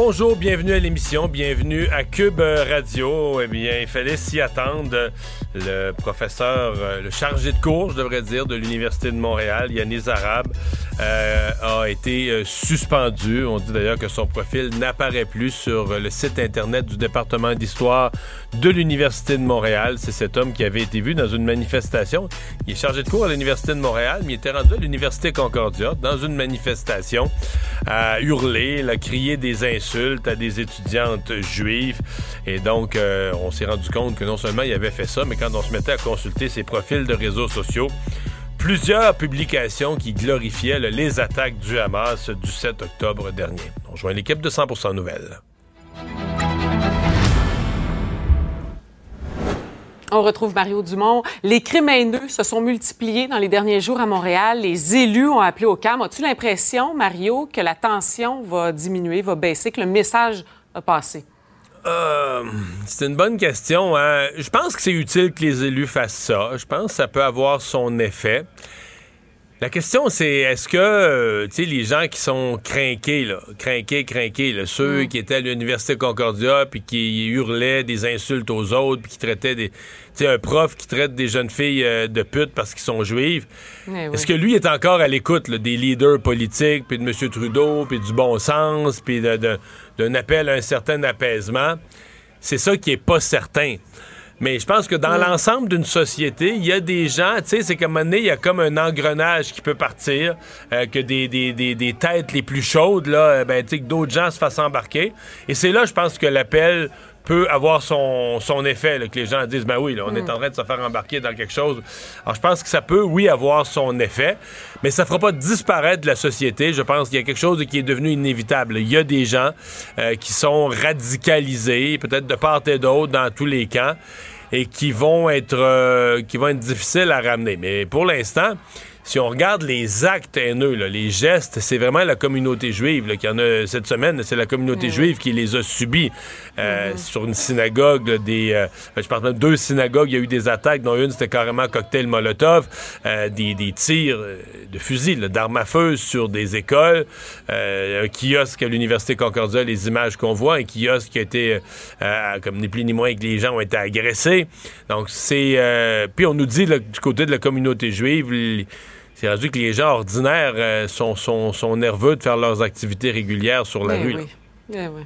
Bonjour, bienvenue à l'émission, bienvenue à Cube Radio. Eh bien, il fallait s'y attendre. Le professeur, euh, le chargé de cours, je devrais dire, de l'Université de Montréal, Yanis Arabe, euh, a été euh, suspendu. On dit d'ailleurs que son profil n'apparaît plus sur le site Internet du département d'histoire de l'Université de Montréal. C'est cet homme qui avait été vu dans une manifestation. Il est chargé de cours à l'Université de Montréal, mais il était rendu à l'Université Concordia dans une manifestation à hurler, à crier des insultes à des étudiantes juives. Et donc, on s'est rendu compte que non seulement il avait fait ça, mais quand on se mettait à consulter ses profils de réseaux sociaux, plusieurs publications qui glorifiaient les attaques du Hamas du 7 octobre dernier. On rejoint l'équipe de 100% Nouvelles. On retrouve Mario Dumont. Les crimes haineux se sont multipliés dans les derniers jours à Montréal. Les élus ont appelé au calme. As-tu l'impression, Mario, que la tension va diminuer, va baisser, que le message a passé? Euh, c'est une bonne question. Hein. Je pense que c'est utile que les élus fassent ça. Je pense que ça peut avoir son effet. La question, c'est est-ce que euh, tu sais les gens qui sont craqués, là, craqués, craqués, là, ceux qui étaient à l'Université Concordia puis qui hurlaient des insultes aux autres puis qui traitaient des. Tu sais, un prof qui traite des jeunes filles euh, de putes parce qu'ils sont juives. Est-ce que lui est encore à l'écoute des leaders politiques puis de M. Trudeau puis du bon sens puis d'un appel à un certain apaisement? C'est ça qui est pas certain. Mais je pense que dans l'ensemble d'une société, il y a des gens, tu sais, c'est comme un il y a comme un engrenage qui peut partir, euh, que des, des, des, des, têtes les plus chaudes, là, euh, ben, tu sais, que d'autres gens se fassent embarquer. Et c'est là, je pense que l'appel peut avoir son, son effet, que les gens disent, ben oui, là, on est mm. en train de se faire embarquer dans quelque chose. Alors, je pense que ça peut, oui, avoir son effet, mais ça fera pas disparaître de la société. Je pense qu'il y a quelque chose qui est devenu inévitable. Il y a des gens euh, qui sont radicalisés, peut-être de part et d'autre, dans tous les camps, et qui vont être, euh, qui vont être difficiles à ramener. Mais pour l'instant, si on regarde les actes haineux, les gestes, c'est vraiment la communauté juive qui en a cette semaine. C'est la communauté juive qui les a subis euh, mm-hmm. sur une synagogue. des, euh, je parle de deux synagogues, il y a eu des attaques, dont une c'était carrément cocktail Molotov, euh, des, tirs de fusils, d'armes à feu sur des écoles, un kiosque à l'université Concordia, les images qu'on voit, un kiosque qui a été, comme ni plus ni moins que les gens ont été agressés. Donc c'est, puis on nous dit du côté de la communauté juive c'est rendu que les gens ordinaires euh, sont, sont, nerveux de faire leurs activités régulières sur la ben rue. Oui. Ben oui.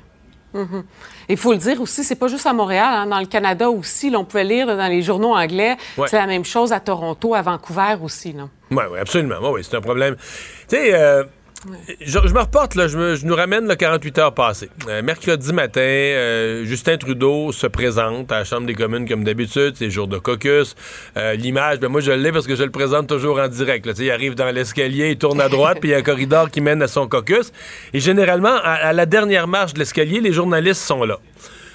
Mhm. Il faut le dire aussi, c'est pas juste à Montréal, hein. dans le Canada aussi. on pouvait lire dans les journaux anglais. C'est la même chose à Toronto, à Vancouver aussi. Oui, oui, absolument. oui, c'est un problème. Tu sais, euh, je, me reporte, là, je, nous ramène le 48 heures passées. Euh, mercredi matin, euh, Justin Trudeau se présente à la Chambre des communes comme d'habitude, c'est jour de caucus. Euh, l'image, ben moi je l'ai parce que je le présente toujours en direct. Là. Il arrive dans l'escalier, il tourne à droite, puis il y a un corridor qui mène à son caucus. Et généralement, à, la dernière marche de l'escalier, les journalistes sont là.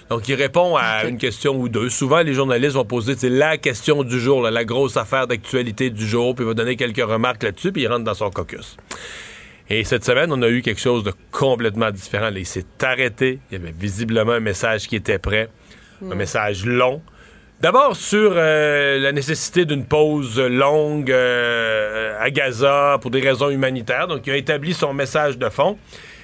Donc, il répond à une question ou deux. Souvent, les journalistes vont poser la question du jour, la grosse affaire d'actualité du jour, puis il va donner quelques remarques là-dessus, puis il rentre dans son caucus. Et cette semaine, on a eu quelque chose de complètement différent. il s'est arrêté. Il y avait visiblement un message qui était prêt. Un hmm. message long. D'abord sur euh, la nécessité d'une pause longue euh, à Gaza pour des raisons humanitaires. Donc, il a établi son message de fond.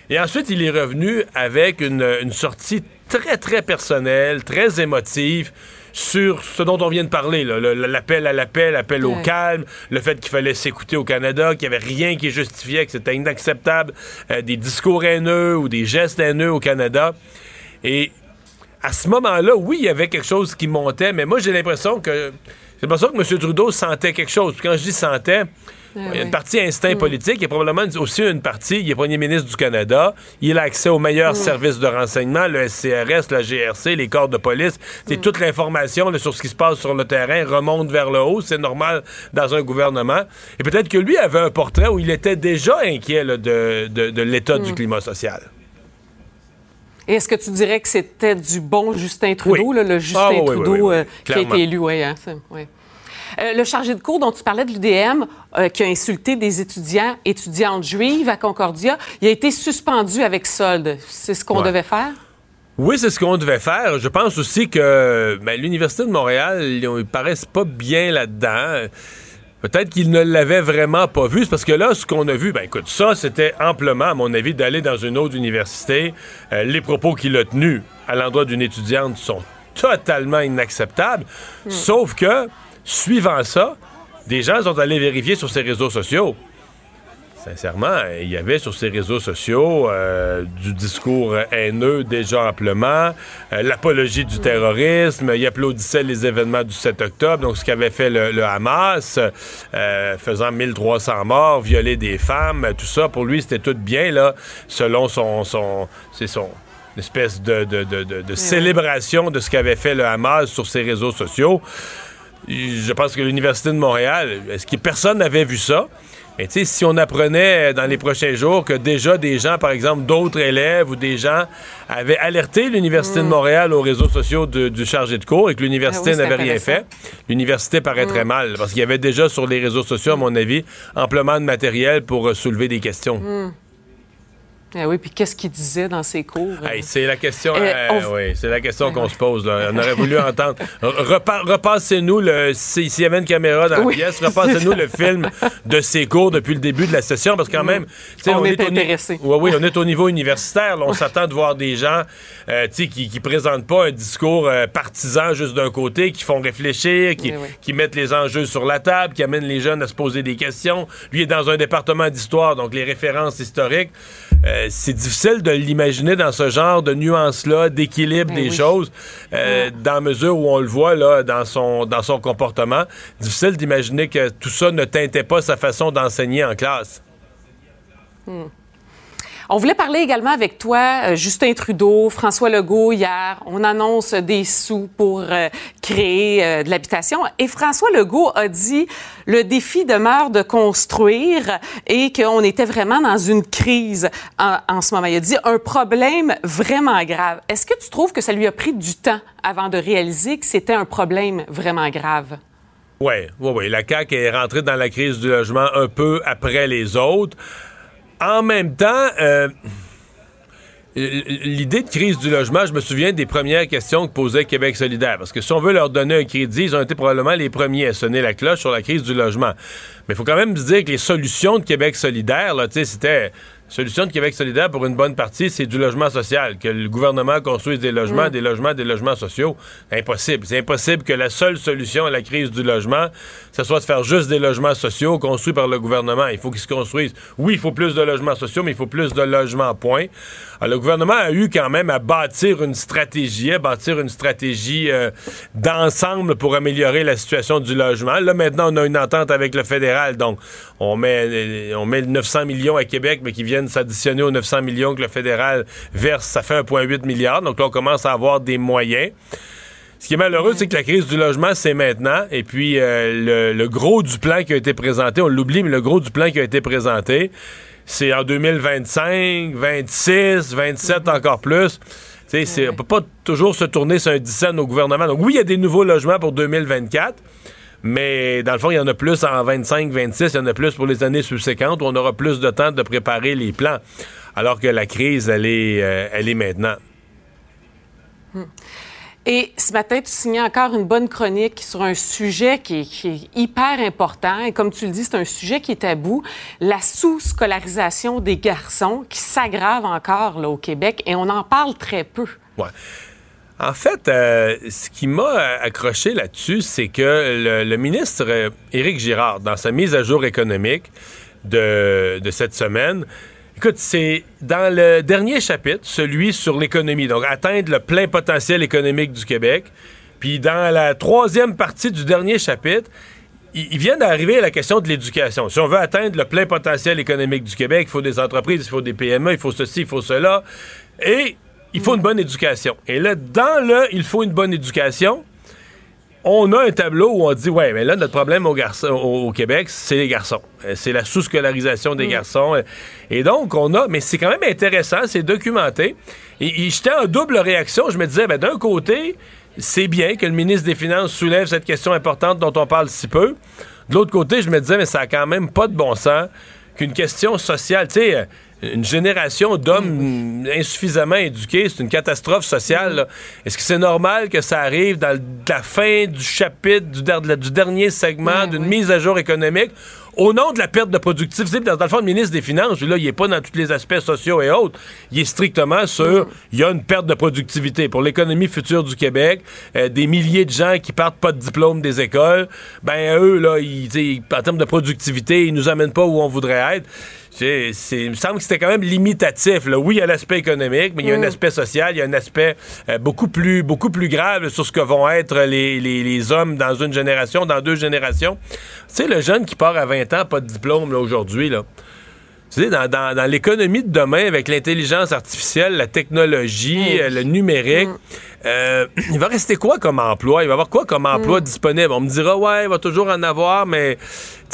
Et ensuite, il est revenu avec une, une sortie très, très personnelle, très émotive sur ce dont on vient de parler, l'appel à l'appel, l'appel au calme, le fait qu'il fallait s'écouter au Canada, qu'il n'y avait rien qui justifiait, que c'était inacceptable, euh, des discours haineux ou des gestes haineux au Canada. Et à ce moment-là, oui, il y avait quelque chose qui montait, mais moi, j'ai l'impression que... C'est pas ça que M. Trudeau sentait quelque chose. Puis quand je dis sentait, il y a une partie instinct mm. politique. Il y a probablement aussi une partie, il est premier ministre du Canada. Il a accès aux meilleurs mm. services de renseignement, le SCRS, la GRC, les corps de police. C'est mm. toute l'information sur ce qui se passe sur le terrain remonte vers le haut. C'est normal dans un gouvernement. Et peut-être que lui avait un portrait où il était déjà inquiet de, de l'état du climat social. Et est-ce que tu dirais que c'était du bon Justin Trudeau, le Justin ah, Trudeau euh, qui a été élu? Oui, hein, euh, le chargé de cours dont tu parlais de l'UDM, euh, qui a insulté des étudiants, étudiantes juives à Concordia, il a été suspendu avec solde. C'est ce qu'on devait faire? Oui, c'est ce qu'on devait faire. Je pense aussi que ben, l'Université de Montréal, ils, paraissent pas bien là-dedans. Peut-être qu'ils ne l'avaient vraiment pas vu. parce que là, ce qu'on a vu, ben écoute, ça, c'était amplement, à mon avis, d'aller dans une autre université. Euh, les propos qu'il a tenus à l'endroit d'une étudiante sont totalement inacceptables. Hmm. Sauf que Suivant ça, des gens sont allés vérifier sur ses réseaux sociaux. Sincèrement, il y avait sur ses réseaux sociaux euh, du discours haineux déjà amplement, euh, l'apologie du terrorisme, il applaudissait les événements du 7 octobre, donc ce qu'avait fait le, Hamas, euh, faisant 1300 morts, violer des femmes, tout ça, pour lui, c'était tout bien, là, selon son... son c'est son espèce de, de célébration de ce qu'avait fait le Hamas sur ses réseaux sociaux je pense que l'Université de Montréal, est-ce que personne n'avait vu ça? Et tu sais, si on apprenait dans les prochains jours que déjà des gens, par exemple, d'autres élèves ou des gens avaient alerté l'Université de mm. Montréal aux réseaux sociaux du chargé de cours et que l'université ah n'avait rien fait, l'université paraîtrait mm. mal parce qu'il y avait déjà sur les réseaux sociaux, à mon avis, amplement de matériel pour euh, soulever des questions. Mm. Ah oui, puis qu'est-ce qu'il disait dans ses cours? c'est la question, euh, oui, c'est la question qu'on se pose. Là. On aurait voulu entendre. repassez-nous, le, s'il y avait une caméra dans la pièce, repassez-nous le film de ses cours depuis le début de la session, parce que quand même, on, est, intéressé. Oui, oui, on est au niveau universitaire. on s'attend de voir des gens euh, qui, qui présentent pas un discours euh, partisan juste d'un côté, qui font réfléchir, qui, qui mettent les enjeux sur la table, qui amènent les jeunes à se poser des questions. Lui est dans un département d'histoire, donc les références historiques. Euh, c'est difficile de l'imaginer dans ce genre de nuances-là, d'équilibre ben des choses, euh, dans la mesure où on le voit là, dans, son, dans son comportement. Difficile d'imaginer que tout ça ne teintait pas sa façon d'enseigner en classe. Hmm. On voulait parler également avec toi, euh, Justin Trudeau, François Legault, hier. On annonce des sous pour euh, créer euh, de l'habitation. Et François Legault a dit le défi demeure de construire et qu'on était vraiment dans une crise en, en, ce moment. Il a dit un problème vraiment grave. Est-ce que tu trouves que ça lui a pris du temps avant de réaliser que c'était un problème vraiment grave? Oui, oui, oui. La CAQ est rentrée dans la crise du logement un peu après les autres en même temps, euh, l'idée de crise du logement, je me souviens des premières questions que posait Québec solidaire. Parce que si on veut leur donner un crédit, ils ont été probablement les premiers à sonner la cloche sur la crise du logement. Mais il faut quand même se dire que les solutions de Québec solidaire, c'était solution de Québec solidaire pour une bonne partie, c'est du logement social. Que le gouvernement construise des logements, mm. des logements, des logements sociaux. Impossible. C'est impossible que la seule solution à la crise du logement, ce soit de faire juste des logements sociaux construits par le gouvernement. Il faut qu'ils se construisent. Oui, il faut plus de logements sociaux, mais il faut plus de logements, point. Alors, le gouvernement a eu quand même à bâtir une stratégie, à bâtir une stratégie euh, d'ensemble pour améliorer la situation du logement. Là, maintenant, on a une entente avec le fédéral, donc on met, on met 900 millions à Québec, mais qui viennent s'additionner aux 900 millions que le fédéral verse, ça fait 1,8 milliard. Donc là, on commence à avoir des moyens. Ce qui est malheureux, c'est que la crise du logement, c'est maintenant. Et puis, euh, le, gros du plan qui a été présenté, on l'oublie, mais le gros du plan qui a été présenté, c'est en 2025, 26, 27 encore plus. On peut pas toujours se tourner sur un 10 au gouvernement. Donc oui, il y a des nouveaux logements pour 2024, mais dans le fond, il y en a plus en 25, 26, il y en a plus pour les années subséquentes où on aura plus de temps de préparer les plans. Alors que la crise, elle est, euh, elle est maintenant. Hmm. Et ce matin, tu signais encore une bonne chronique sur un sujet qui est, hyper important. Et comme tu le dis, c'est un sujet qui est tabou. La sous-scolarisation des garçons qui s'aggrave encore là, au Québec et on en parle très peu. Ouais. En fait, euh, ce qui m'a accroché là-dessus, c'est que le, ministre euh, Éric Girard, dans sa mise à jour économique de, cette semaine, écoute, c'est dans le dernier chapitre, celui sur l'économie, donc atteindre le plein potentiel économique du Québec, puis dans la troisième partie du dernier chapitre, il vient d'arriver à la question de l'éducation. Si on veut atteindre le plein potentiel économique du Québec, il faut des entreprises, il faut des PME, il faut ceci, il faut cela. Et il faut une bonne éducation. Et là, dans le il faut une bonne éducation, on a un tableau où on dit ouais, mais là notre problème au, au, Québec, c'est les garçons, euh, c'est la sous-scolarisation des mm. garçons, et donc on a, mais c'est quand même intéressant, c'est documenté. Et, j'étais en double réaction, je me disais ben d'un côté, c'est bien que le ministre des Finances soulève cette question importante dont on parle si peu. De l'autre côté, je me disais mais ça a quand même pas de bon sens qu'une question sociale, tu sais une génération d'hommes insuffisamment éduqués, c'est une catastrophe sociale. Est-ce que c'est normal que ça arrive dans la fin du chapitre, du, dernier segment, d'une mise à jour économique, au nom de la perte de productivité? Dans, dans le fond, le ministre des Finances, là, il n'est pas dans tous les aspects sociaux et autres. Il est strictement sur, il y a une perte de productivité pour l'économie future du Québec, euh, des milliers de gens qui partent pas de diplôme des écoles. Ben, eux, là, ils, en termes de productivité, ils nous amènent pas où on voudrait être il me semble que c'était quand même limitatif. Là. Oui, il y a l'aspect économique, mais il y a un mm. aspect social, il y a un aspect euh, beaucoup, plus, beaucoup plus grave sur ce que vont être les, les, hommes dans une génération, dans deux générations. Tu sais, le jeune qui part à 20 ans, pas de diplôme aujourd'hui, là. Tu sais, dans, dans, l'économie de demain, avec l'intelligence artificielle, la technologie, mm. euh, le numérique, mm. Euh, il va rester quoi comme emploi? Il va y avoir quoi comme emploi disponible? On me dira, ouais, il va toujours en avoir, mais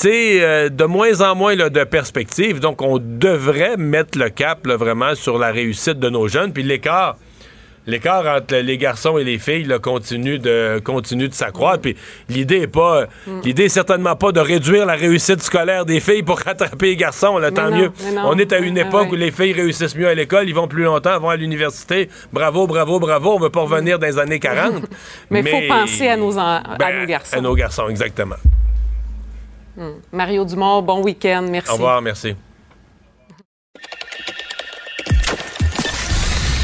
euh, de moins en moins de perspectives. Donc, on devrait mettre le cap vraiment sur la réussite de nos jeunes. Puis l'écart, l'écart entre les garçons et les filles continue de continue de s'accroître. Puis l'idée est pas, mm. l'idée est certainement pas de réduire la réussite scolaire des filles pour rattraper les garçons. Là, tant mieux. On est à une époque où les filles réussissent mieux à l'école, ils vont plus longtemps, vont à l'université. Bravo, bravo, bravo. On veut pas revenir dans les années 40. mais il faut penser à nos, ben, nos garçons. À nos garçons, exactement. Hmm. Mario Dumont, bon week-end. Merci. Au revoir, merci.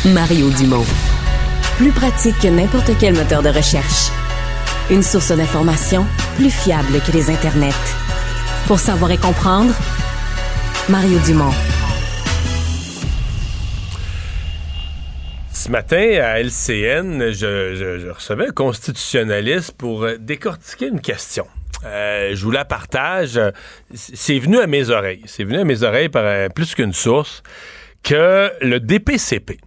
Mario Dumont. Plus pratique que n'importe quel moteur de recherche. Une source d'information plus fiable que les internets. Pour savoir et comprendre, Mario Dumont. Ce matin, à LCN, je recevais un constitutionnaliste pour décortiquer une question. Euh, je vous la partage. C'est venu à mes oreilles. C'est venu à mes oreilles par euh, plus qu'une source que le DPCP,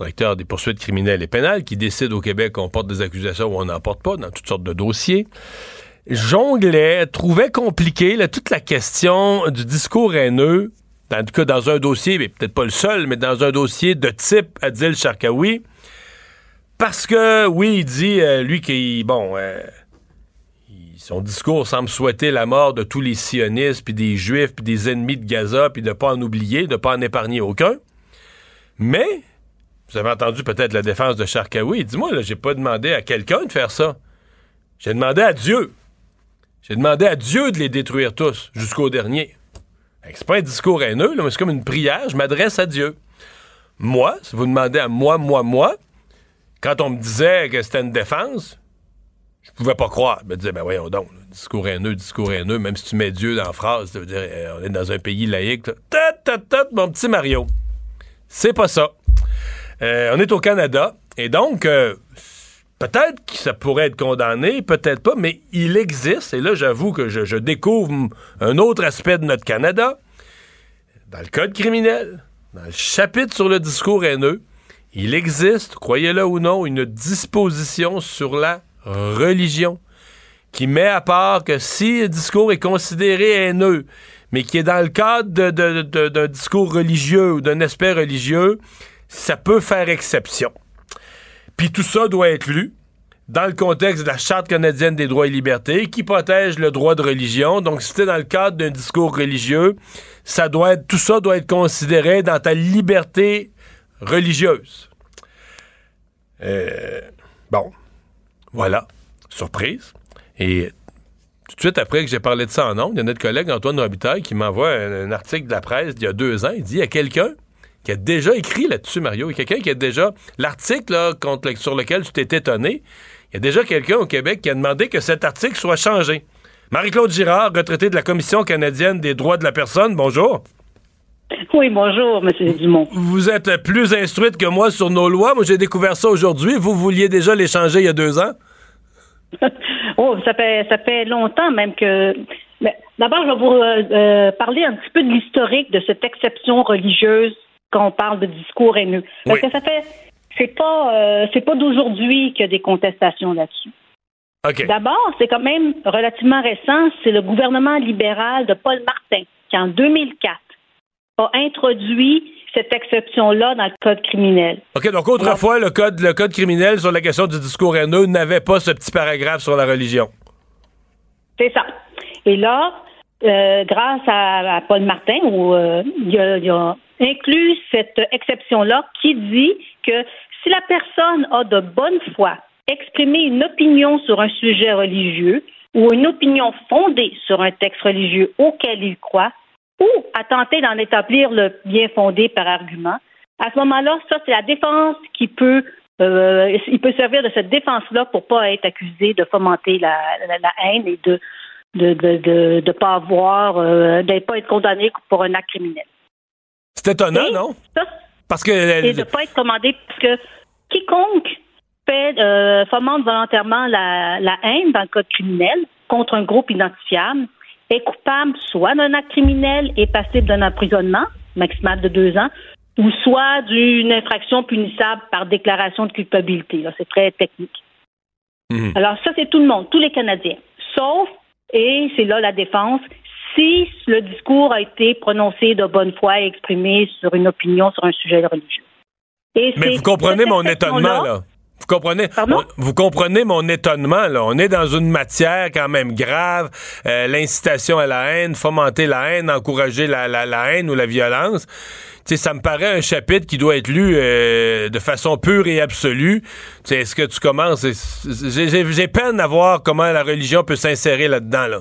directeur des poursuites criminelles et pénales, qui décide au Québec qu'on porte des accusations ou on n'en porte pas dans toutes sortes de dossiers, jonglait, trouvait compliqué toute la question du discours haineux, en tout cas dans un dossier, mais peut-être pas le seul, mais dans un dossier de type Adil Sharkawi, parce que, oui, il dit, euh, lui, qui, bon, son discours semble souhaiter la mort de tous les sionistes, puis des juifs, puis des ennemis de Gaza, puis de ne pas en oublier, de ne pas en épargner aucun. Mais, vous avez entendu peut-être la défense de Charkaoui. Dis-moi, là, j'ai pas demandé à quelqu'un de faire ça. J'ai demandé à Dieu. J'ai demandé à Dieu de les détruire tous, jusqu'au dernier. C'est pas un discours haineux, mais c'est comme une prière. Je m'adresse à Dieu. Moi, si vous demandez à moi, moi, moi, quand on me disait que c'était une défense, je pouvais pas croire. Je me disais, ben voyons donc, discours haineux, discours haineux, même si tu mets Dieu dans la phrase, ça veut dire, euh, on est dans un pays laïque. Tat, mon petit Mario. C'est pas ça. Euh, on est au Canada, et donc, euh, peut-être que ça pourrait être condamné, peut-être pas, mais il existe, et là, j'avoue que je, je découvre un autre aspect de notre Canada. Dans le code criminel, dans le chapitre sur le discours haineux, il existe, croyez-le ou non, une disposition sur la religion, qui met à part que si le discours est considéré haineux, mais qui est dans le cadre d'un discours religieux ou d'un aspect religieux, ça peut faire exception. Puis tout ça doit être lu dans le contexte de la Charte canadienne des droits et libertés qui protège le droit de religion. Donc, si c'est dans le cadre d'un discours religieux, ça doit être, tout ça doit être considéré dans ta liberté religieuse. Euh, bon. Voilà. Surprise. Et tout de suite après que j'ai parlé de ça en ondes, il y a notre collègue Antoine Robitaille qui m'envoie un, article de la presse d'il y a deux ans. Il dit il y a quelqu'un qui a déjà écrit là-dessus, Mario. Il y a quelqu'un qui a déjà. L'article sur lequel tu t'es étonné, il y a déjà quelqu'un au Québec qui a demandé que cet article soit changé. Marie-Claude Girard, retraitée de la Commission canadienne des droits de la personne, bonjour. Oui, bonjour, M. Dumont. Vous êtes plus instruite que moi sur nos lois. Moi, j'ai découvert ça aujourd'hui. Vous vouliez déjà les changer il y a deux ans? oh, ça fait, ça fait longtemps même que. D'abord, je vais vous euh, euh, parler un petit peu de l'historique de cette exception religieuse quand on parle de discours haineux. Parce que ça fait. C'est pas, euh, c'est pas d'aujourd'hui qu'il y a des contestations là-dessus. D'abord, c'est quand même relativement récent, c'est le gouvernement libéral de Paul Martin qui, en 2004, a introduit cette exception-là dans le code criminel. OK, donc autrefois, le code, le code criminel sur la question du discours haineux n'avait pas ce petit paragraphe sur la religion. C'est ça. Et là, euh, grâce à, Paul Martin, où, euh, il, a, inclus cette exception-là qui dit que si la personne a de bonne foi exprimé une opinion sur un sujet religieux ou une opinion fondée sur un texte religieux auquel il croit, ou à tenter d'en établir le bien fondé par argument, à ce moment-là, ça, c'est la défense qui peut euh, il peut servir de cette défense-là pour pas être accusé de fomenter la, haine et de de de, de, pas avoir euh, pas être condamné pour un acte criminel. C'est étonnant, non? parce que et de pas être commandé parce que quiconque fait euh, fomente volontairement la, la haine dans le code criminel contre un groupe identifiable est coupable soit d'un acte criminel et passible d'un emprisonnement maximal de deux ans, ou soit d'une infraction punissable par déclaration de culpabilité. C'est très technique. Mhm. Alors ça, c'est tout le monde, tous les Canadiens, sauf, et c'est là la défense, si le discours a été prononcé de bonne foi et exprimé sur une opinion sur un sujet religieux. Mais vous comprenez mon étonnement, là. Vous comprenez? vous comprenez mon étonnement, là. On est dans une matière quand même grave. Euh, l'incitation à la haine, fomenter la haine, encourager la, la, haine ou la violence. sais, ça me paraît un chapitre qui doit être lu euh, de façon pure et absolue. Est-ce que tu commences? J'ai peine à voir comment la religion peut s'insérer là-dedans. Là.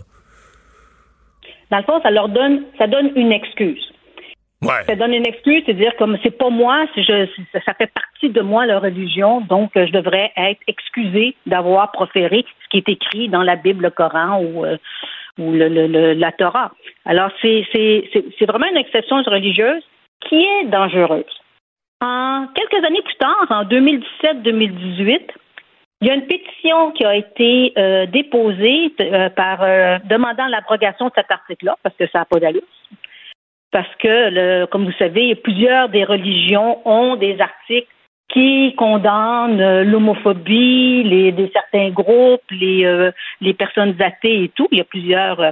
Dans le fond, ça leur donne, ça donne une excuse. Ça donne une excuse, c'est dire comme c'est pas moi, ça fait partie de moi la religion, donc euh, je devrais être excusé d'avoir proféré ce qui est écrit dans la Bible, le Coran ou, euh, le, la Torah. Alors c'est c'est vraiment une exception religieuse qui est dangereuse. En quelques années plus tard, en 2017-2018, il y a une pétition qui a été euh, déposée par demandant l'abrogation de cet article-là, parce que ça n'a pas d'allure parce que, comme vous savez, plusieurs des religions ont des articles qui condamnent euh, l'homophobie, les, certains groupes, les, euh, les personnes athées et tout. Il y a plusieurs. Euh,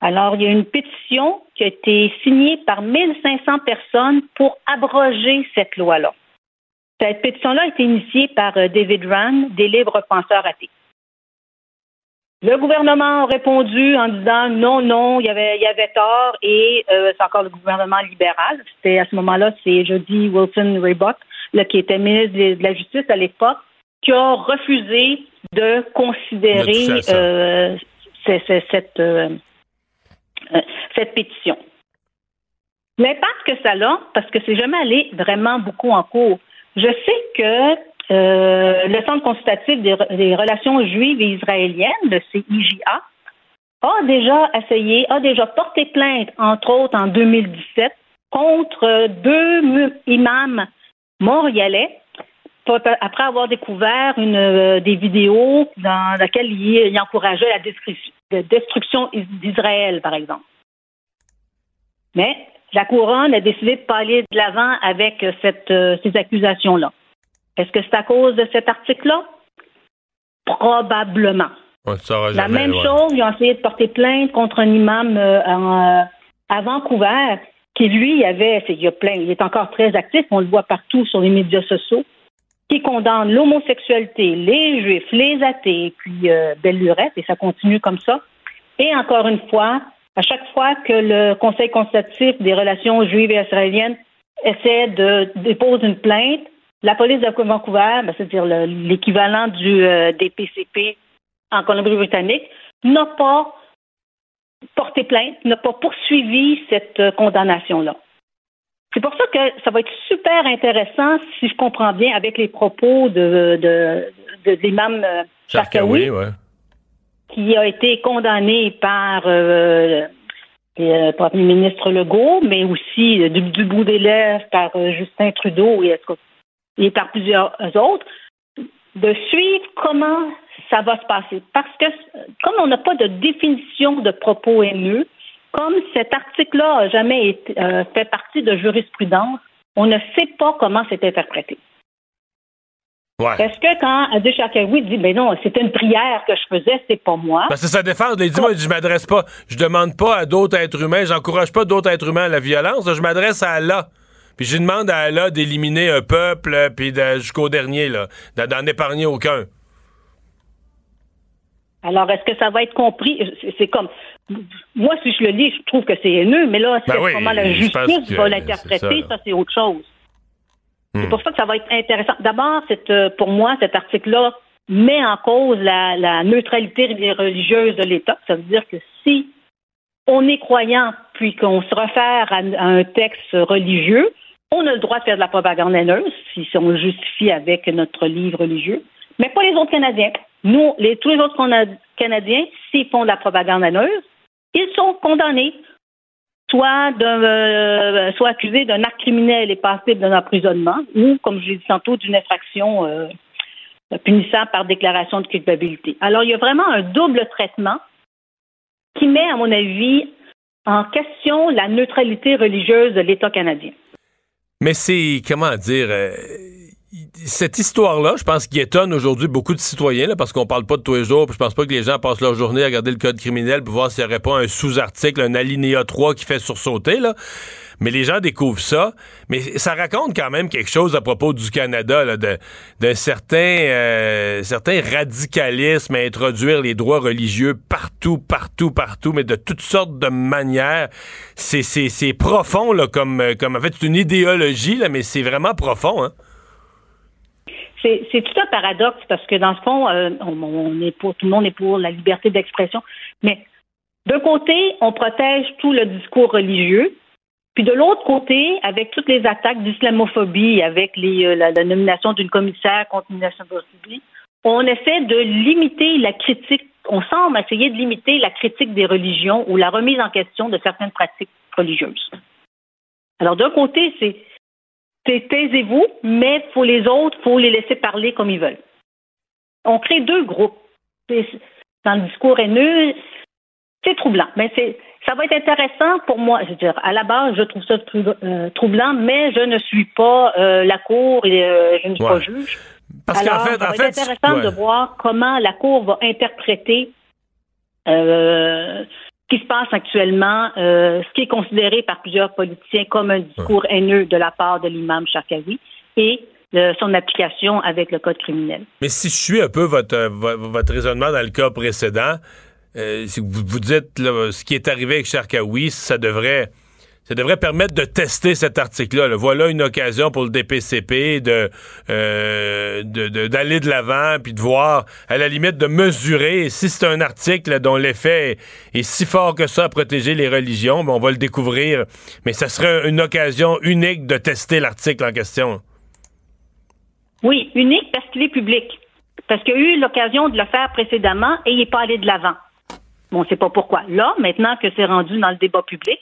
alors, il y a une pétition qui a été signée par 1500 personnes pour abroger cette loi-là. Cette pétition-là a été initiée par David Rand, des libres penseurs athées. Le gouvernement a répondu en disant non, non, il y avait, il y avait tort et euh, c'est encore le gouvernement libéral. C'était à ce moment-là, c'est Jody Wilson-Raybock, qui était ministre de la Justice à l'époque, qui a refusé de considérer euh, cette, euh, cette pétition. L'impact que ça a, parce que c'est jamais allé vraiment beaucoup en cours. Je sais que euh, le Centre consultatif des, relations juives et israéliennes, le CIJA, a déjà essayé, a déjà porté plainte, entre autres en 2017, contre deux imams montréalais après avoir découvert une, euh, des vidéos dans lesquelles il, encourageait la destruction d'Israël, par exemple. Mais la couronne a décidé de pas aller de l'avant avec euh, ces accusations-là. Est-ce que c'est à cause de cet article-là? Probablement. La même chose, ils ont essayé de porter plainte contre un imam euh, euh, à Vancouver qui, lui, avait, il, y a plein, il est encore très actif, on le voit partout sur les médias sociaux, qui condamne l'homosexualité, les juifs, les athées, puis euh, belle lurette, et ça continue comme ça. Et encore une fois, à chaque fois que le Conseil consultatif des relations juives et israéliennes essaie de déposer une plainte, la police de Vancouver, ben, c'est-à-dire l'équivalent du euh, des PCP en Colombie-Britannique, n'a pas porté plainte, n'a pas poursuivi cette euh, condamnation-là. C'est pour ça que ça va être super intéressant, si je comprends bien, avec les propos de, de, de, l'imam euh, qui a été condamné par le Premier ministre Legault, mais aussi du, bout des lèvres par Justin Trudeau et et par plusieurs autres, de suivre comment ça va se passer. Parce que comme on n'a pas de définition de propos haineux, comme cet article-là n'a jamais été, euh, fait partie de jurisprudence, on ne sait pas comment c'est interprété. Est-ce que quand Adi Chakaoui dit, ben non, c'était une prière que je faisais, c'est pas moi? Parce que ça défend. Il dit, moi, je m'adresse pas, je demande pas à d'autres êtres humains, j'encourage pas d'autres êtres humains à la violence, je m'adresse à Allah. Puis je demande à Allah d'éliminer un peuple, puis jusqu'au dernier, là, d'en épargner aucun. Alors, est-ce que ça va être compris? C'est comme. Moi, si je le lis, je trouve que c'est haineux, mais là, c'est ben comment la justice va l'interpréter, ça, c'est autre chose. C'est hmm. pour ça que ça va être intéressant. D'abord, euh, pour moi, cet article-là met en cause la, neutralité religieuse de l'État. Ça veut dire que si on est croyant puis qu'on se réfère à, un texte religieux, on a le droit de faire de la propagande haineuse si on le justifie avec notre livre religieux, mais pas les autres Canadiens. Nous, tous les autres Canadiens, s'ils font de la propagande haineuse, ils sont condamnés soit, euh, soit accusé d'un acte criminel et passible d'un emprisonnement, ou, comme je l'ai dit tantôt, d'une infraction euh, punissable par déclaration de culpabilité. Alors, il y a vraiment un double traitement qui met, à mon avis, en question la neutralité religieuse de l'État canadien. Mais c'est, comment dire, euh, cette histoire-là, je pense qu'il étonne aujourd'hui beaucoup de citoyens, parce qu'on parle pas de tous les jours, puis je pense pas que les gens passent leur journée à regarder le code criminel pour voir s'il n'y aurait pas un sous-article, un alinéa 3 qui fait sursauter, là. Mais les gens découvrent ça. Mais ça raconte quand même quelque chose à propos du Canada, d'un certain, euh, certain radicalisme à introduire les droits religieux partout, partout, partout, mais de toutes sortes de manières. C'est profond, là, comme, comme en fait, c'est une idéologie, là, mais c'est vraiment profond, hein c'est tout un paradoxe parce que dans ce fond, euh, on, est pour tout le monde est pour la liberté d'expression, mais d'un côté, on protège tout le discours religieux, puis de l'autre côté, avec toutes les attaques d'islamophobie, avec les, euh, la, nomination d'une commissaire contre l'islamophobie, on essaie de limiter la critique. On semble essayer de limiter la critique des religions ou la remise en question de certaines pratiques religieuses. Alors d'un côté, c'est taisez-vous, mais pour les autres, faut les laisser parler comme ils veulent. On crée deux groupes. Dans le discours haineux, c'est troublant. Mais c'est, ça va être intéressant pour moi. Je veux dire, à la base, je trouve ça euh, troublant, mais je ne suis pas euh, la Cour et euh, je ne suis pas juge. Parce qu'en fait, ça va être intéressant de voir comment la Cour va interpréter ce qui se passe actuellement, ce qui est considéré par plusieurs politiciens comme un discours haineux de la part de l'imam Chakawi et son application avec le code criminel. Mais si je suis un peu votre, votre raisonnement dans le cas précédent, euh, si vous, vous dites ce qui est arrivé avec Charkaoui, ça devrait ça devrait permettre de tester cet article-là. Voilà une occasion pour le DPCP euh, de, d'aller de, l'avant puis de voir, à la limite, de mesurer si c'est un article dont l'effet est, si fort que ça à protéger les religions, ben on va le découvrir. Mais ça serait une occasion unique de tester l'article en question. Oui, unique parce qu'il est public. Parce qu'il a eu l'occasion de le faire précédemment et il n'est pas allé de l'avant. On ne sait pas pourquoi. Là, maintenant que c'est rendu dans le débat public,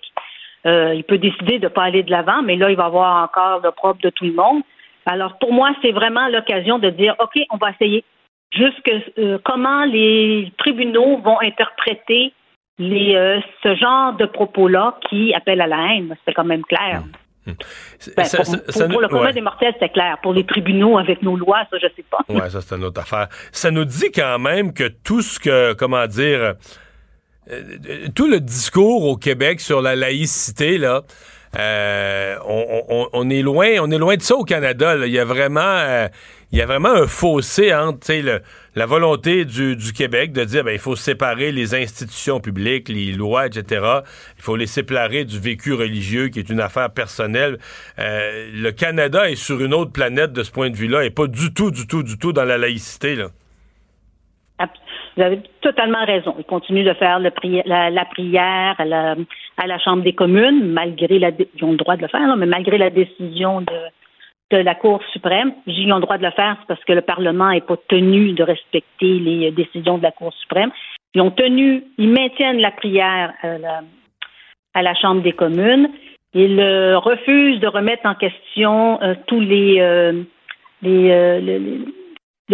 euh, il peut décider de ne pas aller de l'avant, mais là, il va avoir encore le propre de tout le monde. Alors, pour moi, c'est vraiment l'occasion de dire, OK, on va essayer. Jusque euh, comment les tribunaux vont interpréter les, euh, ce genre de propos-là qui appellent à la haine. C'est quand même clair. Mmh. Mmh. Ben, pour, le commun des mortels, c'est clair. Pour les tribunaux, avec nos lois, ça, je sais pas. Oui, ça, c'est une autre affaire. Ça nous dit quand même que tout ce que, comment dire, tout le discours au Québec sur la laïcité, là, euh, on, est loin, on est loin de ça au Canada. Il y a vraiment, euh, il y a vraiment un fossé entre la volonté du, Québec de dire ben il faut séparer les institutions publiques, les lois, etc. Il faut les séparer du vécu religieux qui est une affaire personnelle. le Canada est sur une autre planète de ce point de vue-là et pas du tout, du tout, du tout dans la laïcité là. Vous avez totalement raison. Ils continuent de faire la, prière à la, Chambre des communes, malgré la ils ont le droit de le faire, mais malgré la décision de, la Cour suprême. Ils ont le droit de le faire, parce que le Parlement n'est pas tenu de respecter les décisions de la Cour suprême. Ils ont tenu, ils maintiennent la prière à la, Chambre des communes. Ils euh, refusent de remettre en question euh, tous les, euh, les les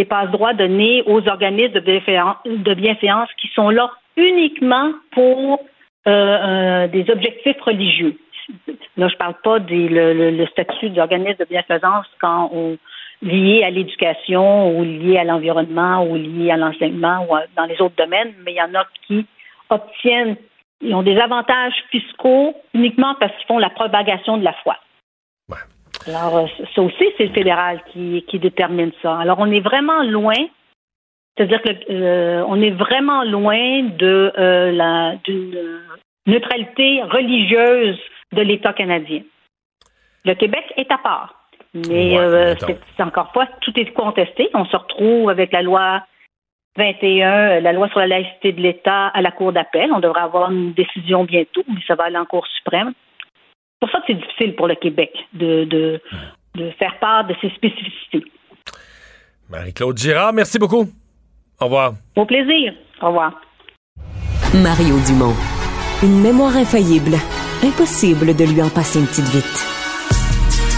passe-droits donnés aux organismes de bienséance, qui sont là uniquement pour euh, euh, des objectifs religieux. Là, je ne parle pas du le, statut d'organisme de bienfaisance quand on liées à l'éducation ou liées à l'environnement ou liées à l'enseignement ou dans les autres domaines, mais il y en a qui obtiennent, ils ont des avantages fiscaux uniquement parce qu'ils font la propagation de la foi. Alors, euh, ça aussi, c'est le fédéral qui, qui détermine ça. Alors, on est vraiment loin, c'est-à-dire que euh, on est vraiment loin de euh, la d'une neutralité religieuse de l'État canadien. Le Québec est à part. Mais c'est encore pas, tout est contesté. On se retrouve avec la loi 21, la loi sur la laïcité de l'État à la Cour d'appel. On devrait avoir une décision bientôt, mais ça va aller en Cour suprême pour ça que c'est difficile pour le Québec de, de, de faire part de ses spécificités. Marie-Claude Girard, merci beaucoup. Au revoir. Au plaisir. Au revoir. Mario Dumont. Une mémoire infaillible. Impossible de lui en passer une petite vite.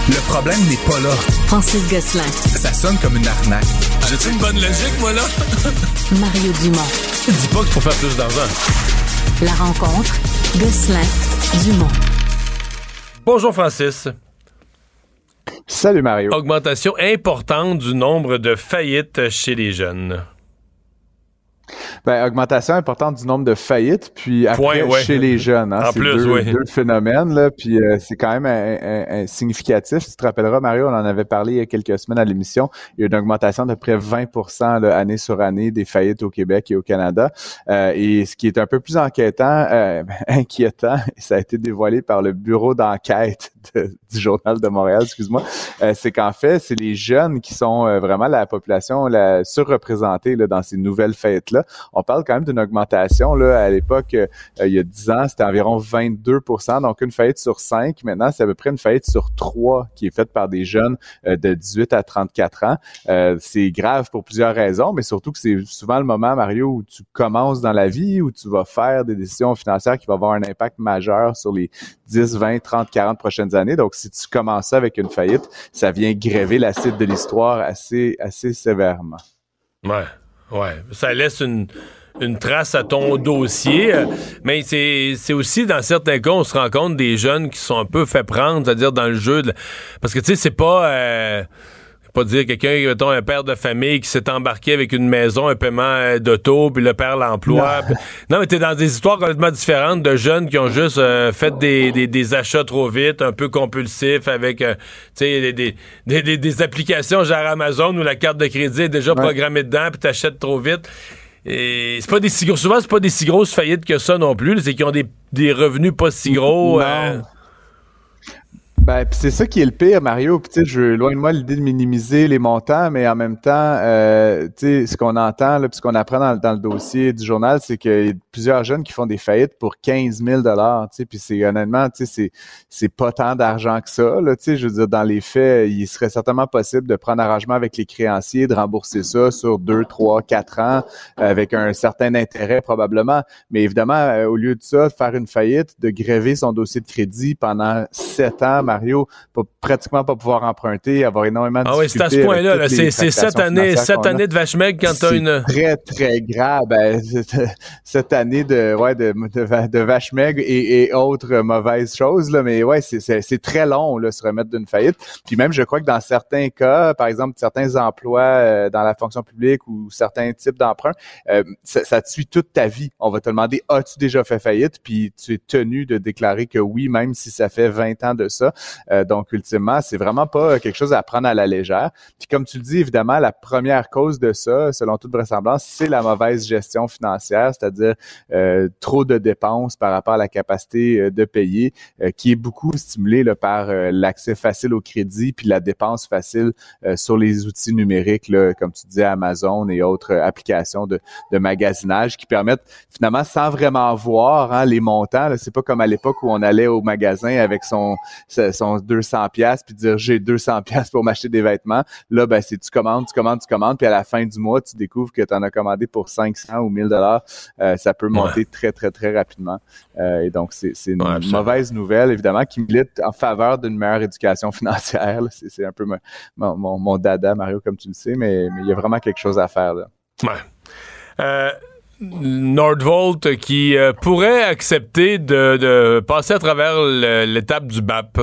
Le problème n'est pas là. Francis Gosselin. Ça sonne comme une arnaque. J'ai-tu une bonne logique, moi, là? Mario Dumont. Dis pas qu'il faut faire plus d'argent. La rencontre. Gosselin. Dumont. Bonjour Francis. Salut Mario. Augmentation importante du nombre de faillites chez les jeunes. Ben, augmentation importante du nombre de faillites, puis après chez les jeunes. Hein, en plus, deux, deux phénomènes, là, puis euh, c'est quand même un, significatif. Si tu te rappelleras, Mario, on en avait parlé il y a quelques semaines à l'émission. Il y a une augmentation de près 20 là, année sur année des faillites au Québec et au Canada. Euh, et ce qui est un peu plus inquiétant, euh, inquiétant, ça a été dévoilé par le bureau d'enquête du Journal de Montréal, excuse-moi, c'est qu'en fait, c'est les jeunes qui sont vraiment la population la surreprésentée là, dans ces nouvelles fêtes-là on parle quand même d'une augmentation. Là, à l'époque, euh, il y a 10 ans, c'était environ 22% donc une faillite sur 5. Maintenant, c'est à peu près une faillite sur 3 qui est faite par des jeunes euh, de 18 à 34 ans. Euh, c'est grave pour plusieurs raisons, mais surtout que c'est souvent le moment, Mario, où tu commences dans la vie, où tu vas faire des décisions financières qui vont avoir un impact majeur sur les 10, 20, 30, 40 prochaines années. Donc, si tu commences avec une faillite, ça vient gréver l'acide de l'histoire assez, assez sévèrement. Ouais. Ouais, ça laisse une, trace à ton dossier. Mais c'est aussi, dans certains cas, on se rend compte des jeunes qui sont un peu fait prendre, c'est-à-dire dans le jeu. Parce que, tu sais, c'est pas... Euh, pas dire quelqu'un, mettons, un père de famille qui s'est embarqué avec une maison, un paiement euh, d'auto, puis le père l'emploi. Non. mais t'es dans des histoires complètement différentes de jeunes qui ont juste euh, fait des, des, achats trop vite, un peu compulsifs, avec, euh, tu sais, des, des, des, applications genre Amazon où la carte de crédit est déjà programmée dedans, puis t'achètes trop vite. Et c'est pas des si gros, souvent c'est pas des si grosses faillites que ça non plus, c'est qu'ils ont des, des revenus pas si gros. Ben, c'est ça qui est le pire, Mario. Puis, tu sais, je loin de moi l'idée de minimiser les montants, mais en même temps, euh, tu sais, ce qu'on entend, là, puis ce qu'on apprend dans, le dossier du journal, c'est qu'il y a plusieurs jeunes qui font des faillites pour 15 000 dollars. Tu sais, puis c'est honnêtement, tu sais, c'est c'est pas tant d'argent que ça. Là, tu sais, je veux dire, dans les faits, il serait certainement possible de prendre arrangement avec les créanciers, de rembourser ça sur deux, trois, quatre ans, avec un certain intérêt probablement. Mais évidemment, euh, au lieu de ça, de faire une faillite, de gréver son dossier de crédit pendant sept ans Mario, pour pratiquement pas pouvoir emprunter, avoir énormément de Ah oui, c'est à ce point-là. c'est cette année, cette année de vache maigre quand tu as une. Très, très grave. Ben, cette année de, ouais, de, de, vache maigre et, et, autres mauvaises choses, là. Mais ouais, c'est très long, là, se remettre d'une faillite. Puis même, je crois que dans certains cas, par exemple, certains emplois euh, dans la fonction publique ou certains types d'emprunts, euh, ça, ça, te suit toute ta vie. On va te demander, as-tu déjà fait faillite? Puis tu es tenu de déclarer que oui, même si ça fait 20 ans de ça. Euh, donc, ultimement, c'est vraiment pas quelque chose à prendre à la légère. Puis, comme tu le dis, évidemment, la première cause de ça, selon toute vraisemblance, c'est la mauvaise gestion financière, c'est-à-dire euh, trop de dépenses par rapport à la capacité euh, de payer, qui est beaucoup stimulée par l'accès facile au crédit puis la dépense facile sur les outils numériques, là, comme tu disais, Amazon et autres applications de, de magasinage qui permettent finalement, sans vraiment voir hein, les montants, c'est pas comme à l'époque où on allait au magasin avec son, son 200 pièces puis dire j'ai 200 pièces pour m'acheter des vêtements. Là, ben c'est tu commandes, tu commandes, tu commandes, puis à la fin du mois, tu découvres que tu en as commandé pour 500 ou 1000 dollars. Euh, ça peut monter très très très rapidement. Euh, et donc c'est une mauvaise nouvelle évidemment qui milite en faveur d'une meilleure éducation financière. C'est un peu mon, mon, mon, dada Mario comme tu le sais, mais il y a vraiment quelque chose à faire là. Ouais. Euh, Nordvolt qui pourrait accepter de, de, passer à travers l'étape du BAP.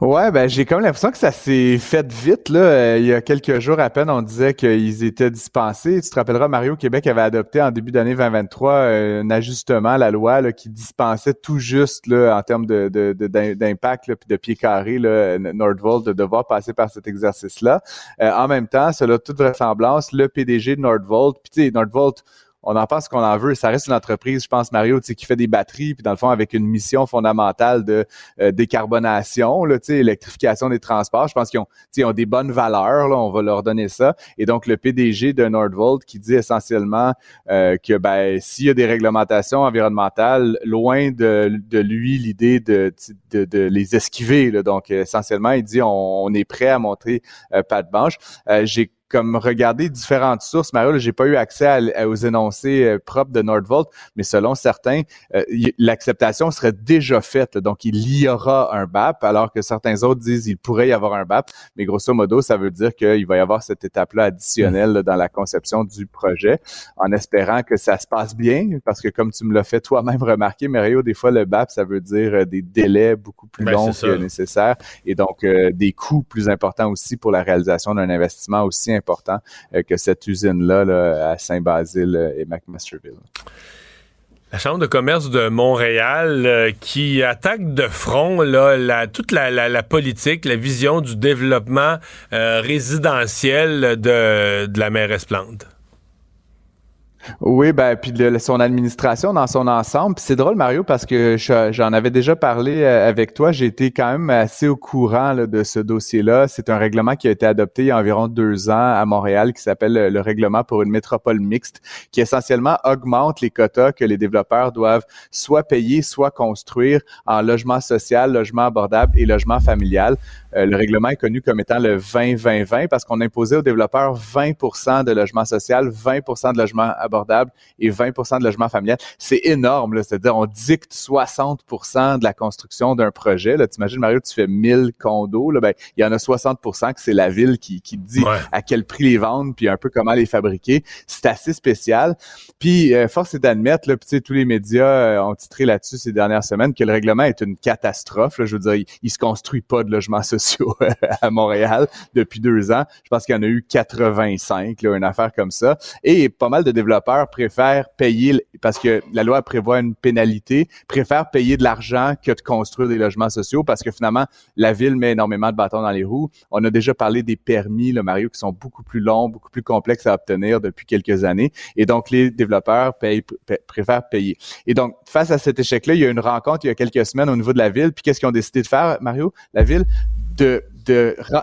Ouais, ben j'ai comme l'impression que ça s'est fait vite là. Euh, il y a quelques jours à peine, on disait qu'ils étaient dispensés. Tu te rappelleras, Mario Québec avait adopté en début d'année 2023 euh, un ajustement à la loi là, qui dispensait tout juste là en termes de, d'impact puis de pied carré là, Nordvolt de devoir passer par cet exercice-là. Euh, en même temps, cela toute vraisemblance, le PDG de Nordvolt, puis tu sais Nordvolt on en pense qu'on en veut. Ça reste une entreprise, je pense, Mario, qui fait des batteries, puis dans le fond, avec une mission fondamentale de euh, décarbonation, là, électrification des transports. Je pense qu'ils ont, ont des bonnes valeurs, là, on va leur donner ça. Et donc, le PDG de Nordvolt qui dit essentiellement euh, que ben, s'il y a des réglementations environnementales, loin de, lui l'idée de, les esquiver. Donc, essentiellement, il dit on, est prêt à montrer euh, pas de banche. J'ai comme regarder différentes sources. Mario, j'ai pas eu accès aux énoncés euh, propres de Nordvolt, mais selon certains, euh, l'acceptation serait déjà faite. donc, il y aura un BAP, alors que certains autres disent il pourrait y avoir un BAP. Mais grosso modo, ça veut dire qu'il va y avoir cette étape-là additionnelle dans la conception du projet, en espérant que ça se passe bien, parce que comme tu me l'as fait toi-même remarquer, Mario, des fois, le BAP, ça veut dire euh, des délais beaucoup plus ben, longs que nécessaire et donc des coûts plus importants aussi pour la réalisation d'un investissement aussi important euh, que cette usine-là à Saint-Basile euh, et McMasterville. La Chambre de commerce de Montréal euh, qui attaque de front là, toute la, politique, la vision du développement résidentiel de, de la mairesse Plante. Oui, ben puis son administration dans son ensemble. c'est drôle, Mario, parce que j'en avais déjà parlé euh, avec toi. J'ai été quand même assez au courant de ce dossier-là. C'est un règlement qui a été adopté il y a environ deux ans à Montréal, qui s'appelle le règlement pour une métropole mixte, qui essentiellement augmente les quotas que les développeurs doivent soit payer, soit construire en logement social, logement abordable et logement familial. Euh, le règlement est connu comme étant le 20-20-20 parce qu'on imposait aux développeurs 20% de logement social, 20% de logement abordable et 20% de logement familial. C'est énorme, c'est-à-dire on dicte 60% de la construction d'un projet. Là, t'imagines, Mario, tu fais 1000 condos, là, ben, il y en a 60% que c'est la ville qui, qui dit à quel prix les vendre, puis un peu comment les fabriquer. C'est assez spécial. Puis, euh, force est d'admettre, là, puis, tous les médias euh, ont titré là-dessus ces dernières semaines que le règlement est une catastrophe. Là, je veux dire, il, il se construit pas de logement social à Montréal depuis deux ans. Je pense qu'il y en a eu 85, là, une affaire comme ça. Et pas mal de développeurs préfèrent payer, parce que la loi prévoit une pénalité, préfèrent payer de l'argent que de construire des logements sociaux parce que finalement, la ville met énormément de bâtons dans les roues. On a déjà parlé des permis, Mario, qui sont beaucoup plus longs, beaucoup plus complexes à obtenir depuis quelques années. Et donc, les développeurs payent, préfèrent payer. Et donc, face à cet échec-là, il y a eu une rencontre il y a quelques semaines au niveau de la ville. Puis qu'est-ce qu'ils ont décidé de faire, Mario? La ville de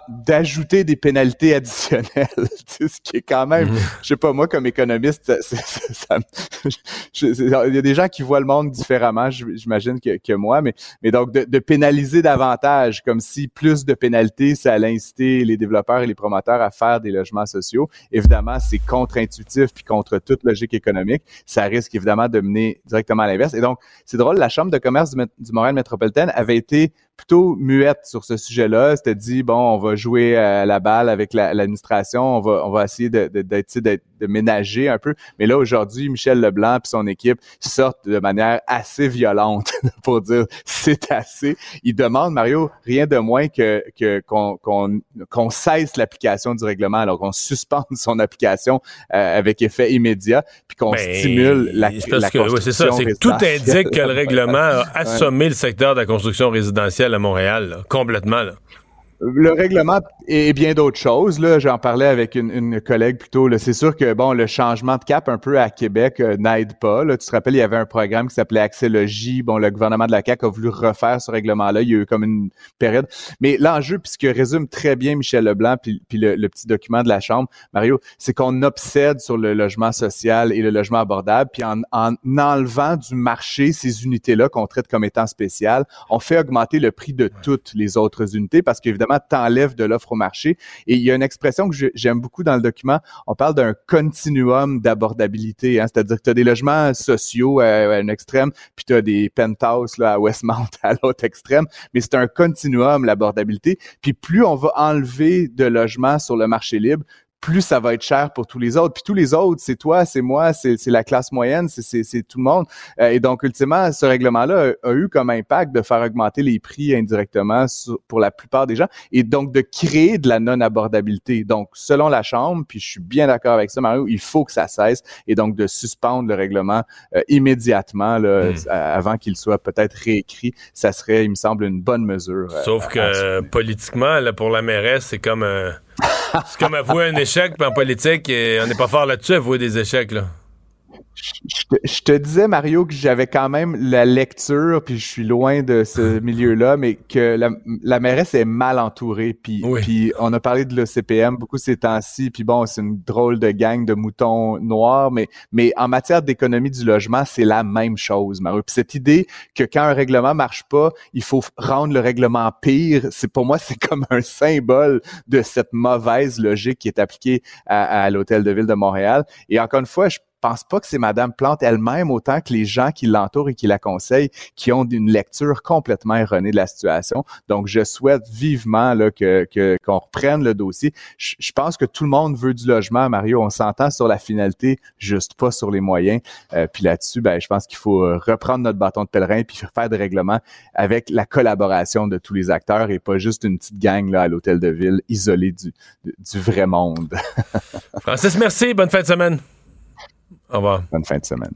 d'ajouter des pénalités additionnelles, ce qui est quand même, mhm. je sais pas moi comme économiste, il y a des gens qui voient le monde différemment, j'imagine que, que, moi, mais mais donc de, de, pénaliser davantage, comme si plus de pénalités, ça allait inciter les développeurs et les promoteurs à faire des logements sociaux. Évidemment, c'est contre-intuitif puis contre toute logique économique. Ça risque évidemment de mener directement à l'inverse. Et donc, c'est drôle, la Chambre de commerce du, du Montréal métropolitaine avait été plutôt muette sur ce sujet-là. C'était dit bon, on va jouer à la balle avec l'administration, on va on va essayer de d'être de, ménager un peu. Mais là aujourd'hui, Michel Leblanc et son équipe sortent de manière assez violente pour dire c'est assez. Ils demandent Mario rien de moins que que qu'on qu'on cesse l'application du règlement, alors qu'on suspende son application euh, avec effet immédiat, puis qu'on ben, stimule la, la construction. c'est ça. C'est tout indique que le règlement a assommé le secteur de la construction résidentielle à Montréal, complètement. Là. Le règlement et bien d'autres choses. Là, j'en parlais avec une, une collègue plutôt. C'est sûr que bon, le changement de cap un peu à Québec euh, n'aide pas. Là. Tu te rappelles, il y avait un programme qui s'appelait Accélogie. Bon, le gouvernement de la CAQ a voulu refaire ce règlement-là. Il y a eu comme une période. Mais l'enjeu, puisque résume très bien Michel Leblanc, puis, puis le, petit document de la Chambre, Mario, c'est qu'on obsède sur le logement social et le logement abordable, puis en, en enlevant du marché ces unités-là qu'on traite comme étant spéciales, on fait augmenter le prix de toutes les autres unités parce qu'évidemment, t'enlèves de l'offre marché. Et il y a une expression que j'aime beaucoup dans le document. On parle d'un continuum d'abordabilité, hein. c'est-à-dire que tu as des logements sociaux à, un extrême, puis tu as des penthouses à Westmount à l'autre extrême, mais c'est un continuum, l'abordabilité. Puis plus on va enlever de logements sur le marché libre, plus ça va être cher pour tous les autres. Puis tous les autres, c'est toi, c'est moi, c'est la classe moyenne, c'est tout le monde. Euh, et donc, ultimement, ce règlement-là a, eu comme impact de faire augmenter les prix indirectement pour la plupart des gens et donc de créer de la non-abordabilité. Donc, selon la Chambre, puis je suis bien d'accord avec ça, Mario, il faut que ça cesse et donc de suspendre le règlement euh, immédiatement là, hmm. avant qu'il soit peut-être réécrit. Ça serait, il me semble, une bonne mesure. Euh, Sauf que politiquement, là, pour la mairesse, c'est comme c'est comme avouer un échec, puis en politique, on n'est pas fort là-dessus, avouer des échecs, là. Je te, disais, Mario, que j'avais quand même la lecture, puis je suis loin de ce milieu-là, mais que la, la, mairesse est mal entourée. Puis, puis on a parlé de l'OCPM beaucoup ces temps-ci, puis bon, c'est une drôle de gang de moutons noirs, mais, mais en matière d'économie du logement, c'est la même chose, Mario. Puis cette idée que quand un règlement marche pas, il faut rendre le règlement pire, c'est pour moi, c'est comme un symbole de cette mauvaise logique qui est appliquée à, à l'Hôtel de Ville de Montréal. Et encore une fois, je pense pas que c'est Madame Plante elle-même, autant que les gens qui l'entourent et qui la conseillent, qui ont une lecture complètement erronée de la situation. Donc, je souhaite vivement que, qu'on reprenne le dossier. Je, pense que tout le monde veut du logement, Mario. On s'entend sur la finalité, juste pas sur les moyens. Euh, puis là-dessus, ben, je pense qu'il faut reprendre notre bâton de pèlerin puis faire des règlements avec la collaboration de tous les acteurs et pas juste une petite gang là à l'hôtel de ville isolée du, du vrai monde. Francis, merci. Bonne fin de semaine. Au revoir. Bonne fin de semaine.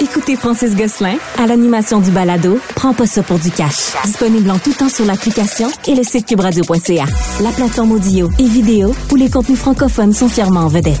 Écoutez Francis Gosselin à l'animation du balado Prends pas ça pour du cash. Disponible en tout temps sur l'application et le site cubradio.ca. La plateforme audio et vidéo où les contenus francophones sont fièrement en vedette.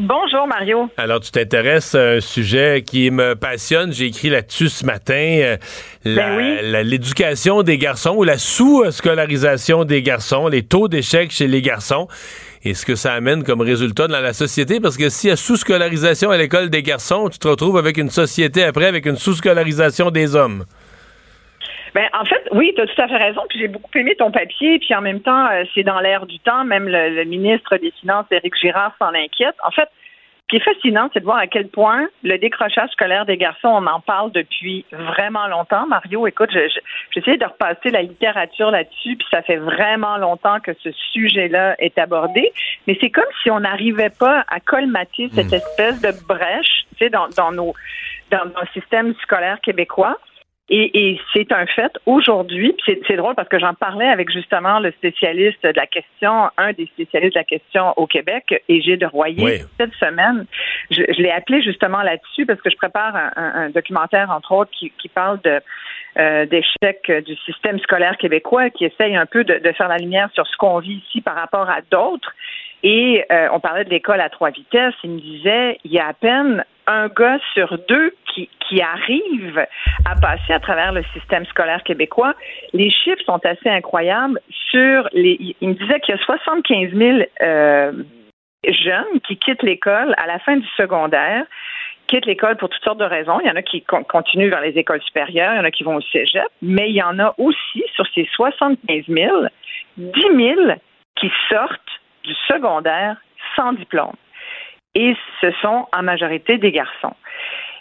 Bonjour Mario. Alors tu t'intéresses à un sujet qui me passionne. J'ai écrit là-dessus ce matin. Euh, ben l'éducation des garçons ou la sous-scolarisation des garçons, les taux d'échec chez les garçons et ce que ça amène comme résultat dans la société. Parce que s'il y a sous-scolarisation à l'école des garçons, tu te retrouves avec une société après avec une sous-scolarisation des hommes. Ben, en fait, oui, tu as tout à fait raison. Puis j'ai beaucoup aimé ton papier. Puis en même temps, euh, c'est dans l'air du temps. Même le, ministre des Finances, Éric Girard, s'en inquiète. En fait, ce qui est fascinant, c'est de voir à quel point le décrochage scolaire des garçons, on en parle depuis vraiment longtemps. Mario, écoute, j'essaie de repasser la littérature là-dessus, puis ça fait vraiment longtemps que ce sujet-là est abordé. Mais c'est comme si on n'arrivait pas à colmater cette hmm. espèce de brèche, tu sais, dans, dans nos dans nos systèmes scolaires québécois. Et, et c'est un fait aujourd'hui, c'est drôle parce que j'en parlais avec justement le spécialiste de la question, un des spécialistes de la question au Québec, Égide Royer, cette semaine. Je, je l'ai appelé justement là-dessus parce que je prépare un, un, documentaire, entre autres, qui, qui parle de euh, d'échec du système scolaire québécois, qui essaye un peu de, de faire la lumière sur ce qu'on vit ici par rapport à d'autres. Et euh, on parlait de l'école à trois vitesses. Il me disait, il y a à peine un gars sur deux qui, qui arrive à passer à travers le système scolaire québécois. Les chiffres sont assez incroyables. Sur les, il me disait qu'il y a 75 000 euh, jeunes qui quittent l'école à la fin du secondaire quittent l'école pour toutes sortes de raisons. Il y en a qui continuent vers les écoles supérieures, il y en a qui vont au cégep, mais il y en a aussi, sur ces 75 000, 10 000 qui sortent du secondaire sans diplôme. Et ce sont en majorité des garçons.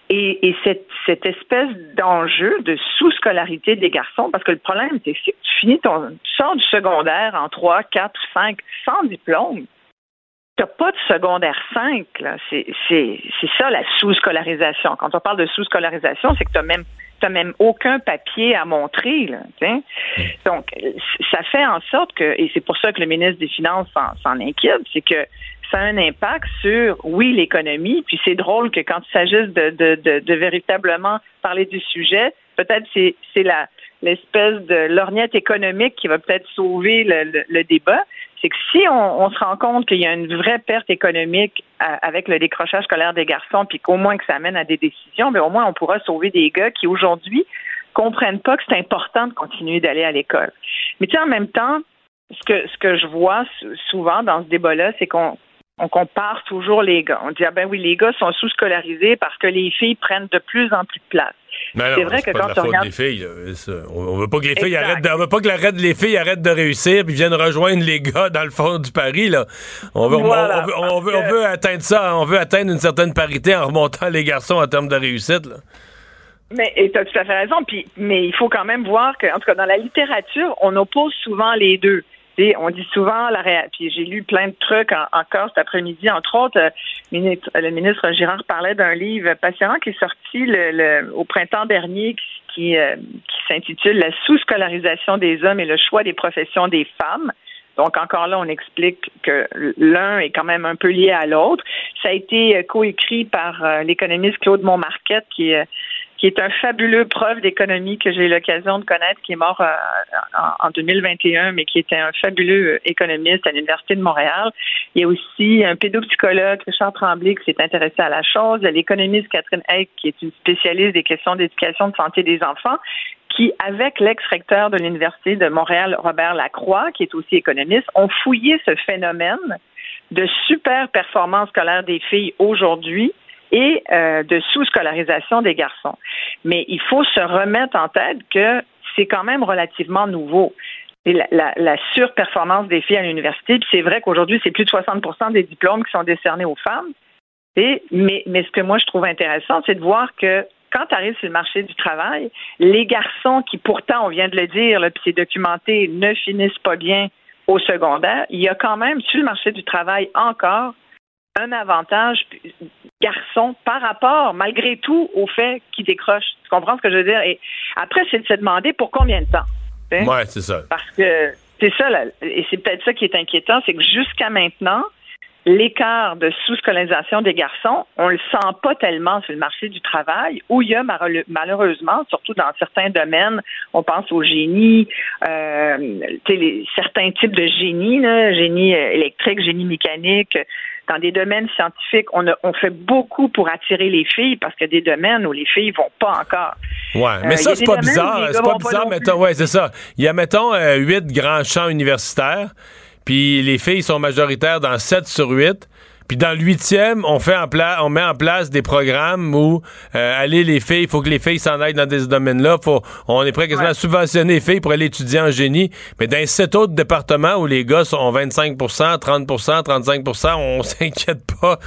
Et, cette, espèce d'enjeu de sous-scolarité des garçons, parce que le problème, c'est que si tu finis ton, tu sors du secondaire en 3, 4, 5 sans diplôme, tu n'as pas de secondaire 5. C'est ça la sous-scolarisation. Quand on parle de sous-scolarisation, c'est que tu n'as même t'as même aucun papier à montrer. Donc, ça fait en sorte que, et c'est pour ça que le ministre des Finances s'en inquiète, c'est que ça a un impact sur, oui, l'économie, puis c'est drôle que quand il s'agisse de, véritablement parler du sujet, peut-être c'est, la, l'espèce de lorgnette économique qui va peut-être sauver le, débat, c'est que si on, se rend compte qu'il y a une vraie perte économique avec le décrochage scolaire des garçons, puis qu'au moins que ça amène à des décisions, mais au moins on pourra sauver des gars qui aujourd'hui comprennent pas que c'est important de continuer d'aller à l'école. Mais tu sais, en même temps, ce que ce que je vois souvent dans ce débat-là, c'est qu'on on compare toujours les gars. On dit ah ben oui, les gars sont sous-scolarisés parce que les filles prennent de plus en plus de place. c'est vrai que quand tu regardes... Des filles, on, veut pas que les filles arrêtent de, on veut pas que les filles arrêtent de réussir puis viennent rejoindre les gars dans le fond du pari là. On veut, on, veut, on veut atteindre ça, on veut atteindre une certaine parité en remontant les garçons en termes de réussite là. Mais tu as tout à fait raison. Puis, mais il faut quand même voir que, en tout cas, dans la littérature, on oppose souvent les deux. On dit souvent la Puis j'ai lu plein de trucs encore cet après-midi, entre autres. Euh, le ministre Girard parlait d'un livre passionnant qui est sorti le, au printemps dernier qui, euh, qui s'intitule La sous-scolarisation des hommes et le choix des professions des femmes. Donc encore là, on explique que l'un est quand même un peu lié à l'autre. Ça a été coécrit par euh, l'économiste Claude Montmarquette, qui est qui est un fabuleux prof d'économie que j'ai eu l'occasion de connaître, qui est mort euh, en, 2021, mais qui était un fabuleux euh, économiste à l'Université de Montréal. Il y a aussi un pédopsychologue, Richard Tremblay, qui s'est intéressé à la chose. L'économiste Catherine Eyck, qui est une spécialiste des questions d'éducation de santé des enfants, qui, avec l'ex-recteur de l'Université de Montréal, Robert Lacroix, qui est aussi économiste, ont fouillé ce phénomène de super performance scolaire des filles aujourd'hui et euh, de sous-scolarisation des garçons. Mais il faut se remettre en tête que c'est quand même relativement nouveau. La, surperformance des filles à l'université, puis c'est vrai qu'aujourd'hui, c'est plus de 60% des diplômes qui sont décernés aux femmes. Et, mais, mais ce que moi je trouve intéressant, c'est de voir que quand tu arrives sur le marché du travail, les garçons qui pourtant, on vient de le dire, puis c'est documenté, ne finissent pas bien au secondaire, il y a quand même sur le marché du travail encore un avantage garçon par rapport, malgré tout, au fait qu'il décroche. Tu comprends ce que je veux dire? Et après, c'est de se demander pour combien de temps. Oui, c'est ça. Parce que c'est ça, et c'est peut-être ça qui est inquiétant, c'est que jusqu'à maintenant, l'écart de sous-scolarisation des garçons, on le sent pas tellement sur le marché du travail, où il y a malheureusement, surtout dans certains domaines, on pense au génie, euh, certains types de génie, là, génie électrique, génie mécanique, dans des domaines scientifiques, on, on fait beaucoup pour attirer les filles parce qu'il y a des domaines où les filles vont pas encore. Ouais, mais euh, ça, c'est pas bizarre. C'est pas bizarre, mettons, ouais, c'est ça. Il y a, mettons, euh, huit grands champs universitaires, puis les filles sont majoritaires dans sept sur huit. Puis dans le huitième, on fait en place, on met en place des programmes où euh, aller les filles, il faut que les filles s'en aillent dans des domaines-là. Faut, on est prêt quasiment à subventionner les filles pour aller étudier en génie. Mais dans sept autres départements où les gars sont 25% 30% 35% on s'inquiète pas.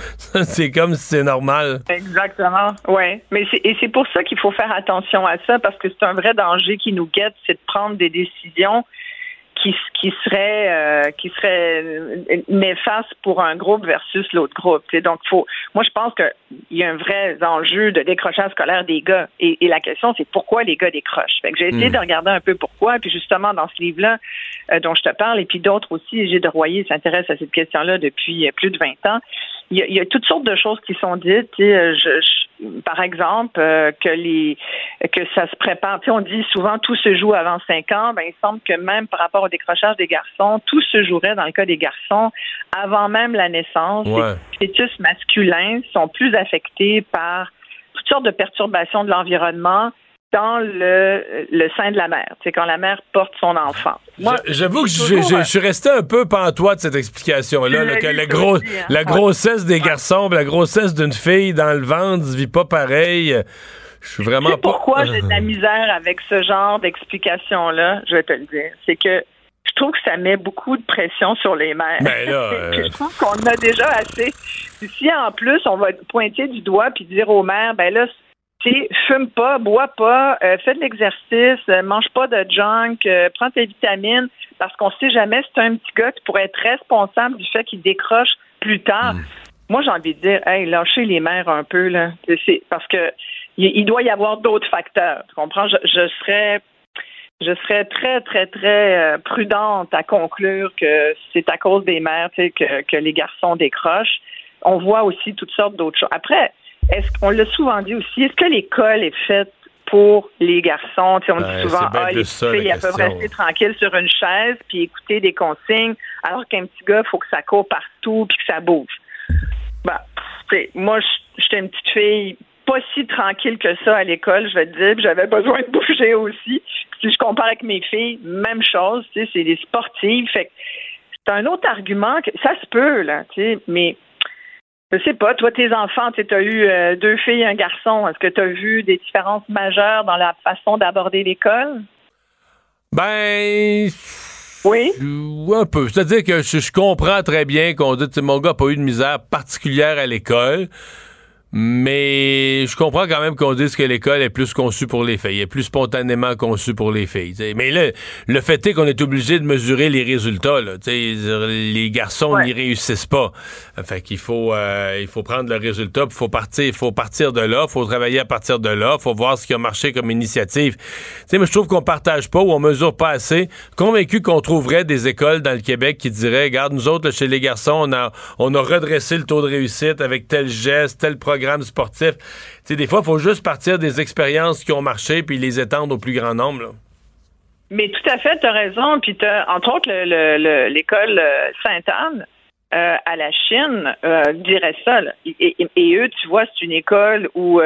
c'est comme si c'est normal. Exactement. Ouais. Mais c'est, et c'est pour ça qu'il faut faire attention à ça parce que c'est un vrai danger qui nous guette, c'est de prendre des décisions qui, qui serait euh, qui serait néfaste pour un groupe versus l'autre groupe. Donc, faut, moi, je pense qu'il y a un vrai enjeu de décrochage scolaire des gars. Et, la question, c'est pourquoi les gars décrochent? Fait que j'ai essayé hmm. de regarder un peu pourquoi. Puis justement, dans ce livre-là euh, dont je te parle, et puis d'autres aussi, Gilles de Royer s'intéresse à cette question-là depuis euh, plus de 20 ans il y, a, toutes sortes de choses qui sont dites. Euh, je, par exemple, euh, que les que ça se prépare. on dit souvent tout se joue avant cinq ans. Ben, il semble que même par rapport au décrochage des garçons, tout se jouerait dans le cas des garçons avant même la naissance. Les fœtus masculins sont plus affectés par toutes sortes de perturbations de l'environnement dans le, le sein de la mère, c'est quand la mère porte son enfant. J'avoue que je suis resté un peu pantois de cette explication-là, que la, gros, hein. la grossesse des garçons, la grossesse d'une fille dans le ventre ne vit pas pareil. Je suis vraiment pas... pourquoi j'ai de la misère avec ce genre d'explication-là, je vais te le dire. C'est que je trouve que ça met beaucoup de pression sur les mères. Ben là, Je trouve qu'on a déjà assez. Si en plus on va pointer du doigt puis dire aux mères, ben là, tu fume pas, bois pas, euh, fais de l'exercice, euh, mange pas de junk, euh, prends tes vitamines, parce qu'on sait jamais c'est un petit gars qui pourrait être responsable du fait qu'il décroche plus tard. Mm. Moi, j'ai envie de dire, hey, lâchez les mères un peu, là. C'est parce que il, doit y avoir d'autres facteurs. Tu comprends? Je, je, serais je serais très, très, très prudente à conclure que c'est à cause des mères que, que les garçons décrochent. On voit aussi toutes sortes d'autres choses. Après, est-ce qu'on l'a souvent dit aussi, est-ce que l'école est faite pour les garçons? on dit souvent, ah, les filles, elles peuvent rester tranquilles sur une chaise puis écouter des consignes, alors qu'un petit gars, il faut que ça court partout puis que ça bouge. Bah, moi, j'étais une petite fille pas si tranquille que ça à l'école, je vais te dire, j'avais besoin de bouger aussi. Si je compare avec mes filles, même chose, c'est des sportives. Fait c'est un autre argument que ça se peut, là, mais Je sais pas, toi, tes enfants, tu as eu euh, deux filles et un garçon. Est-ce que tu as vu des différences majeures dans la façon d'aborder l'école? Ben. Oui. Un peu. C'est-à-dire que je, comprends très bien qu'on dit mon gars n'a pas eu de misère particulière à l'école. Mais je comprends quand même qu'on dise que l'école est plus conçue pour les filles, est plus spontanément conçue pour les filles. Mais là, le fait est qu'on est obligé de mesurer les résultats. Là, les garçons n'y réussissent pas. Fait qu'il faut, euh, il faut prendre le résultat, il faut partir, il faut partir de là, il faut travailler à partir de là, il faut voir ce qui a marché comme initiative. mais je trouve qu'on partage pas ou on mesure pas assez. Convaincu qu'on trouverait des écoles dans le Québec qui diraient, regarde, nous autres, chez les garçons, on a, on a redressé le taux de réussite avec tel geste, tel programme programme sportif. des fois, il faut juste partir des expériences qui ont marché puis les étendre au plus grand nombre. Mais tout à fait, tu as raison. Puis, entre autres, l'école euh, Sainte-Anne. Euh, à la Chine euh, dirait ça. Et, eux, tu vois, c'est une école où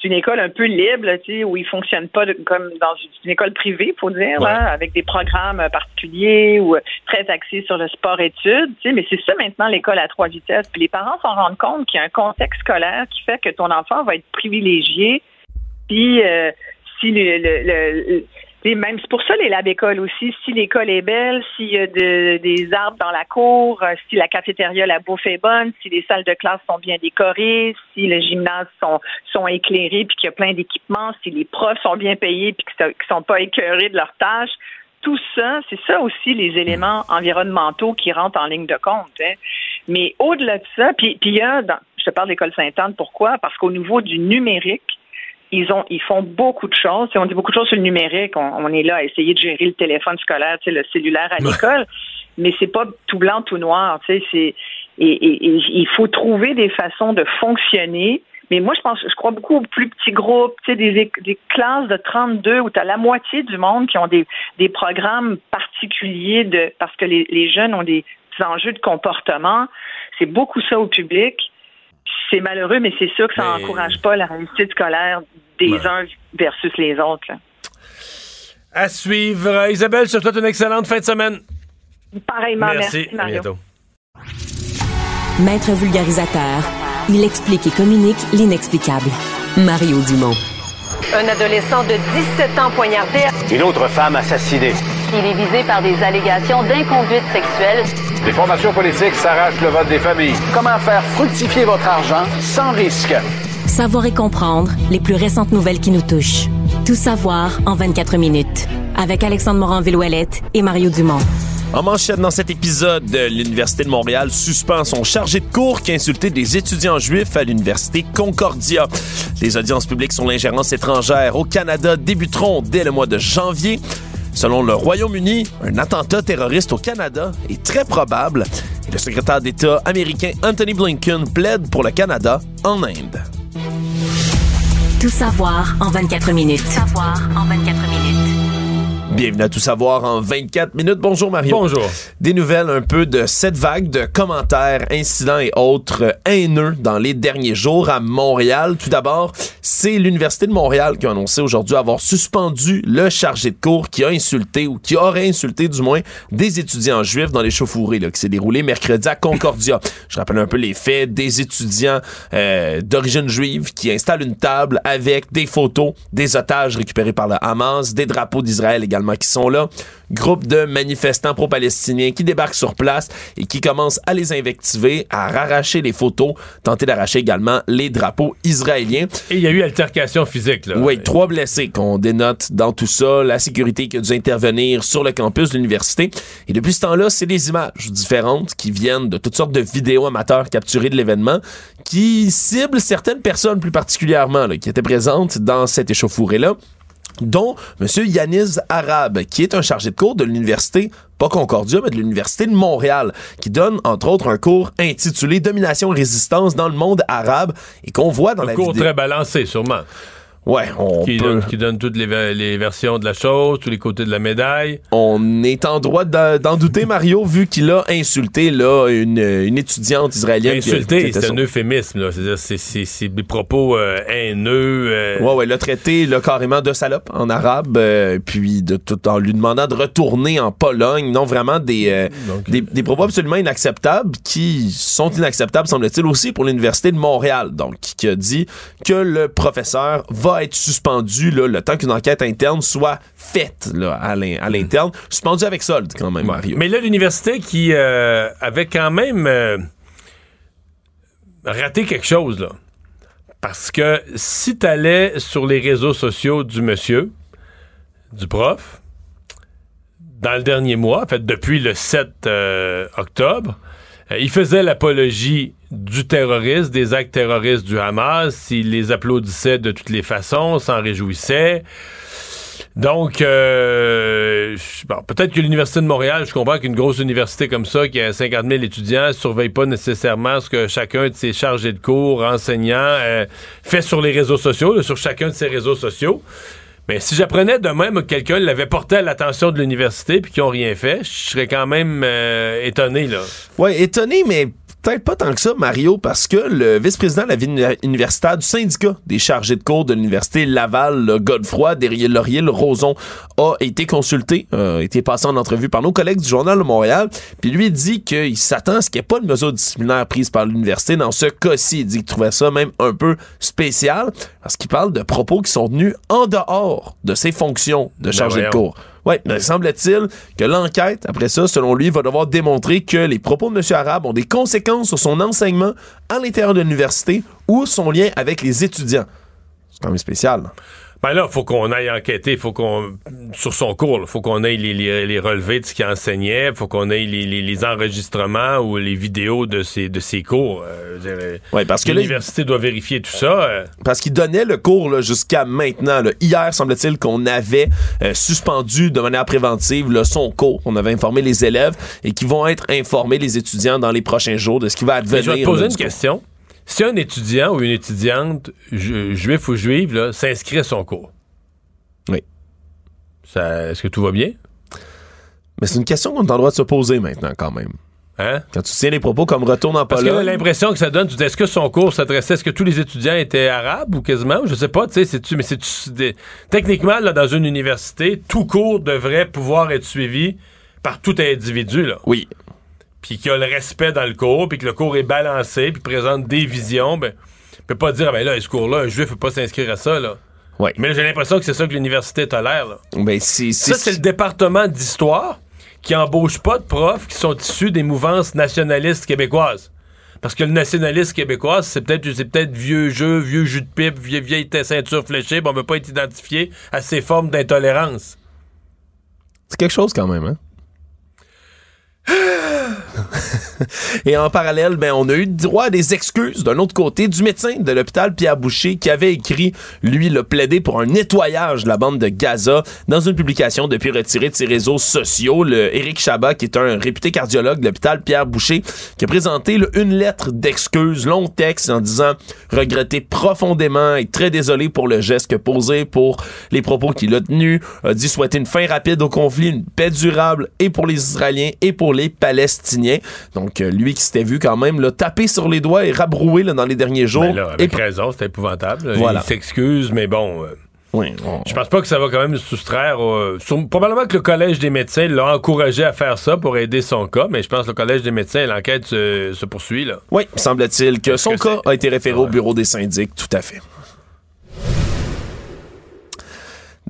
c'est une école un peu libre, tu sais, où ils fonctionnent pas comme dans une, école privée, faut dire, avec des programmes particuliers ou euh, très axés sur le sport-études. Tu sais, mais c'est ça maintenant l'école à trois vitesses. Puis les parents s'en rendent compte qu'il y a un contexte scolaire qui fait que ton enfant va être privilégié. Puis euh, si le, le même c'est pour ça les labs écoles aussi. Si l'école est belle, s'il y a des arbres dans la cour, euh, si la cafétéria, la bouffe est bonne, si les salles de classe sont bien décorées, si les gymnases sont sont éclairés puis qu'il y a plein d'équipements, si les profs sont bien payés puis qu'ils sont pas écœurés de leurs tâches, tout ça, c'est ça aussi les éléments environnementaux qui rentrent en ligne de compte. Hein. Mais au-delà de ça, puis il y a, dans, je te parle de l'école Sainte-Anne, pourquoi? Parce qu'au niveau du numérique, ils ont ils font beaucoup de choses. on dit beaucoup de choses sur le numérique. On, est là à essayer de gérer le téléphone scolaire, le cellulaire à l'école, mais c'est pas tout blanc, tout noir. C'est et, il faut trouver des façons de fonctionner. Mais moi, je pense, je crois beaucoup aux plus petits groupes, tu sais, des, des classes de 32 où tu as la moitié du monde qui ont des, des programmes particuliers de parce que les, les jeunes ont des enjeux de comportement. C'est beaucoup ça au public c'est malheureux, mais c'est sûr que ça n'encourage pas la réussite scolaire des uns versus les autres. À suivre. Isabelle, je te souhaite une excellente fin de semaine. Pareillement, merci, merci Mario. À bientôt. Maître vulgarisateur, il explique et communique l'inexplicable. Mario Dumont. Un adolescent de 17 ans poignardé. Une autre femme assassinée. Il est visé par des allégations d'inconduite sexuelle. Les formations politiques s'arrachent le vote des familles. Comment faire fructifier votre argent sans risque? Savoir et comprendre les plus récentes nouvelles qui nous touchent. Tout savoir en 24 minutes. Avec Alexandre Morin-Villouellette et Mario Dumont. En manchette dans cet épisode, l'Université de Montréal suspend son chargé de cours qui a insulté des étudiants juifs à l'Université Concordia. Les audiences publiques sur l'ingérence étrangère au Canada débuteront dès le mois de janvier. Selon le Royaume-Uni, un attentat terroriste au Canada est très probable et le secrétaire d'État américain Anthony Blinken plaide pour le Canada en Inde. Tout savoir en 24 minutes. Savoir en 24 minutes. Bienvenue à Tout savoir en 24 minutes. Bonjour Mario. Bonjour. Des nouvelles un peu de cette vague de commentaires, incidents et autres haineux dans les derniers jours à Montréal. Tout d'abord, c'est l'Université de Montréal qui a annoncé aujourd'hui avoir suspendu le chargé de cours qui a insulté ou qui aurait insulté du moins des étudiants juifs dans les chauffourées là, qui s'est déroulé mercredi à Concordia. Je rappelle un peu les faits des étudiants euh, d'origine juive qui installent une table avec des photos des otages récupérés par le Hamas, des drapeaux d'Israël également qui sont là. Groupe de manifestants pro-palestiniens qui débarquent sur place et qui commencent à les invectiver, à arracher les photos, tenter d'arracher également les drapeaux israéliens. Et il y a eu altercation physique, là. Oui, trois blessés qu'on dénote dans tout ça, la sécurité qui a dû intervenir sur le campus de l'université. Et depuis ce temps-là, c'est des images différentes qui viennent de toutes sortes de vidéos amateurs capturées de l'événement qui ciblent certaines personnes plus particulièrement qui étaient présentes dans cette échauffourée-là dont M. Yanis Arabe, qui est un chargé de cours de l'université, pas Concordia, mais de l'université de Montréal, qui donne entre autres un cours intitulé Domination et résistance dans le monde arabe et qu'on voit dans un la cours très balancé, sûrement. Ouais, on qui, peut. donne, qui donne toutes les, ver- les versions de la chose, tous les côtés de la médaille. On est en droit d'en douter, Mario, vu qu'il a insulté là, une, une étudiante israélienne. était c'est son- un euphémisme. là. C'est-à-dire, c'est- c'est c'est des propos euh, haineux. euh, Ouais, ouais, l'a traité là, carrément de salope en arabe, euh, puis de tout en lui demandant de retourner en Pologne. Non, vraiment des, euh, des, des propos absolument inacceptables qui sont inacceptables, semble-t-il, aussi pour l'Université de Montréal. Donc, qui a dit que le professeur va être suspendu là, le temps qu'une enquête interne soit faite là, à l'in- à l'interne. Suspendu avec solde, quand même, Mario. Mais là, l'université qui euh, avait quand même euh, raté quelque chose. Parce que si tu allais sur les réseaux sociaux du monsieur, du prof, dans le dernier mois, en fait, depuis le 7 euh, octobre, il faisait l'apologie du terrorisme, des actes terroristes du Hamas. Il les applaudissait de toutes les façons, s'en réjouissait. Donc, euh, peut-être que l'Université de Montréal, je comprends qu'une grosse université comme ça, qui a 50 000 étudiants, ne surveille pas nécessairement ce que chacun de ses chargés de cours, enseignants, euh, fait sur les réseaux sociaux, sur chacun de ses réseaux sociaux. Mais si j'apprenais de même que quelqu'un l'avait porté à l'attention de l'université puis qu'ils n'ont rien fait, je serais quand même euh, étonné, là. Ouais, étonné, mais peut-être pas tant que ça, Mario, parce que le vice-président de la vie uni- universitaire du syndicat des chargés de cours de l'Université Laval, le Godefroy Laurier, le Roson, a été consulté, euh, a été passé en entrevue par nos collègues du Journal de Montréal, puis lui dit qu'il s'attend à ce qu'il n'y ait pas de mesure disciplinaire prise par l'université dans ce cas-ci. Il dit qu'il trouvait ça même un peu spécial, parce qu'il parle de propos qui sont tenus en dehors de ses fonctions de chargé de cours. Oui, mais semble-t-il que l'enquête, après ça, selon lui, va devoir démontrer que les propos de M. Arabe ont des conséquences sur son enseignement à l'intérieur de l'université ou son lien avec les étudiants. C'est quand même spécial. Ben là, faut qu'on aille enquêter, faut qu'on sur son cours, faut qu'on aille les, les, les relevés de ce qu'il enseignait, faut qu'on aille les, les, les enregistrements ou les vidéos de ses de ses cours. Euh, Ouais, parce que l'université doit vérifier tout ça. euh. Parce qu'il donnait le cours là, jusqu'à maintenant. là. Hier, semble-t-il qu'on avait euh, suspendu de manière préventive là, son cours. On avait informé les élèves et qui vont être informés, les étudiants, dans les prochains jours de ce qui va Mais advenir. je vais te poser une question. Si un étudiant ou une étudiante, ju- juif ou juive, s'inscrit à son cours. Oui. Est-ce que tout va bien? Mais c'est une question qu'on est en droit de se poser maintenant, quand même. Hein? Quand tu tiens les propos comme retourne en Parce que Pologne. l'impression que ça donne, tu dis, est-ce que son cours s'adressait, est-ce que tous les étudiants étaient arabes ou quasiment? Je sais pas, tu sais, mais c'est des... techniquement, là, dans une université, tout cours devrait pouvoir être suivi par tout individu, là. Oui. Puis qu'il y a le respect dans le cours, puis que le cours est balancé, puis présente des visions, ben, on peut pas dire, ah ben là, ce cours-là, un juif peut pas s'inscrire à ça, là. Ouais. Mais j'ai l'impression que c'est ça que l'université tolère, là. Ben, c'est, Ça, c'est le département d'histoire qui embauche pas de profs qui sont issus des mouvances nationalistes québécoises. Parce que le nationaliste québécois, c'est peut-être peut-être vieux jeu, vieux jus de pipe, vieille, vieille ceinture fléchée, puis on veut pas être identifié à ces formes d'intolérance. C'est quelque chose quand même, hein? Et en parallèle, ben, on a eu droit à des excuses d'un autre côté du médecin de l'hôpital Pierre Boucher qui avait écrit, lui, le plaidé pour un nettoyage de la bande de Gaza dans une publication depuis retirée de ses réseaux sociaux. Le Éric Chabat, qui est un réputé cardiologue de l'hôpital Pierre Boucher, qui a présenté une lettre d'excuses, long texte en disant regretter profondément et très désolé pour le geste que posé, pour les propos qu'il a tenus, a dit souhaiter une fin rapide au conflit, une paix durable et pour les Israéliens et pour les Palestiniens. Donc, euh, lui qui s'était vu quand même là, taper sur les doigts et rabrouer là, dans les derniers jours. Ben là, avec et raison, c'est épouvantable. Voilà. Il s'excuse, mais bon. euh, Oui, on- Je pense pas que ça va quand même se soustraire. au- sur- probablement que le Collège des médecins l'a encouragé à faire ça pour aider son cas, mais je pense que le Collège des médecins, l'enquête se, se poursuit. Là. Oui, semble-t-il que son que cas a été référé au bureau des syndics, tout à fait.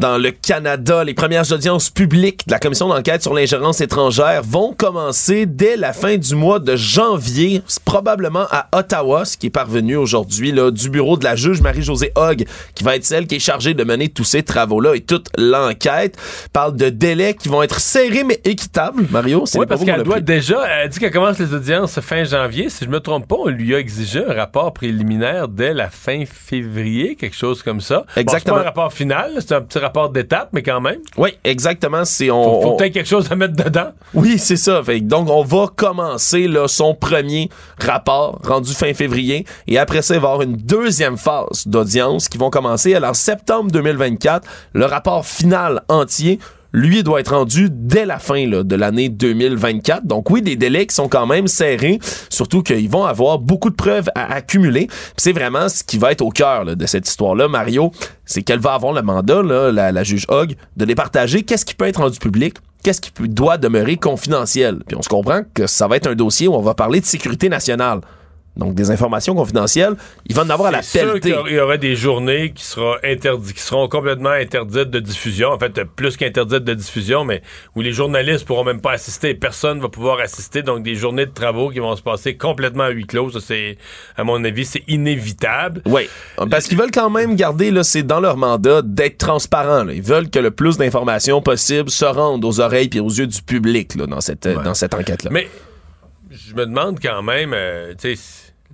Dans le Canada, les premières audiences publiques de la commission d'enquête sur l'ingérence étrangère vont commencer dès la fin du mois de janvier, probablement à Ottawa, ce qui est parvenu aujourd'hui là, du bureau de la juge Marie-Josée Hogg, qui va être celle qui est chargée de mener tous ces travaux-là et toute l'enquête. Parle de délais qui vont être serrés mais équitables, Mario. c'est Oui, parce qu'elle a doit déjà. Elle dit qu'elle commence les audiences fin janvier. Si je me trompe pas, on lui a exigé un rapport préliminaire dès la fin février, quelque chose comme ça. Bon, Exactement. c'est pas un rapport final, c'est un petit rapport rapport d'étape, mais quand même. Oui, exactement. C'est on. Faut, faut peut-être quelque chose à mettre dedans. Oui, c'est ça. Fait, donc, on va commencer là, son premier rapport rendu fin février. Et après ça, il va y avoir une deuxième phase d'audience qui vont commencer. Alors, septembre 2024, le rapport final entier lui doit être rendu dès la fin de l'année 2024. Donc oui, des délais qui sont quand même serrés, surtout qu'ils vont avoir beaucoup de preuves à accumuler. C'est vraiment ce qui va être au cœur de cette histoire-là, Mario, c'est qu'elle va avoir le mandat, la, juge Hogg, de les partager. Qu'est-ce qui peut être rendu public? Qu'est-ce qui doit demeurer confidentiel? Puis on se comprend que ça va être un dossier où on va parler de sécurité nationale. Donc, des informations confidentielles, il va en avoir à la pelletée. Il y aurait des journées qui, seront interdites, qui seront complètement interdites de diffusion. En fait, plus qu'interdites de diffusion, mais où les journalistes pourront même pas assister. Personne va pouvoir assister. Donc, des journées de travaux qui vont se passer complètement à huis clos. Ça, c'est, à mon avis, c'est inévitable. Oui. Parce qu'ils veulent quand même garder, là, c'est dans leur mandat d'être transparents. Ils veulent que le plus d'informations possible se rendent aux oreilles et aux yeux du public, là, dans cette, dans cette enquête-là. Mais, je me demande quand même, euh, tu sais,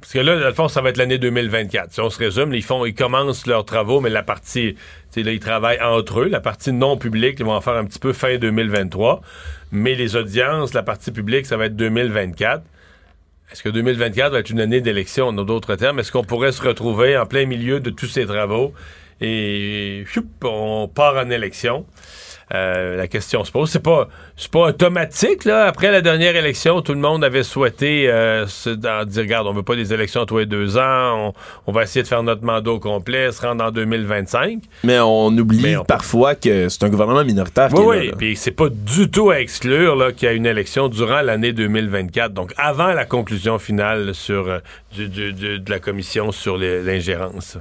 parce que là, dans le fond, ça va être l'année 2024. Si on se résume, ils font, ils commencent leurs travaux, mais la partie, là, ils travaillent entre eux. La partie non publique, ils vont en faire un petit peu fin 2023. Mais les audiences, la partie publique, ça va être 2024. Est-ce que 2024 va être une année d'élection, en d'autres termes? Est-ce qu'on pourrait se retrouver en plein milieu de tous ces travaux et on part en élection? Euh, la question se pose. C'est pas, c'est pas automatique, là. Après la dernière élection, tout le monde avait souhaité euh, se, dire, regarde, on veut pas des élections tous les deux ans, on, va essayer de faire notre mandat au complet, se rendre en 2025. Mais on oublie parfois que c'est un gouvernement minoritaire. Oui, oui, puis c'est pas du tout à exclure là, qu'il y a une élection durant l'année 2024, donc avant la conclusion finale sur, euh, de la commission sur l'ingérence.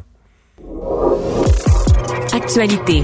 Actualité.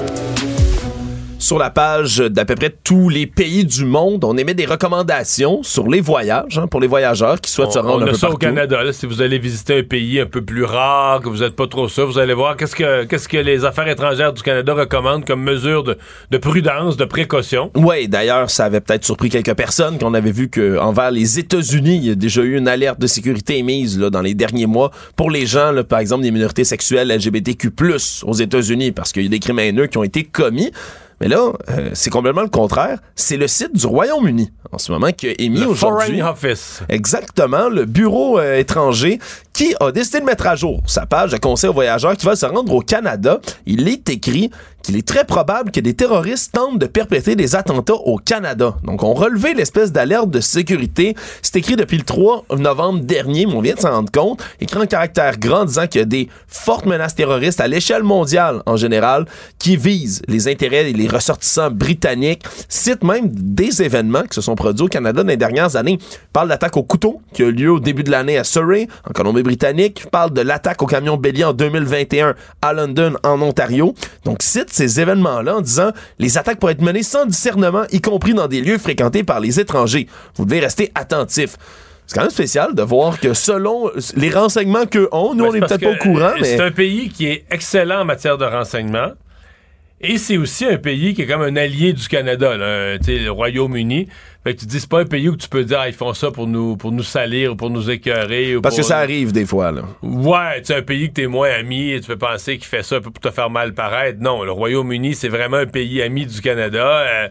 sur la page d'à peu près tous les pays du monde. On émet des recommandations sur les voyages hein, pour les voyageurs qui souhaitent se rendre on un peu ça au Canada. si vous allez visiter un pays un peu plus rare, que vous n'êtes pas trop sûr, vous allez voir qu'est-ce que qu'est-ce que les affaires étrangères du Canada recommandent comme mesure de, de prudence, de précaution. Oui, d'ailleurs, ça avait peut-être surpris quelques personnes qu'on avait vu que envers les États-Unis, il y a déjà eu une alerte de sécurité émise là, dans les derniers mois pour les gens, là, par exemple, des minorités sexuelles LGBTQ+ aux États-Unis parce qu'il y a des crimes haineux qui ont été commis. Mais là, euh, c'est complètement le contraire. C'est le site du Royaume-Uni en ce moment qui a émis aujourd'hui. Foreign Office. Exactement, le bureau euh, étranger qui a décidé de mettre à jour sa page de conseil aux voyageurs qui va se rendre au Canada. Il est écrit qu'il est très probable que des terroristes tentent de perpétrer des attentats au Canada. Donc, on relevait l'espèce d'alerte de sécurité. C'est écrit depuis le 3 novembre dernier, mais on vient de s'en rendre compte. Écrit en caractère grand disant qu'il y a des fortes menaces terroristes à l'échelle mondiale en général qui visent les intérêts et les ressortissants britanniques. Cite même des événements qui se sont produits au Canada dans les dernières années. parle d'attaque au couteau qui a eu lieu au début de l'année à Surrey, en Colombie-Britannique. parle de l'attaque au camion bélier en 2021 à London, en Ontario. Donc, cite ces événements-là en disant les attaques pourraient être menées sans discernement, y compris dans des lieux fréquentés par les étrangers. Vous devez rester attentif. C'est quand même spécial de voir que selon les renseignements qu'eux ont, nous, on n'est peut-être pas au courant. Mais... C'est un pays qui est excellent en matière de renseignement. Et c'est aussi un pays qui est comme un allié du Canada, là, le Royaume-Uni. Fait que tu dis, c'est pas un pays où tu peux dire, ah, ils font ça pour nous, pour nous salir ou pour nous écœurer. Parce que ça arrive des fois, là. Ouais, c'est un pays que t'es moins ami et tu peux penser qu'il fait ça pour te faire mal paraître. Non, le Royaume-Uni, c'est vraiment un pays ami du Canada. Euh,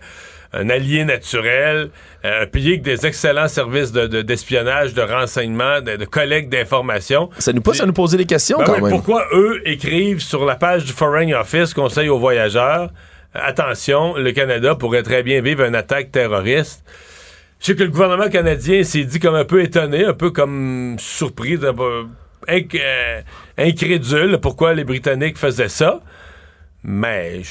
un allié naturel, euh, un pays avec des excellents services d'espionnage, de, renseignement, de, collecte d'informations. Ça nous pousse à nous poser des questions ben quand même. Pourquoi eux écrivent sur la page du Foreign Office Conseil aux voyageurs attention, le Canada pourrait très bien vivre une attaque terroriste. Je sais que le gouvernement canadien s'est dit comme un peu étonné, un peu comme surpris, euh, incrédule pourquoi les Britanniques faisaient ça. Mais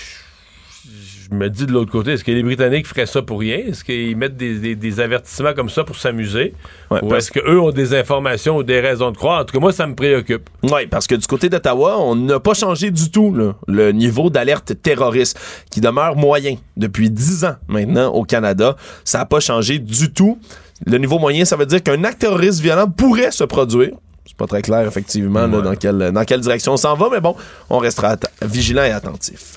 me dis de l'autre côté, est-ce que les Britanniques feraient ça pour rien? Est-ce qu'ils mettent des, avertissements comme ça pour s'amuser? ou est-ce qu'eux ont des informations ou des raisons de croire? En tout cas, moi, ça me préoccupe. Oui, parce que du côté d'Ottawa, on n'a pas changé du tout le niveau d'alerte terroriste qui demeure moyen depuis dix ans maintenant au Canada. Ça n'a pas changé du tout. Le niveau moyen, ça veut dire qu'un acte terroriste violent pourrait se produire c'est pas très clair, effectivement, dans, quelle, dans quelle direction on s'en va, mais bon, on restera vigilant et attentif.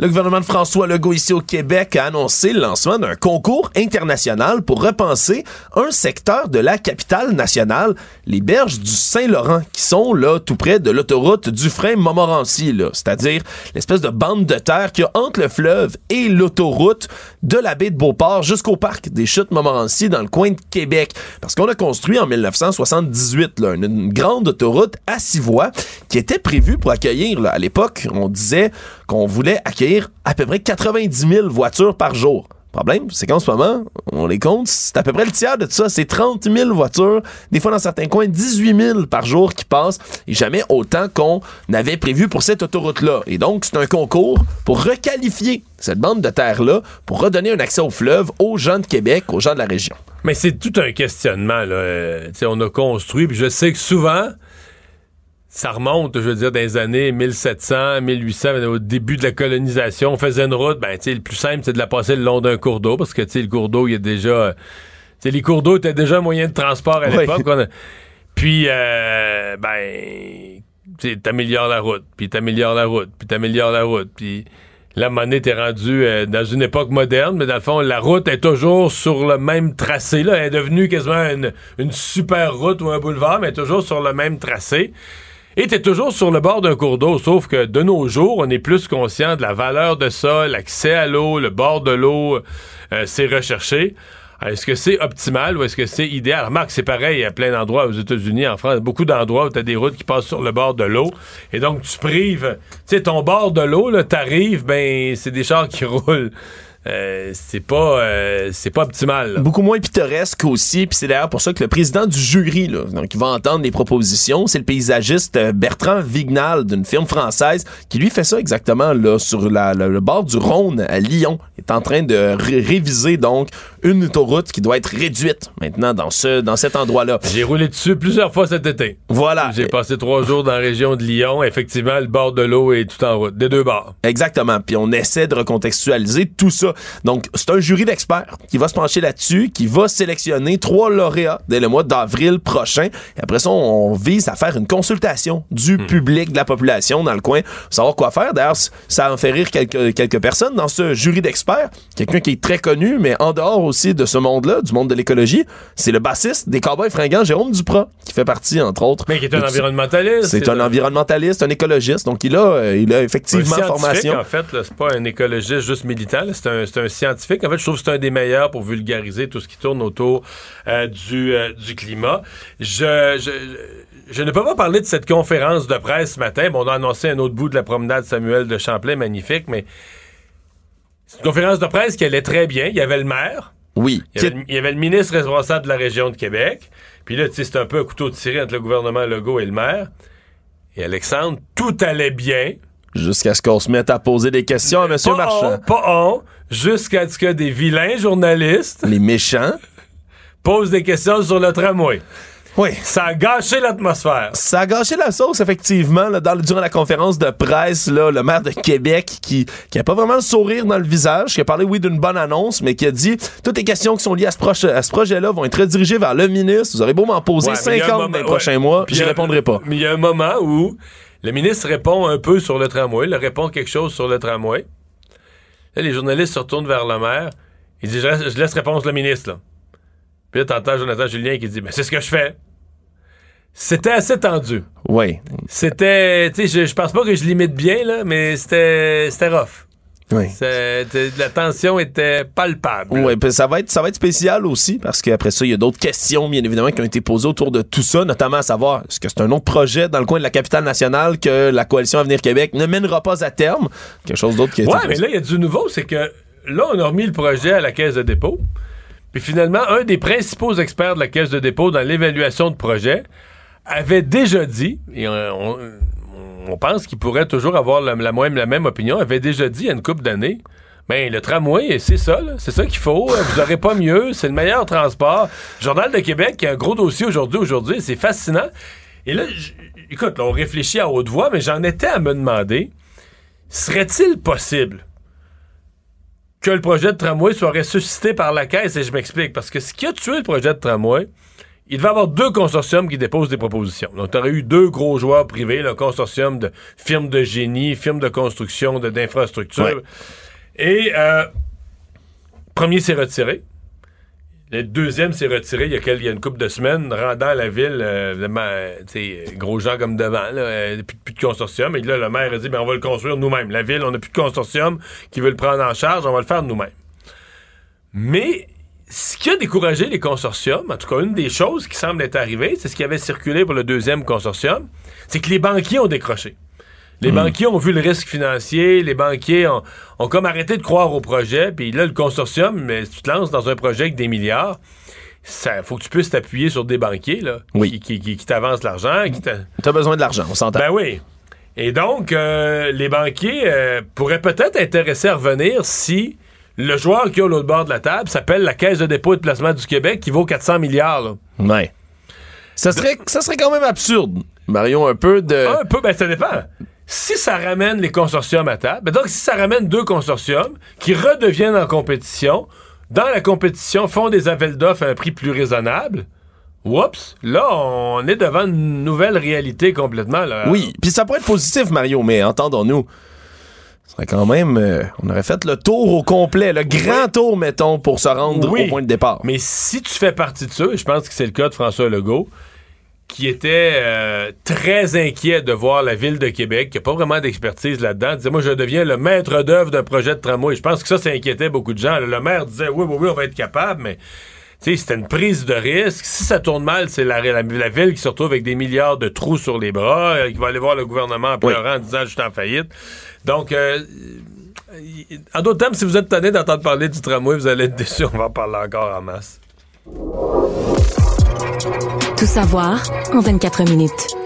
Le gouvernement de François Legault ici au Québec a annoncé le lancement d'un concours international pour repenser un secteur de la capitale nationale, les berges du Saint-Laurent, qui sont là tout près de l'autoroute du frein Montmorency, c'est-à-dire l'espèce de bande de terre qui a entre le fleuve et l'autoroute de la baie de Beauport jusqu'au parc des chutes Montmorency dans le coin de Québec. Parce qu'on a construit en 1978 là, une, grande autoroute à six voies qui était prévue pour accueillir, à l'époque, on disait qu'on voulait accueillir à peu près 90 000 voitures par jour. Problème, c'est qu'en ce moment, on les compte, c'est à peu près le tiers de tout ça. C'est 30 000 voitures, des fois dans certains coins, 18 000 par jour qui passent, et jamais autant qu'on avait prévu pour cette autoroute-là. Et donc, c'est un concours pour requalifier cette bande de terre-là, pour redonner un accès au fleuve aux gens de Québec, aux gens de la région. Mais c'est tout un questionnement. Là. Euh, on a construit, puis je sais que souvent, ça remonte, je veux dire, dans les années 1700, 1800, au début de la colonisation, on faisait une route, ben, tu sais, le plus simple, c'est de la passer le long d'un cours d'eau, parce que, tu sais, le cours d'eau, il y a déjà... Tu sais, les cours d'eau étaient déjà un moyen de transport à l'époque. Puis, euh, ben, tu t'améliores la route, puis t'améliores la route, puis t'améliores la route, puis la monnaie est rendue euh, dans une époque moderne, mais dans le fond, la route est toujours sur le même tracé. Là. Elle est devenue quasiment une, une super route ou un boulevard, mais toujours sur le même tracé. Et t'es toujours sur le bord d'un cours d'eau, sauf que de nos jours, on est plus conscient de la valeur de ça, l'accès à l'eau, le bord de l'eau, euh, c'est recherché. Est-ce que c'est optimal ou est-ce que c'est idéal? Remarque, c'est pareil à plein d'endroits aux États-Unis, en France, beaucoup d'endroits où tu des routes qui passent sur le bord de l'eau. Et donc, tu prives, tu sais, ton bord de l'eau, là, t'arrives, ben, c'est des chars qui roulent. Euh, c'est pas euh, c'est pas optimal. Beaucoup moins pittoresque aussi, puis c'est d'ailleurs pour ça que le président du jury, là, donc il va entendre les propositions, c'est le paysagiste euh, Bertrand Vignal d'une firme française qui lui fait ça exactement là sur le bord du Rhône à Lyon. Il est en train de réviser donc une autoroute qui doit être réduite maintenant dans ce dans cet endroit-là. J'ai roulé dessus plusieurs fois cet été. Voilà. J'ai passé trois jours dans la région de Lyon. Effectivement, le bord de l'eau est tout en route, des deux bords. Exactement. Puis on essaie de recontextualiser tout ça donc, c'est un jury d'experts qui va se pencher là-dessus, qui va sélectionner trois lauréats dès le mois d'avril prochain. Et après ça, on vise à faire une consultation du hmm. public, de la population dans le coin, pour savoir quoi faire. D'ailleurs, ça en fait rire quelques, quelques personnes dans ce jury d'experts. Quelqu'un qui est très connu, mais en dehors aussi de ce monde-là, du monde de l'écologie, c'est le bassiste des Cowboys fringants, Jérôme Duprat, qui fait partie, entre autres. Mais qui est un environnementaliste. C'est un environnementaliste, un écologiste. Donc, il a, euh, il a effectivement formation. En fait, c'est pas un écologiste juste militant, c'est un, un scientifique. En fait, je trouve que c'est un des meilleurs pour vulgariser tout ce qui tourne autour euh, du, euh, du climat. Je, je, ne peux pas parler de cette conférence de presse ce matin. Bon, on a annoncé un autre bout de la promenade Samuel de Champlain, magnifique, mais c'est une conférence de presse qui allait très bien. Il y avait le maire. Oui. Il y, avait, le ministre responsable de la région de Québec. Puis là, tu sais, c'est un peu un couteau de tiré entre le gouvernement Legault et le maire. Et Alexandre, tout allait bien. Jusqu'à ce qu'on se mette à poser des questions à M. Marchand. pas on, jusqu'à ce que des vilains journalistes. Les méchants. posent des questions sur le tramway. Oui. Ça a gâché l'atmosphère. Ça a gâché la sauce, effectivement, là, dans, durant la conférence de presse, là, le maire de Québec qui, qui a pas vraiment le sourire dans le visage, qui a parlé, oui, d'une bonne annonce, mais qui a dit toutes les questions qui sont liées à ce, ce projet-là vont être redirigées vers le ministre. Vous aurez beau m'en poser 50 dans les prochains mois, puis j'y répondrai pas. Mais il y a un moment où le ministre répond un peu sur le tramway, il répond quelque chose sur le tramway. Là, les journalistes se retournent vers le maire. Il dit Je laisse, réponse le ministre. Là. Puis là, t'entends Jonathan Julien qui dit Mais c'est ce que je fais. C'était assez tendu. Oui. C'était. Tu sais, je, je pense pas que je limite bien, là, mais c'était rough. Oui. La tension était palpable. Oui, ça va être ça va être spécial aussi parce qu'après ça, il y a d'autres questions bien évidemment qui ont été posées autour de tout ça, notamment à savoir est-ce que c'est un autre projet dans le coin de la capitale nationale que la coalition Avenir Québec ne mènera pas à terme, quelque chose d'autre qui a Ouais, mais là il y a du nouveau, c'est que là on a remis le projet à la caisse de dépôt. Puis finalement, un des principaux experts de la caisse de dépôt dans l'évaluation de projet avait déjà dit et on on pense qu'il pourrait toujours avoir la, la, la, même opinion, avait déjà dit il y a une couple d'années. Ben, le tramway, c'est ça, c'est ça qu'il faut. Vous n'aurez pas mieux, c'est le meilleur transport. Journal de Québec, qui a un gros dossier aujourd'hui, aujourd'hui, c'est fascinant. Et là, écoute, on réfléchit à haute voix, mais j'en étais à me demander, serait-il possible que le projet de tramway soit ressuscité par la caisse? Et je m'explique, parce que ce qui a tué le projet de tramway, il devait y avoir deux consortiums qui déposent des propositions. Donc, tu aurais eu deux gros joueurs privés, le consortium de firmes de génie, firmes de construction, d'infrastructures. Et euh, premier s'est retiré. Le deuxième s'est retiré il y, a il y a une couple de semaines, rendant la ville, euh, gros gens comme devant, là, euh, plus, de consortium. Et là, le maire a dit, ben, on va le construire nous-mêmes. La ville, on n'a plus de consortium qui veut le prendre en charge, on va le faire nous-mêmes. Mais ce qui a découragé les consortiums, en tout cas une des choses qui semble être arrivée, c'est ce qui avait circulé pour le deuxième consortium, c'est que les banquiers ont décroché. Les hmm. banquiers ont vu le risque financier, les banquiers ont, comme arrêté de croire au projet, puis là, le consortium, mais si tu te lances dans un projet avec des milliards, ça faut que tu puisses t'appuyer sur des banquiers là, qui, qui, t'avancent l'argent. Tu as besoin de l'argent, on s'entend. Ben oui. Et donc, euh, les banquiers euh, pourraient peut-être intéresser à revenir si le joueur qui est au l'autre bord de la table s'appelle la Caisse de dépôt et de placement du Québec qui vaut 400 milliards. Là. Ouais. Ça serait, ça serait quand même absurde, Marion, un peu de... Un peu, ben ça dépend. Si ça ramène les consortiums à table, ben donc si ça ramène deux consortiums qui redeviennent en compétition, dans la compétition font des appels d'offres à un prix plus raisonnable, Oups, là, on est devant une nouvelle réalité complètement. Là. Oui, puis ça pourrait être positif, Mario, mais entendons-nous quand même, euh, on aurait fait le tour au complet, le grand tour, mettons, pour se rendre au point de départ. Mais si tu fais partie de ça, et je pense que c'est le cas de François Legault, qui était euh, très inquiet de voir la ville de Québec, qui n'a pas vraiment d'expertise là-dedans, disait, moi, je deviens le maître d'œuvre d'un projet de tramway. Je pense que ça, ça inquiétait beaucoup de gens. Le maire disait, oui, oui, oui, on va être capable, mais c'était une prise de risque. Si ça tourne mal, c'est la, ville qui se retrouve avec des milliards de trous sur les bras, euh, qui va aller voir le gouvernement en pleurant en disant je suis en faillite. Donc, euh, en d'autres termes, si vous êtes tanné d'entendre parler du tramway, vous allez être déçu. On va en parler encore en masse. Tout savoir en 24 minutes.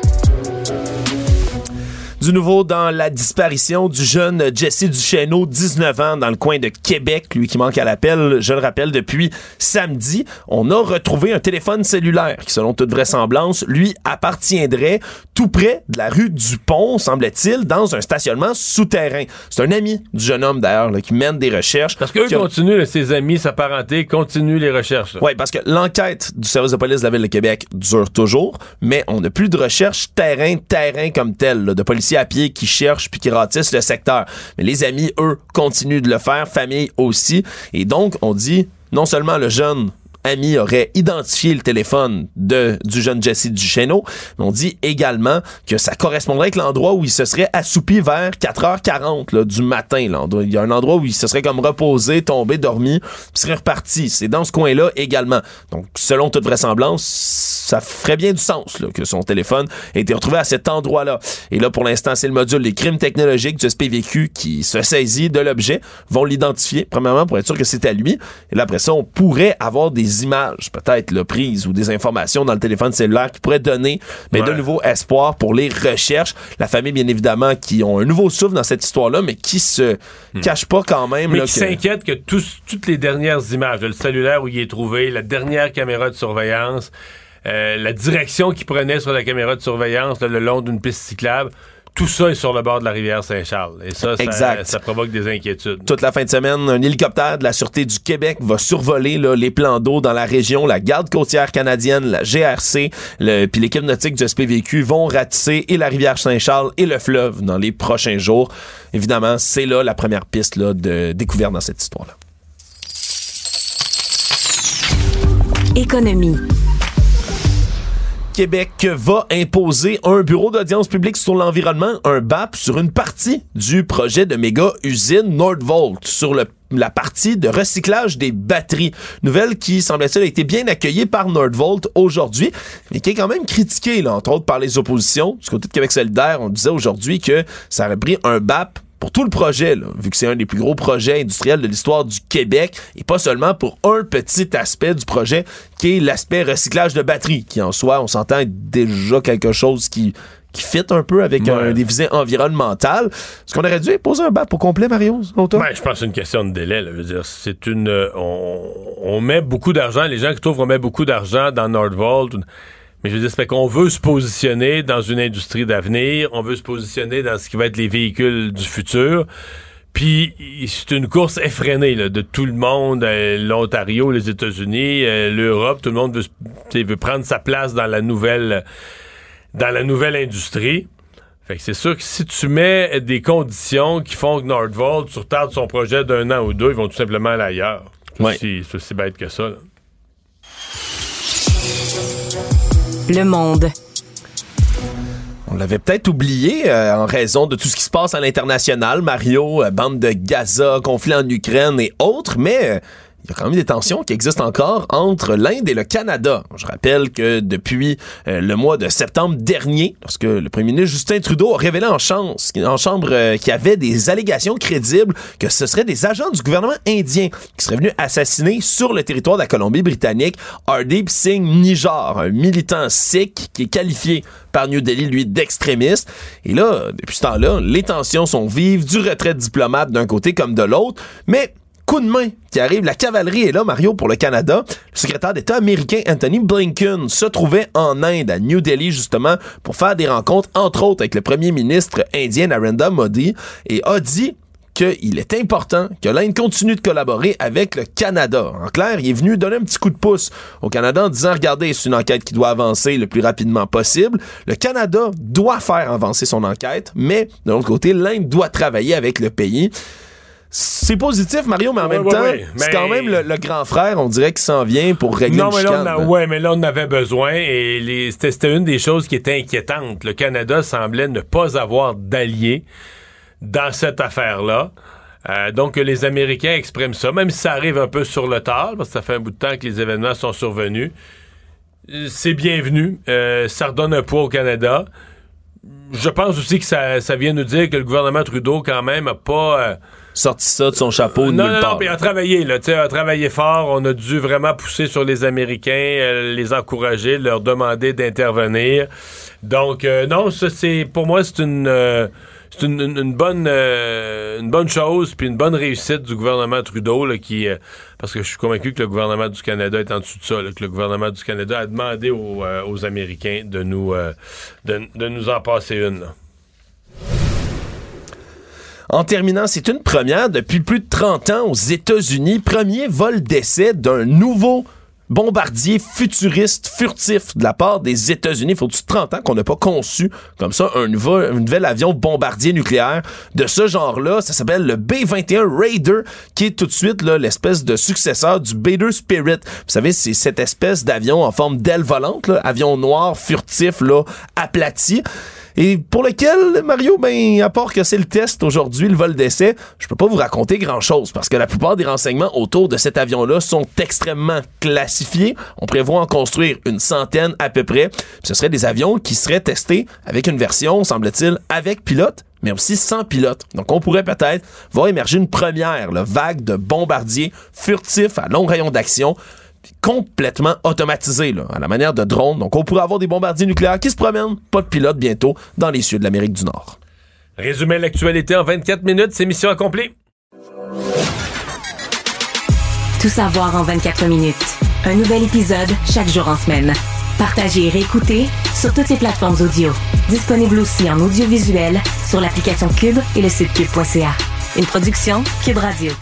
Du nouveau dans la disparition du jeune Jesse Duchesneau, 19 ans, dans le coin de Québec, lui qui manque à l'appel, je le rappelle, depuis samedi. On a retrouvé un téléphone cellulaire qui, selon toute vraisemblance, lui appartiendrait tout près de la rue du Pont, semble-t-il, dans un stationnement souterrain. C'est un ami du jeune homme, d'ailleurs, qui mène des recherches. Parce qu'eux continuent, ses amis, sa parenté, continuent les recherches. Oui, parce que l'enquête du service de police de la Ville de Québec dure toujours, mais on n'a plus de recherche terrain, terrain comme tel, de policiers à pied qui cherchent puis qui ratissent le secteur. Mais les amis, eux, continuent de le faire, famille aussi. Et donc, on dit, non seulement le jeune ami aurait identifié le téléphone de, du jeune Jesse Duchesneau. On dit également que ça correspondrait avec l'endroit où il se serait assoupi vers 4h40 là, du matin. Il y a un endroit où il se serait comme reposé, tombé, dormi, puis serait reparti. C'est dans ce coin-là également. Donc, selon toute vraisemblance, ça ferait bien du sens là, que son téléphone ait été retrouvé à cet endroit-là. Et là, pour l'instant, c'est le module des crimes technologiques du SPVQ qui se saisit de l'objet, vont l'identifier, premièrement, pour être sûr que c'est à lui. Et là, après ça, on pourrait avoir des images, peut-être, le prises ou des informations dans le téléphone cellulaire qui pourraient donner mais de nouveau espoir pour les recherches. La famille, bien évidemment, qui ont un nouveau souffle dans cette histoire-là, mais qui se hmm. cache pas quand même. Mais qui s'inquiète que toutes les dernières images, le cellulaire où il est trouvé, la dernière caméra de surveillance, euh, la direction qu'il prenait sur la caméra de surveillance le long d'une piste cyclable, tout ça est sur le bord de la rivière Saint-Charles. Et ça, ça, provoque des inquiétudes. Toute la fin de semaine, un hélicoptère de la Sûreté du Québec va survoler les plans d'eau dans la région. La garde côtière canadienne, la GRC, puis l'équipe nautique du SPVQ vont ratisser et la rivière Saint-Charles et le fleuve dans les prochains jours. Évidemment, c'est là la première piste là, de découverte dans cette histoire-là. Économie. Québec va imposer un bureau d'audience publique sur l'environnement, un BAP, sur une partie du projet de méga usine Nordvolt, sur la partie de recyclage des batteries. Nouvelle qui, semble-t-il, a été bien accueillie par Nordvolt aujourd'hui, mais qui est quand même critiquée, entre autres, par les oppositions. Du côté de Québec solidaire, on disait aujourd'hui que ça aurait pris un BAP pour tout le projet, vu que c'est un des plus gros projets industriels de l'histoire du Québec, et pas seulement pour un petit aspect du projet, qui est l'aspect recyclage de batteries, qui en soi, on s'entend déjà quelque chose qui qui fit un peu avec un, des visées environnementales. Est-ce qu'on aurait dû poser un BAP au complet, Mario? Ben, je pense que c'est une question de délai. Là. dire, c'est une, on, on, met beaucoup d'argent. Les gens qui trouvent qu'on met beaucoup d'argent dans Nordvolt mais je veux dire, c'est qu'on veut se positionner dans une industrie d'avenir, on veut se positionner dans ce qui va être les véhicules du futur. Puis c'est une course effrénée de tout le monde, euh, l'Ontario, les États-Unis, euh, l'Europe, tout le monde veut, veut, prendre sa place dans la nouvelle dans la nouvelle industrie. Fait que c'est sûr que si tu mets des conditions qui font que Nordvolt retarde son projet d'un an ou deux, ils vont tout simplement aller ailleurs. C'est aussi, bête que ça. Le monde. On l'avait peut-être oublié euh, en raison de tout ce qui se passe à l'international, Mario, euh, bande de Gaza, conflit en Ukraine et autres, mais euh, il y a quand même des tensions qui existent encore entre l'Inde et le Canada. Je rappelle que depuis euh, le mois de septembre dernier, lorsque le premier ministre Justin Trudeau a révélé en, chambre euh, qu'il y avait des allégations crédibles que ce seraient des agents du gouvernement indien qui seraient venus assassiner sur le territoire de la Colombie-Britannique Hardeep Singh Nijjar, un militant sikh qui est qualifié par New Delhi, lui, d'extrémiste. Et là, depuis ce temps-là, les tensions sont vives, du retrait diplomate d'un côté comme de l'autre, mais coup de main qui arrive. La cavalerie est là, Mario, pour le Canada. Le secrétaire d'État américain Anthony Blinken se trouvait en Inde, à New Delhi, justement, pour faire des rencontres, entre autres, avec le premier ministre indien Narendra Modi, et a dit qu'il est important que l'Inde continue de collaborer avec le Canada. En clair, il est venu donner un petit coup de pouce au Canada en disant, regardez, c'est une enquête qui doit avancer le plus rapidement possible. Le Canada doit faire avancer son enquête, mais de l'autre côté, l'Inde doit travailler avec le pays c'est positif, Mario, mais en même temps, c'est quand même le, grand frère, on dirait, qui s'en vient pour régler non, mais là, ouais, mais là, on avait besoin et c'était une des choses qui était inquiétante. Le Canada semblait ne pas avoir d'alliés dans cette affaire-là. Euh, donc, les Américains expriment ça, même si ça arrive un peu sur le tard, parce que ça fait un bout de temps que les événements sont survenus. C'est bienvenu. Euh, ça redonne un poids au Canada. Je pense aussi que ça, ça vient nous dire que le gouvernement Trudeau, quand même, a pas... Euh, sorti ça de son chapeau de non, nulle non, part. Non, mais a travaillé, là, a travaillé fort. On a dû vraiment pousser sur les Américains, euh, les encourager, leur demander d'intervenir. Donc, euh, non, ça, c'est, pour moi, c'est une, euh, c'est une, bonne, une bonne chose, puis une bonne réussite du gouvernement Trudeau, là, qui, parce que je suis convaincu que le gouvernement du Canada est en dessous de ça, que le gouvernement du Canada a demandé aux, aux Américains de nous, de, de, nous en passer une. Là. En terminant, c'est une première depuis plus de 30 ans aux États-Unis. Premier vol d'essai d'un nouveau bombardier futuriste, furtif de la part des États-Unis. Il faut 30 ans qu'on n'a pas conçu comme ça un, nouvel, avion bombardier nucléaire de ce genre-là. Ça s'appelle le B-21 Raider, qui est tout de suite l'espèce de successeur du Bader Spirit. Vous savez, c'est cette espèce d'avion en forme d'aile volante, avion noir, furtif, là, aplati et pour lequel, Mario, ben, à part que c'est le test aujourd'hui, le vol d'essai, je peux pas vous raconter grand-chose parce que la plupart des renseignements autour de cet avion-là sont extrêmement classifiés. On prévoit en construire une centaine à peu près. ce seraient des avions qui seraient testés avec une version, semble-t-il, avec pilote mais aussi sans pilote. Donc, on pourrait peut-être voir émerger une première vague de bombardiers furtifs à long rayon d'action complètement automatisé, là, à la manière de drone. Donc, on pourrait avoir des bombardiers nucléaires qui se promènent, pas de pilote bientôt, dans les cieux de l'Amérique du Nord. Résumé l'actualité en 24 minutes, c'est mission accomplie. Tout savoir en 24 minutes. Un nouvel épisode chaque jour en semaine. Partagez et réécoutez sur toutes les plateformes audio. Disponible aussi en audiovisuel sur l'application Cube et le site cube.ca. Une production Cube Radio.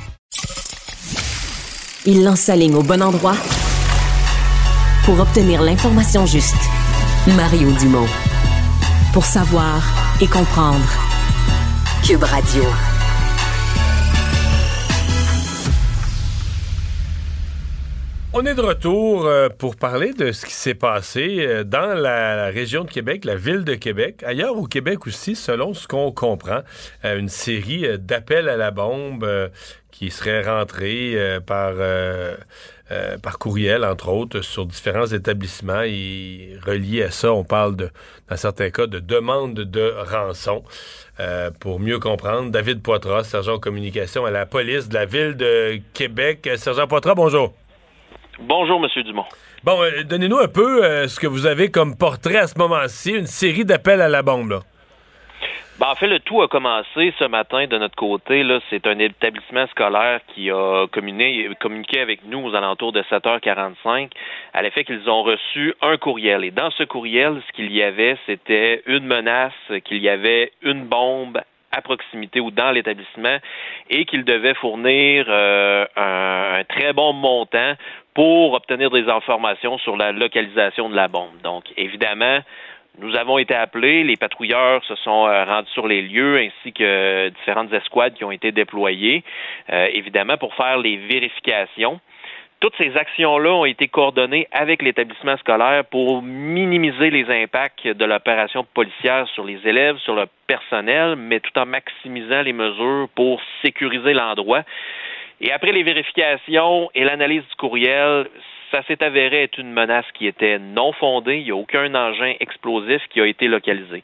Il lance sa ligne au bon endroit pour obtenir l'information juste. Mario Dumont. Pour savoir et comprendre. Cube Radio. On est de retour euh, pour parler de ce qui s'est passé euh, dans la région de Québec, la ville de Québec, ailleurs au Québec aussi, selon ce qu'on comprend. Euh, une série d'appels à la bombe qui serait rentré euh, par, euh, euh, par courriel, entre autres, sur différents établissements. Et relié à ça, on parle, de, dans certains cas, de demande de rançon. pour mieux comprendre, David Poitras, sergent en communication à la police de la ville de Québec. Sergent Poitras, bonjour. Bonjour, Monsieur Dumont. Bon, donnez-nous un peu ce que vous avez comme portrait à ce moment-ci, une série d'appels à la bombe. Là. Ben, en fait, le tout a commencé ce matin de notre côté. C'est un établissement scolaire qui a communiqué, avec nous aux alentours de 7h45 à l'effet qu'ils ont reçu un courriel. Et dans ce courriel, ce qu'il y avait, c'était une menace qu'il y avait une bombe à proximité ou dans l'établissement et qu'il devait fournir un, un très bon montant pour obtenir des informations sur la localisation de la bombe. Donc, évidemment, nous avons été appelés, les patrouilleurs se sont euh, rendus sur les lieux ainsi que différentes escouades qui ont été déployées, euh, évidemment pour faire les vérifications. Toutes ces actions-là ont été coordonnées avec l'établissement scolaire pour minimiser les impacts de l'opération policière sur les élèves, sur le personnel, mais tout en maximisant les mesures pour sécuriser l'endroit. Et après les vérifications et l'analyse du courriel, ça s'est avéré être une menace qui était non fondée. Il n'y a aucun engin explosif qui a été localisé.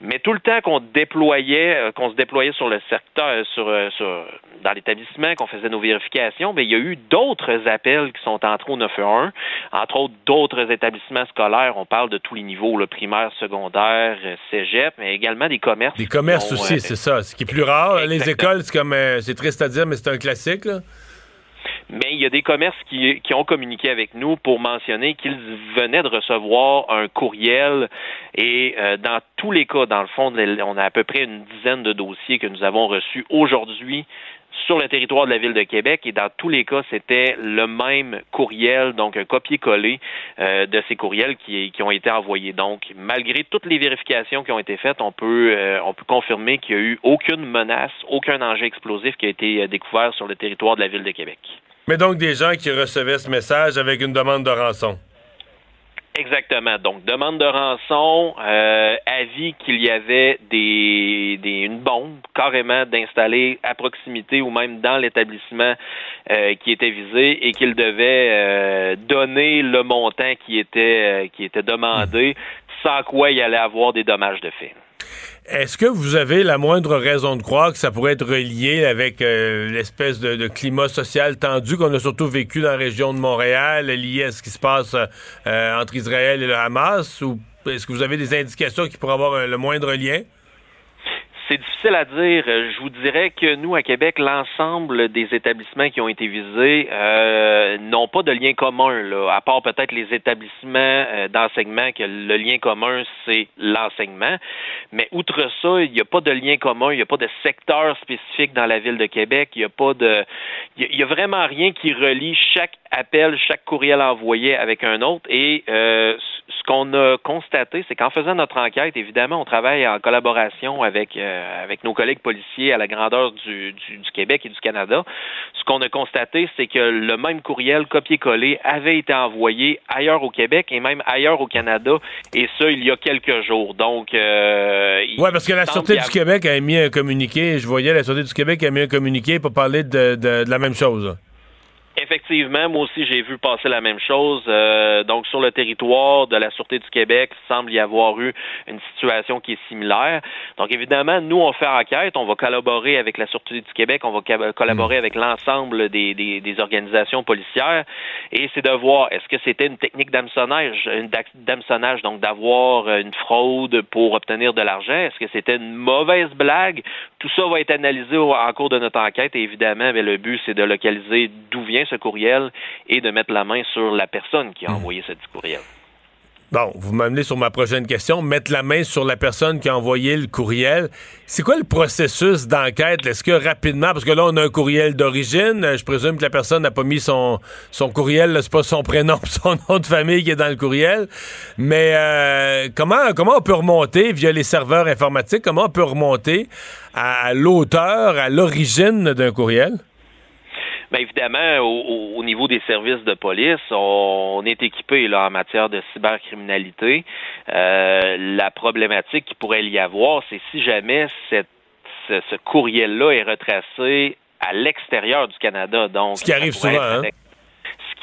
Mais tout le temps qu'on déployait, euh, qu'on se déployait sur le secteur, euh, euh, sur, dans l'établissement, qu'on faisait nos vérifications, bien, il y a eu d'autres appels qui sont entrés au 911, entre autres d'autres établissements scolaires. On parle de tous les niveaux, le primaire, secondaire, cégep, mais également des commerces. Des commerces aussi, c'est ça. Ce qui est plus rare. Les écoles, c'est comme, c'est triste à dire, mais c'est un classique. Là mais il y a des commerces qui, qui ont communiqué avec nous pour mentionner qu'ils venaient de recevoir un courriel et euh, dans tous les cas, dans le fond, on a à peu près une dizaine de dossiers que nous avons reçus aujourd'hui sur le territoire de la ville de Québec et dans tous les cas, c'était le même courriel, donc un copier-coller euh, de ces courriels qui, qui, ont été envoyés. Donc, malgré toutes les vérifications qui ont été faites, on peut, euh, on peut confirmer qu'il n'y a eu aucune menace, aucun danger explosif qui a été découvert sur le territoire de la ville de Québec. Mais donc des gens qui recevaient ce message avec une demande de rançon. Exactement. Donc, demande de rançon, euh, avis qu'il y avait des, des, une bombe carrément d'installer à proximité ou même dans l'établissement euh, qui était visé et qu'il devait euh, donner le montant qui était, qui était demandé, sans quoi il allait avoir des dommages de fait. Est-ce que vous avez la moindre raison de croire que ça pourrait être relié avec euh, l'espèce de, climat social tendu qu'on a surtout vécu dans la région de Montréal, lié à ce qui se passe euh, entre Israël et le Hamas? Ou est-ce que vous avez des indications qui pourraient avoir le moindre lien? C'est difficile à dire. Je vous dirais que nous, à Québec, l'ensemble des établissements qui ont été visés euh, n'ont pas de lien commun, là, à part peut-être les établissements euh, d'enseignement, que le lien commun, c'est l'enseignement. Mais outre ça, il n'y a pas de lien commun, il n'y a pas de secteur spécifique dans la ville de Québec, il n'y a pas de... Il n'y a, vraiment rien qui relie chaque appel, chaque courriel envoyé avec un autre. Et euh, ce qu'on a constaté, c'est qu'en faisant notre enquête, évidemment, on travaille en collaboration avec... Euh, avec nos collègues policiers à la grandeur du, du, Québec et du Canada, ce qu'on a constaté, c'est que le même courriel copié-collé avait été envoyé ailleurs au Québec et même ailleurs au Canada, et ça, il y a quelques jours. Donc, euh, oui, parce que la Sûreté du Québec a émis un communiqué, je voyais la Sûreté du Québec a émis un communiqué pour parler de la même chose. Effectivement, moi aussi j'ai vu passer la même chose. Euh, donc sur le territoire de la Sûreté du Québec, il semble y avoir eu une situation qui est similaire. Donc évidemment, nous on fait enquête, on va collaborer avec la Sûreté du Québec, on va collaborer hmm. avec l'ensemble des, des, des, organisations policières, et c'est de voir est-ce que c'était une technique d'hameçonnage, une d'hameçonnage, donc d'avoir une fraude pour obtenir de l'argent? Est-ce que c'était une mauvaise blague Tout ça va être analysé en cours de notre enquête. Et évidemment, mais le but c'est de localiser d'où vient ce courriel et de mettre la main sur la personne qui a hmm. envoyé ce courriel. Bon, vous m'amenez sur ma prochaine question. Mettre la main sur la personne qui a envoyé le courriel. C'est quoi le processus d'enquête? Est-ce que rapidement, parce que là, on a un courriel d'origine, je présume que la personne n'a pas mis son, son courriel, c'est pas son prénom, son nom de famille qui est dans le courriel. Mais euh, comment, comment on peut remonter via les serveurs informatiques? Comment on peut remonter à l'auteur, à l'origine d'un courriel? Bien évidemment, au, niveau des services de police, on, est équipé là en matière de cybercriminalité. Euh, la problématique qui pourrait y avoir, c'est si jamais cette, ce, courriel-là est retracé à l'extérieur du Canada. Donc, ce qui arrive souvent. Hein?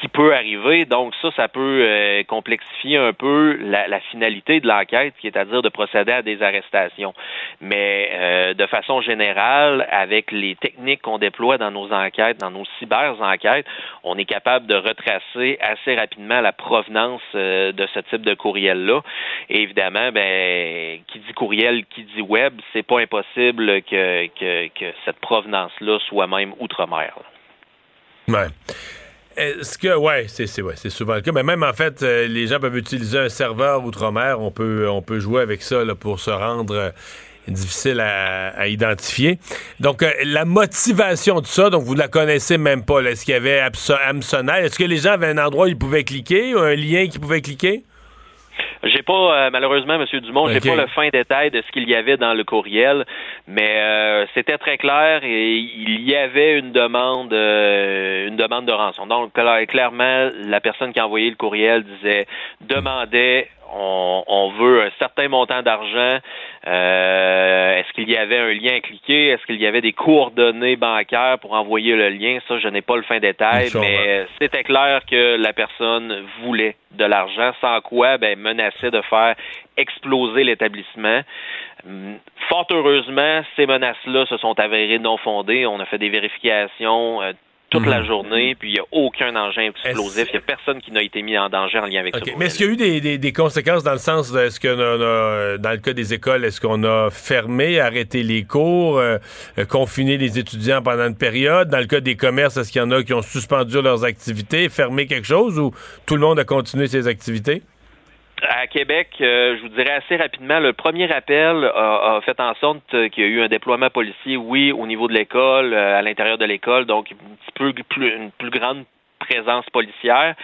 Qui peut arriver. Donc ça, ça peut euh, complexifier un peu la, finalité de l'enquête, qui est à dire de procéder à des arrestations. Mais euh, de façon générale, avec les techniques qu'on déploie dans nos enquêtes, dans nos cyber-enquêtes, on est capable de retracer assez rapidement la provenance euh, de ce type de courriel-là. Et évidemment, ben, qui dit courriel, qui dit web, c'est pas impossible que, que, que cette provenance-là soit même outre-mer. Ouais. Est-ce que, ouais, c'est ouais, souvent le cas. Mais même en fait, euh, les gens peuvent utiliser un serveur outre-mer. On peut, on peut jouer avec ça pour se rendre. difficile à, identifier. Donc, euh, la motivation de ça, donc vous la connaissez même pas. Est-ce qu'il y avait Amsonal? Est-ce que les gens avaient un endroit où ils pouvaient cliquer, ou un lien qu'ils pouvaient cliquer? J'ai pas, euh, malheureusement, M. Dumont, j'ai pas le fin détail de ce qu'il y avait dans le courriel, mais euh, c'était très clair et il y avait une demande, euh, une demande de rançon. Donc, clairement, la personne qui a envoyé le courriel disait, demandait on, veut un certain montant d'argent. Euh, est-ce qu'il y avait un lien à cliquer? Est-ce qu'il y avait des coordonnées bancaires pour envoyer le lien? Ça, je n'ai pas le fin détail, mais c'était clair que la personne voulait de l'argent, sans quoi, ben, menaçait de faire exploser l'établissement. Fort heureusement, ces menaces-là se sont avérées non fondées. On a fait des vérifications. Euh, toute la mhm. journée, puis il n'y a aucun engin explosif. Il n'y a personne qui n'a été mis en danger en lien avec ça. Mais est-ce qu'il y a eu des, des, conséquences dans le sens de ce que dans le cas des écoles, est-ce qu'on a fermé, arrêté les cours, euh, euh, confiné les étudiants pendant une période? Dans le cas des commerces, est-ce qu'il y en a qui ont suspendu leurs activités, fermé quelque chose ou tout le monde a continué ses activités? À Québec, euh, je vous dirais assez rapidement, le premier appel a, fait en sorte qu'il y a eu un déploiement policier, oui, au niveau de l'école, euh, à l'intérieur de l'école, donc un petit peu plus, une plus grande présence policière.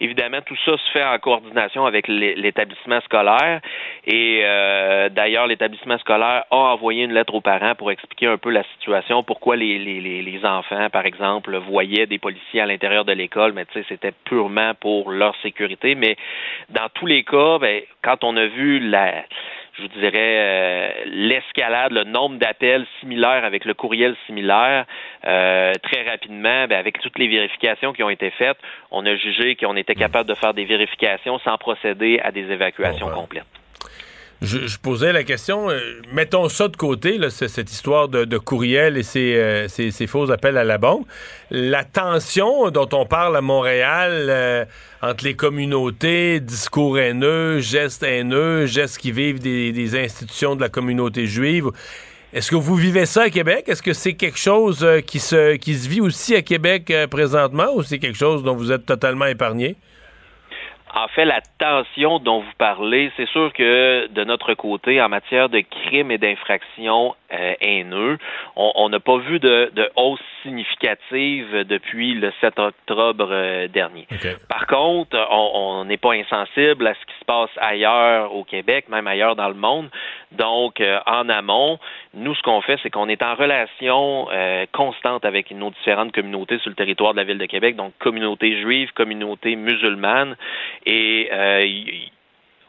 Évidemment, tout ça se fait en coordination avec l'établissement scolaire. Et euh, d'ailleurs, l'établissement scolaire a envoyé une lettre aux parents pour expliquer un peu la situation, pourquoi les, les, les enfants, par exemple, voyaient des policiers à l'intérieur de l'école, mais tu sais, c'était purement pour leur sécurité. Mais dans tous les cas, ben, quand on a vu la je vous dirais, euh, l'escalade, le nombre d'appels similaires avec le courriel similaire, euh, très rapidement, ben, avec toutes les vérifications qui ont été faites, on a jugé qu'on était capable de faire des vérifications sans procéder à des évacuations complètes. Je, posais la question, euh, mettons ça de côté, cette histoire de, courriel et ces, ces, faux appels à la bombe. La tension dont on parle à Montréal entre les communautés, discours haineux, gestes haineux, gestes qui vivent des, institutions de la communauté juive. Est-ce que vous vivez ça à Québec? Est-ce que c'est quelque chose euh, qui se, qui se vit aussi à Québec euh, présentement ou c'est quelque chose dont vous êtes totalement épargné? En fait, la tension dont vous parlez, c'est sûr que de notre côté, en matière de crimes et d'infractions euh, haineux, on n'a pas vu de, hausse significative depuis le 7 octobre euh, dernier. Par contre, on n'est pas insensible à ce qui se passe ailleurs au Québec, même ailleurs dans le monde. Donc, euh, en amont, nous, ce qu'on fait, c'est qu'on est en relation constante avec nos différentes communautés sur le territoire de la ville de Québec, donc communauté juive, communauté musulmane, et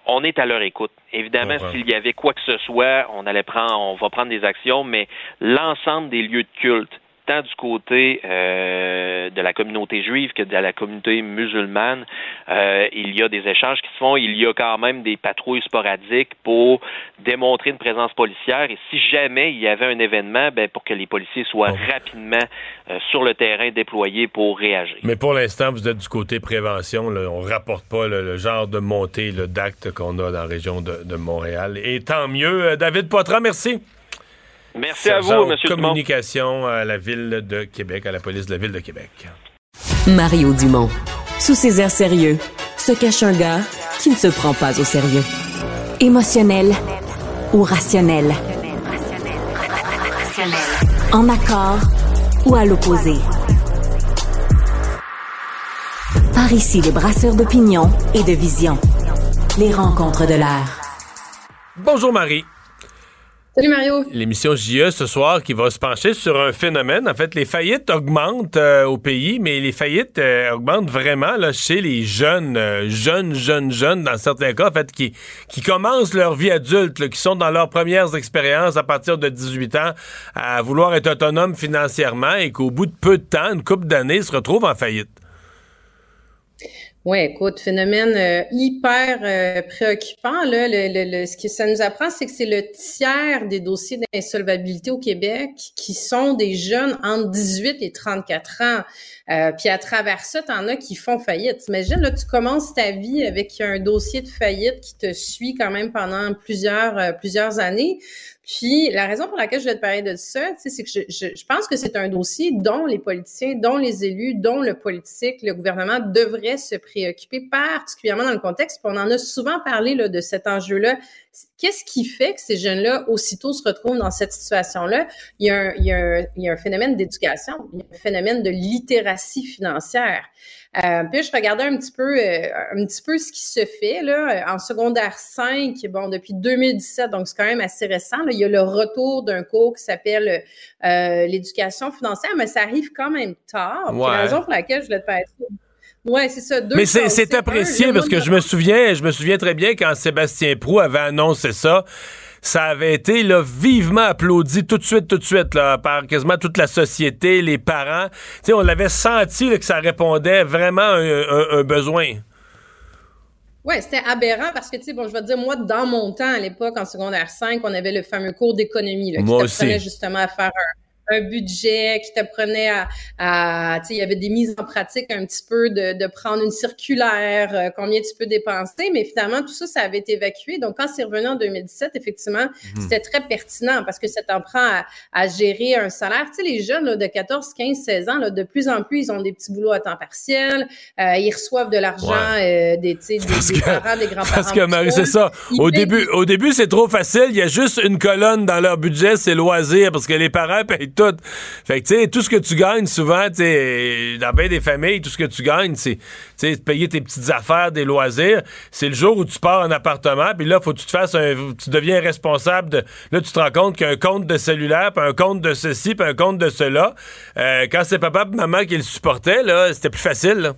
on est à leur écoute. Évidemment, s'il y avait quoi que ce soit, on allait prendre, on va prendre des actions, mais l'ensemble des lieux de culte, tant du côté euh, de la communauté juive que de la communauté musulmane, euh, il y a des échanges qui se font. Il y a quand même des patrouilles sporadiques pour démontrer une présence policière. Et si jamais il y avait un événement, ben, pour que les policiers soient rapidement euh, sur le terrain déployés pour réagir. Mais pour l'instant, vous êtes du côté prévention. On ne rapporte pas le genre de montée d'actes qu'on a dans la région de, de Montréal. Et tant mieux. David Poitras, merci. Merci à vous, M. Communication à la Ville de Québec, à la police de la Ville de Québec. Mario Dumont. Sous ses airs sérieux, se cache un gars qui ne se prend pas au sérieux. Émotionnel ou rationnel? En accord ou à l'opposé? Par ici, les brasseurs d'opinion et de vision. Les rencontres de l'air. Bonjour Marie. Salut Mario. L'émission JE ce soir qui va se pencher sur un phénomène. En fait, les faillites augmentent euh, au pays, mais les faillites euh, augmentent vraiment là, chez les jeunes, euh, jeunes, jeunes, jeunes, dans certains cas, en fait, qui, qui commencent leur vie adulte, qui sont dans leurs premières expériences à partir de 18 ans à vouloir être autonomes financièrement et qu'au bout de peu de temps, une couple d'années, se retrouvent en faillite. Oui, écoute, phénomène euh, hyper euh, préoccupant. Là, le, ce que ça nous apprend, c'est que c'est le tiers des dossiers d'insolvabilité au Québec qui sont des jeunes entre 18 et 34 ans. Euh, puis à travers ça, tu en as qui font faillite. Imagine, là, tu commences ta vie avec un dossier de faillite qui te suit quand même pendant plusieurs, plusieurs années. Puis la raison pour laquelle je vais te parler de ça, c'est que je, pense que c'est un dossier dont les politiciens, dont les élus, dont le politique, le gouvernement devraient se préoccuper, particulièrement dans le contexte. on en a souvent parlé là, de cet enjeu-là Qu'est-ce qui fait que ces jeunes-là, aussitôt, se retrouvent dans cette situation-là? Il, y a un, il, y a un, il y a un phénomène d'éducation, il y a un phénomène de littératie financière. Euh, puis je regardais un petit peu euh, un petit peu ce qui se fait là en secondaire 5, bon depuis 2017, donc c'est quand même assez récent. Là, il y a le retour d'un cours qui s'appelle euh, l'éducation financière, mais ça arrive quand même tard. Ouais. la raison pour laquelle je voulais te parler Ouais, c'est ça. Deux Mais c'est, un, apprécié parce que je me souviens, je me souviens très bien quand Sébastien Prou avait annoncé ça. Ça avait été là, vivement applaudi tout de suite, tout de suite, là, par quasiment toute la société, les parents. sais, on l'avait senti là, que ça répondait vraiment à un, un, un besoin. Oui, c'était aberrant parce que, tu sais, bon, je vais te dire, moi, dans mon temps, à l'époque, en secondaire 5, on avait le fameux cours d'économie, qui t'apprenait justement à faire un, un budget, qui t'apprenait à, à tu sais, il y avait des mises en pratique un petit peu de, de prendre une circulaire, euh, combien tu peux dépenser, mais finalement, tout ça, ça avait été évacué. Donc, quand c'est revenu en 2017, effectivement, c'était très pertinent parce que ça t'en prend à, à gérer un salaire. Tu sais, les jeunes là, de 14, 15, 16 ans, là, de plus en plus, ils ont des petits boulots à temps partiel, euh, ils reçoivent de l'argent euh, des, tu sais, des, parents, des grands-parents. Parce que Marie, c'est ça. Ils Au début, au début, c'est trop facile. Il y a juste une colonne dans leur budget, c'est loisirs, parce que les parents payent tout. Fait que, tu sais, tout ce que tu gagnes, souvent, tu dans bien des familles, tout ce que tu gagnes, c'est, tu payer tes petites affaires, des loisirs. C'est le jour où tu pars en appartement, puis là, faut que tu te fasses un, tu deviens responsable de, là, tu te rends compte qu'un compte de cellulaire, puis un compte de ceci, puis un compte de cela, euh, quand c'est papa et maman qui le supportaient, là, c'était plus facile.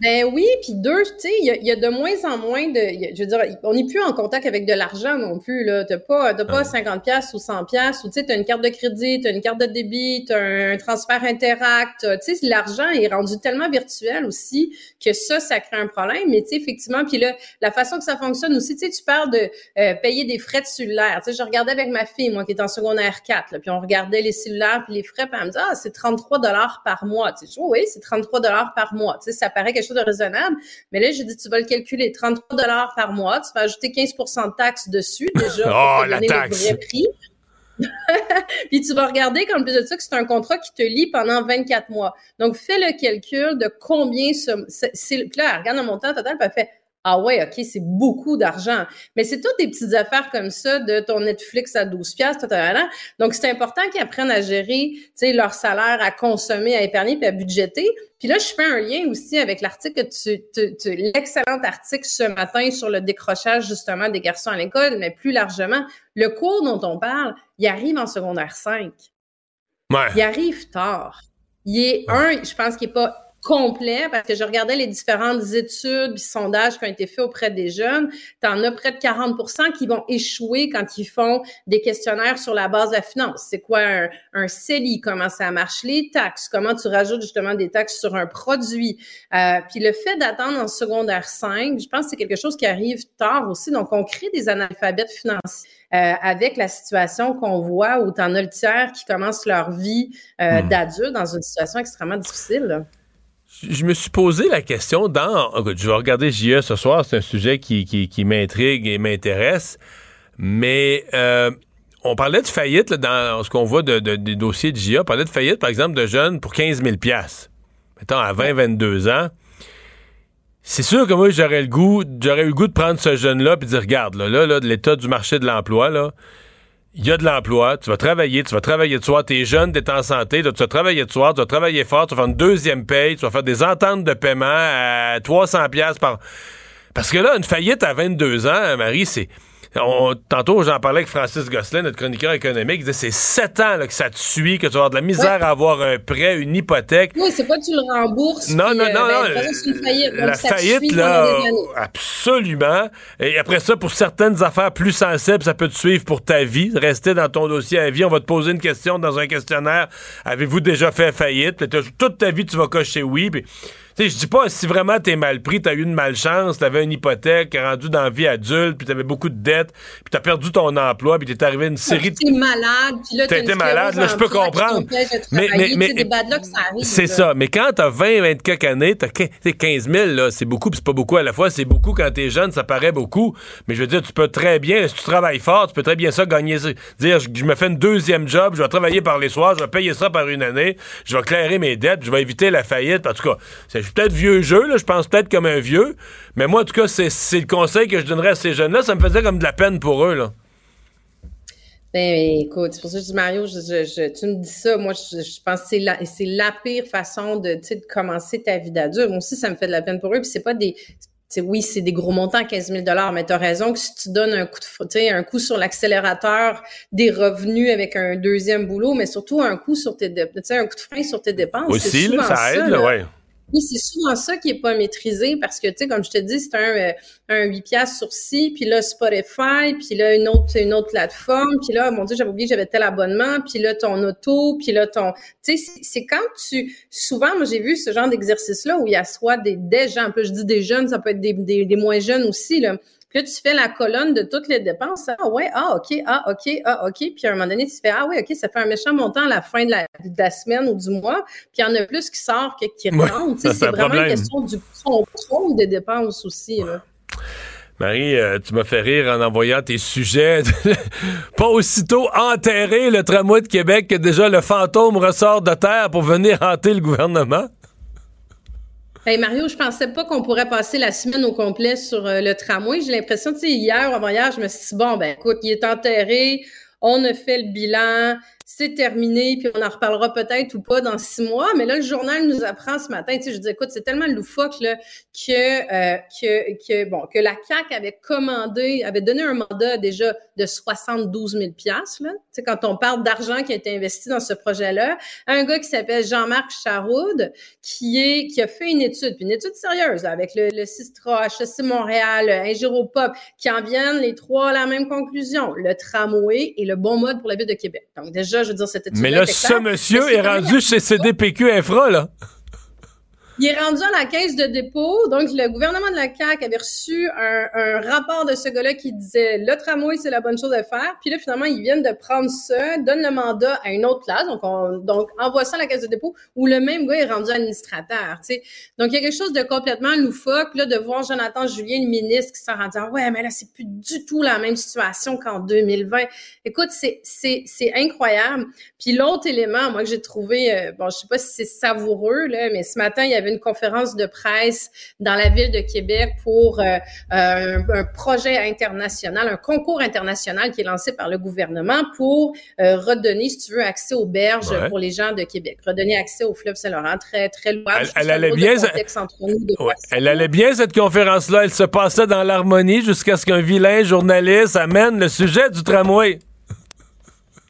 Ben oui, puis deux, tu sais, il y, y a de moins en moins de, a- je veux dire, on n'est plus en contact avec de l'argent non plus là. T'as pas, t'as pas 50 pièces ou 100 pièces ou tu sais, t'as une carte de crédit, t'as une carte de débit, t'as un, transfert interact. Tu sais, l'argent est rendu tellement virtuel aussi que ça, ça crée un problème. Mais tu sais, effectivement, puis là, la façon que ça fonctionne aussi, tu sais, tu parles de euh, payer des frais de cellulaire. Tu sais, je regardais avec ma fille, moi, qui est en secondaire 4, là, puis on regardait les cellulaires puis les frais, puis elle me dit ah, c'est 33 dollars par mois. Tu sais, dis, oui, c'est 33 dollars par mois. Tu sais, ça paraît quelque chose de raisonnable. Mais là, j'ai dit, tu vas le calculer, 33 dollars par mois, tu vas ajouter 15% de taxes dessus, déjà, pour Oh, te la donner taxe. le vrai prix. Puis tu vas regarder, comme plus de ça, que c'est un contrat qui te lie pendant 24 mois. Donc, fais le calcul de combien ce- c'est. là, elle regarde le montant total, puis elle fait Ah ouais, OK, c'est beaucoup d'argent. Mais c'est toutes des petites affaires comme ça de ton Netflix à 12 piastres, tout à Donc, c'est important qu'ils apprennent à gérer, tu sais, leur salaire, à consommer, à épargner, puis à budgéter. Puis là, je fais un lien aussi avec l'article que tu, tu, tu- l'excellent article ce matin sur le décrochage, justement, des garçons à l'école, mais plus largement, le cours dont on parle, il arrive en secondaire 5. Ouais. Il arrive tard. Il est un, je pense qu'il est pas complet parce que je regardais les différentes études puis sondages qui ont été faits auprès des jeunes. Tu en as près de 40% qui vont échouer quand ils font des questionnaires sur la base de la finance. C'est quoi un, un CELI? Comment ça marche? Les taxes? Comment tu rajoutes justement des taxes sur un produit? Euh, puis le fait d'attendre en secondaire 5, je pense que c'est quelque chose qui arrive tard aussi. Donc, on crée des analphabètes financiers. Euh, avec la situation qu'on voit où tu en as le tiers qui commencent leur vie euh, Hmm. d'adulte dans une situation extrêmement difficile. là. Je me suis posé la question dans. je vais regarder JE ce soir, c'est un sujet qui, m'intrigue et m'intéresse. Mais euh, on parlait de faillite là, dans ce qu'on voit de, de- des dossiers de JE. On parlait de faillite, par exemple, de jeunes pour 15 000 Mettons, à 20, 22 ans. C'est sûr que moi, j'aurais le goût, j'aurais eu le goût de prendre ce jeune-là et de dire, regarde, là, là, là, de l'état du marché de l'emploi, là, il y a de l'emploi, tu vas travailler, tu vas travailler de soir, t'es jeune, t'es en santé, tu vas travailler de soir, tu vas travailler fort, tu vas faire une deuxième paye, tu vas faire des ententes de paiement à 300 pièces par... Parce que là, une faillite à 22 ans, Marie, c'est... on- tantôt, j'en parlais avec Francis Gosselin, notre chroniqueur économique, il disait c'est 7 ans là, que ça te suit, que tu vas avoir de la misère à avoir un prêt, une hypothèque. Oui, c'est pas que tu le rembourses. Non, puis, non, euh, non, ben, non. façon, une faillite. La faillite, là, absolument. Et après ça, pour certaines affaires plus sensibles, ça peut te suivre pour ta vie. Rester dans ton dossier à vie. On va te poser une question dans un questionnaire. Avez-vous déjà fait faillite? Toute ta vie, tu vas cocher oui. Puis, sais, je dis pas si vraiment t'es mal pris, t'as eu une malchance, t'avais une hypothèque rendu dans la vie adulte, puis t'avais beaucoup de dettes, puis t'as perdu ton emploi, puis t'es arrivé à une série de T'es malade, puis là, T'as été malade, là, je peux comprendre. Mais- mais- C'est mais-. C'est ça. Mais quand t'as 20, 20 quelques années, t'as quin- t'sais, 15 000, là, c'est beaucoup, puis c'est pas beaucoup à la fois. C'est beaucoup quand t'es jeune, ça paraît beaucoup. Mais je veux dire, tu peux très bien, si tu travailles fort, tu peux très bien ça gagner, dire, je, je me fais une deuxième job, je vais travailler par les soirs, je vais payer ça par une année, je vais clairer mes dettes, je vais éviter la faillite. En tout cas, je suis peut-être vieux jeu, là, je pense peut-être comme un vieux, mais moi, en tout cas, c'est le conseil que je donnerais à ces jeunes-là. Ça me faisait comme de la peine pour eux, là. Ben, écoute, c'est pour ça que je dis, Mario, tu me dis ça, moi, je, pense que c'est la, la pire façon de, de commencer ta vie d'adulte. Moi aussi, ça me fait de la peine pour eux, puis c'est pas des... Oui, c'est des gros montants, 15 000 mais tu as raison que si tu donnes un coup, de, un coup sur l'accélérateur des revenus avec un deuxième boulot, mais surtout un coup sur tes un coup de frein sur tes dépenses. Aussi, là, ça aide, là, ouais. C'est souvent ça qui est pas maîtrisé parce que, tu sais, comme je te dis, c'est un, euh, un 8 piastres sur 6, puis là, Spotify, puis là, une autre, une autre plateforme, puis là, mon Dieu, j'avais oublié que j'avais tel abonnement, puis là, ton auto, puis là, ton... Tu sais, c'est quand tu... Souvent, moi, j'ai vu ce genre d'exercice-là où il y a soit des, des gens, en plus, je dis des jeunes, ça peut être des, des, des moins jeunes aussi, là, puis là, tu fais la colonne de toutes les dépenses. Ah ouais, ah OK, ah OK, ah OK. Puis à un moment donné, tu fais Ah ouais, OK, ça fait un méchant montant à la fin de la, semaine ou du mois. Puis il y en a plus qui sort que qui rentre. c'est vraiment une question du contrôle des dépenses aussi. Là. Marie, euh, tu m'as fait rire en envoyant tes sujets. Pas aussitôt enterrer le tramway de Québec que déjà le fantôme ressort de terre pour venir hanter le gouvernement. Hey Mario, je pensais pas qu'on pourrait passer la semaine au complet sur euh, le tramway. J'ai l'impression, tu sais, hier avant-hier, je me suis dit, bon, ben écoute, il est enterré, on a fait le bilan, c'est terminé, puis on en reparlera peut-être ou pas dans six mois. Mais là, le journal nous apprend ce matin, tu sais, je dis, écoute, c'est tellement loufoque là, que, euh, que, que, bon, que la CAC avait commandé, avait donné un mandat déjà de 72 000 piastres, là. Tu sais, quand on parle d'argent qui a été investi dans ce projet-là, un gars qui s'appelle Jean-Marc Charoud, qui est, qui a fait une étude, puis une étude sérieuse, avec le, le Sistra, HEC Montréal, Ingiropop, qui en viennent les trois à la même conclusion, le tramway et le bon mode pour la ville de Québec. Donc, déjà, je veux dire, cette étude Mais là, ce monsieur est rendu chez CDPQ Infra, là. Il est rendu à la caisse de dépôt. Donc, le gouvernement de la CAQ avait reçu un, rapport de ce gars-là qui disait le tramway, c'est la bonne chose à faire. Puis là, finalement, ils viennent de prendre ça, donnent le mandat à une autre classe. Donc, on, donc envoie ça à la caisse de dépôt où le même gars est rendu administrateur. sais. Donc, il y a quelque chose de complètement loufoque là, de voir Jonathan Julien, le ministre, qui s'en rend dire Ouais, mais là, c'est plus du tout la même situation qu'en 2020. Écoute, c'est, c'est, c'est incroyable. Puis l'autre élément, moi, que j'ai trouvé, euh, bon, je sais pas si c'est savoureux, là, mais ce matin, il y avait une conférence de presse dans la ville de Québec pour euh, euh, un, projet international, un concours international qui est lancé par le gouvernement pour euh, redonner, si tu veux, accès aux berges pour les gens de Québec, redonner accès au fleuve Saint-Laurent, très très loin. Elle, allait bien, elle allait bien cette conférence-là. Elle se passait dans l'harmonie jusqu'à ce qu'un vilain journaliste amène le sujet du tramway.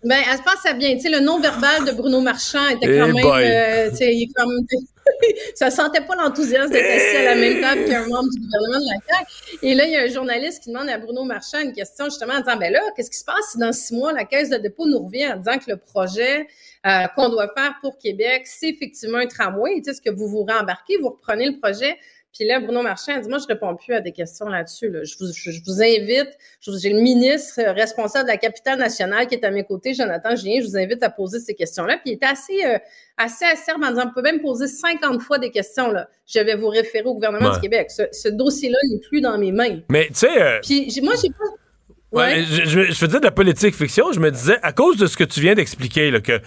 Ben, elle se passait bien. Tu sais, le non-verbal de Bruno Marchand était quand même, euh, tu sais, il est quand même, ça sentait pas l'enthousiasme d'être assis à la même table qu'un membre du gouvernement de la CAQ. Et là, il y a un journaliste qui demande à Bruno Marchand une question justement en disant, ben là, qu'est-ce qui se passe si dans six mois, la Caisse de dépôt nous revient en disant que le projet euh, qu'on doit faire pour Québec, c'est effectivement un tramway? Tu sais, est-ce que vous vous rembarquez, vous reprenez le projet, puis là, Bruno Marchand a dit, moi, je réponds plus à des questions là-dessus. Je, vous, je, vous invite, j'ai le ministre responsable de la capitale nationale qui est à mes côtés, Jonathan Julien, je vous invite à poser ces questions-là. Puis il était assez, euh, assez acerbe en disant, vous pouvez même poser 50 fois des questions. Là. Je vais vous référer au gouvernement du Québec. Ce, dossier-là n'est plus dans mes mains. Mais tu sais... Euh, puis moi, j'ai pas... Ouais. je, je, je faisais de la politique fiction. Je me disais, à cause de ce que tu viens d'expliquer, que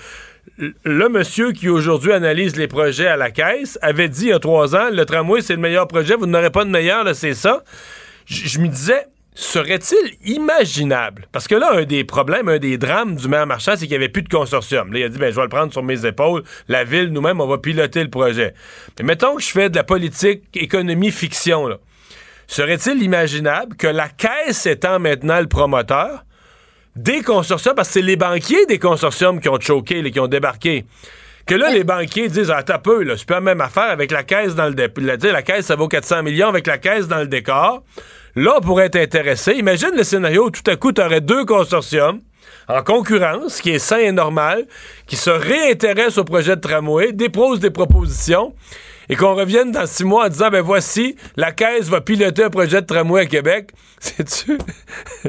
le monsieur qui aujourd'hui analyse les projets à la caisse avait dit il y a trois ans le tramway c'est le meilleur projet, vous n'aurez pas de meilleur, c'est ça. Je me disais, serait-il imaginable? Parce que là, un des problèmes, un des drames du maire Marchand, c'est qu'il n'y avait plus de consortium. Là, il a dit, ben, je vais le prendre sur mes épaules. La ville, nous-mêmes, on va piloter le projet. Mettons que je fais de la politique économie fiction, Serait-il imaginable que la caisse étant maintenant le promoteur, des consortiums, parce que c'est les banquiers des consortiums qui ont choqué, qui ont débarqué. Que là, les banquiers disent, ah, t'as peu, c'est pas la même affaire avec la caisse dans le décor. La caisse, ça vaut 400 millions avec la caisse dans le décor. Là, on pourrait être intéressé. Imagine le scénario où tout à coup, tu aurais deux consortiums en concurrence, qui est sain et normal, qui se réintéressent au projet de tramway, déposent des propositions et qu'on revienne dans six mois en disant ben voici, la caisse va piloter un projet de tramway à Québec. C'est-tu?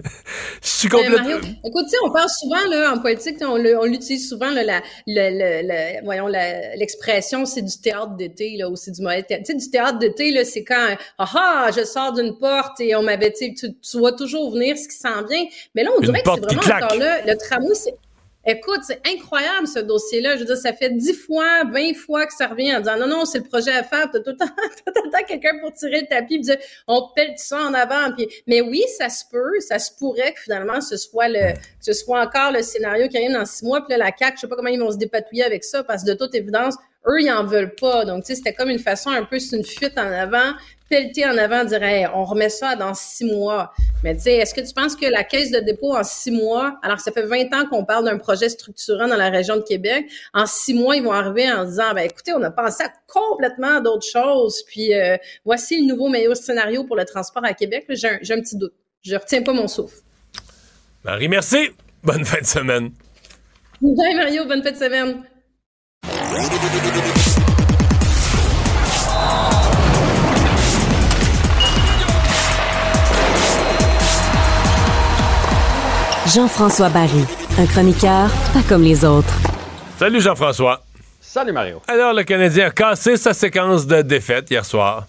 Je suis ben, complètement. écoute, tu sais, on parle souvent là, en politique, on l'utilise souvent là, la, le, voyons l'expression c'est du théâtre d'été là, ou c'est du mauvais théâtre. Tu sais, du théâtre d'été là, c'est quand ah, ah je sors d'une porte et on m'avait tu, tu vois toujours venir ce qui s'en vient. Mais là, on dirait que c'est vraiment encore là, le tramway, c'est Écoute, c'est incroyable ce dossier-là. Je veux dire, ça fait dix fois, vingt fois que ça revient en disant non, non, c'est le projet à faire. T'as tout le temps, temps quelqu'un pour tirer le tapis et dire on pèle ça en avant. Puis, mais oui, ça se peut, ça se pourrait que finalement ce soit le, ce soit encore le scénario qui arrive dans six mois. Puis là, la CAQ, je sais pas comment ils vont se dépatouiller avec ça parce que de toute évidence, eux, ils en veulent pas. Donc, tu sais, c'était comme une façon un peu, c'est une fuite en avant, pelleter en avant, dire, on remet ça dans six mois. Mais tu sais, est-ce que tu penses que la caisse de dépôt en six mois, alors ça fait 20 ans qu'on parle d'un projet structurant dans la région de Québec, en six mois, ils vont arriver en disant, ben écoutez, on a pensé à complètement d'autres choses, puis euh, voici le nouveau meilleur scénario pour le transport à Québec. J'ai un, un, petit doute. Je retiens pas mon souffle. Marie, merci. Bonne fin de semaine. Bye Mario, bonne fin de semaine. Jean-François Barry, un chroniqueur pas comme les autres. Salut Jean-François. Salut Mario. Alors, le Canadien a cassé sa séquence de défaites hier soir.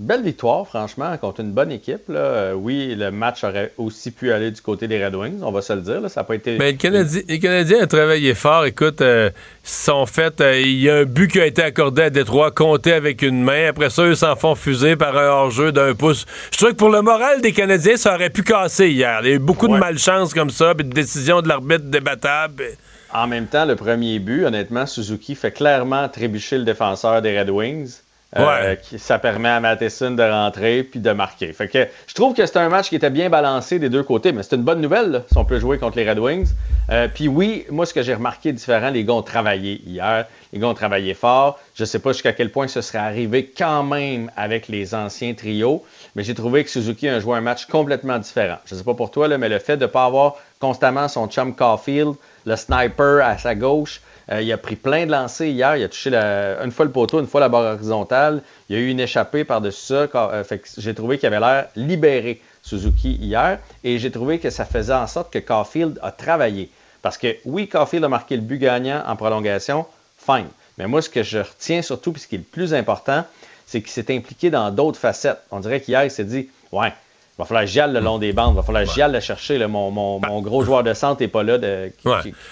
Belle victoire, franchement, contre une bonne équipe. Euh, oui, le match aurait aussi pu aller du côté des Red Wings, on va se le dire. Ça n'a pas été. Mais le Canadien, les Canadiens ont travaillé fort. Écoute, euh, sont fait. Euh, il y a un but qui a été accordé à Détroit, compté avec une main. Après ça, ils s'en font fuser par un hors-jeu d'un pouce. Je trouve que pour le moral des Canadiens, ça aurait pu casser hier. Il y a eu beaucoup de malchance comme ça, puis de décisions de l'arbitre débattables. En même temps, le premier but, honnêtement, Suzuki fait clairement trébucher le défenseur des Red Wings. Euh, ça permet à Matheson de rentrer puis de marquer. Fait que je trouve que c'est un match qui était bien balancé des deux côtés, mais c'est une bonne nouvelle si on peut jouer contre les Red Wings. Euh, puis oui, moi ce que j'ai remarqué différent, les gars ont travaillé hier, les gars ont travaillé fort. Je sais pas jusqu'à quel point ce serait arrivé quand même avec les anciens trios, mais j'ai trouvé que Suzuki a joué un match complètement différent. Je sais pas pour toi là, mais le fait de pas avoir constamment son chum Caulfield, le sniper à sa gauche, euh, il a pris plein de lancers hier. Il a touché une fois le poteau, une fois la barre horizontale. Il a eu une échappée par-dessus ça. Euh, j'ai trouvé qu'il avait l'air libéré, Suzuki, hier. Et j'ai trouvé que ça faisait en sorte que Caulfield a travaillé. Parce que oui, Caulfield a marqué le but gagnant en prolongation. Fine. Mais moi, ce que je retiens surtout, puis ce qui est le plus important, c'est qu'il s'est impliqué dans d'autres facettes. On dirait qu'hier, il s'est dit Ouais, va falloir que le long des bandes. Il va falloir que j'y le chercher. mon, mon, mon, gros joueur de centre n'est pas là de,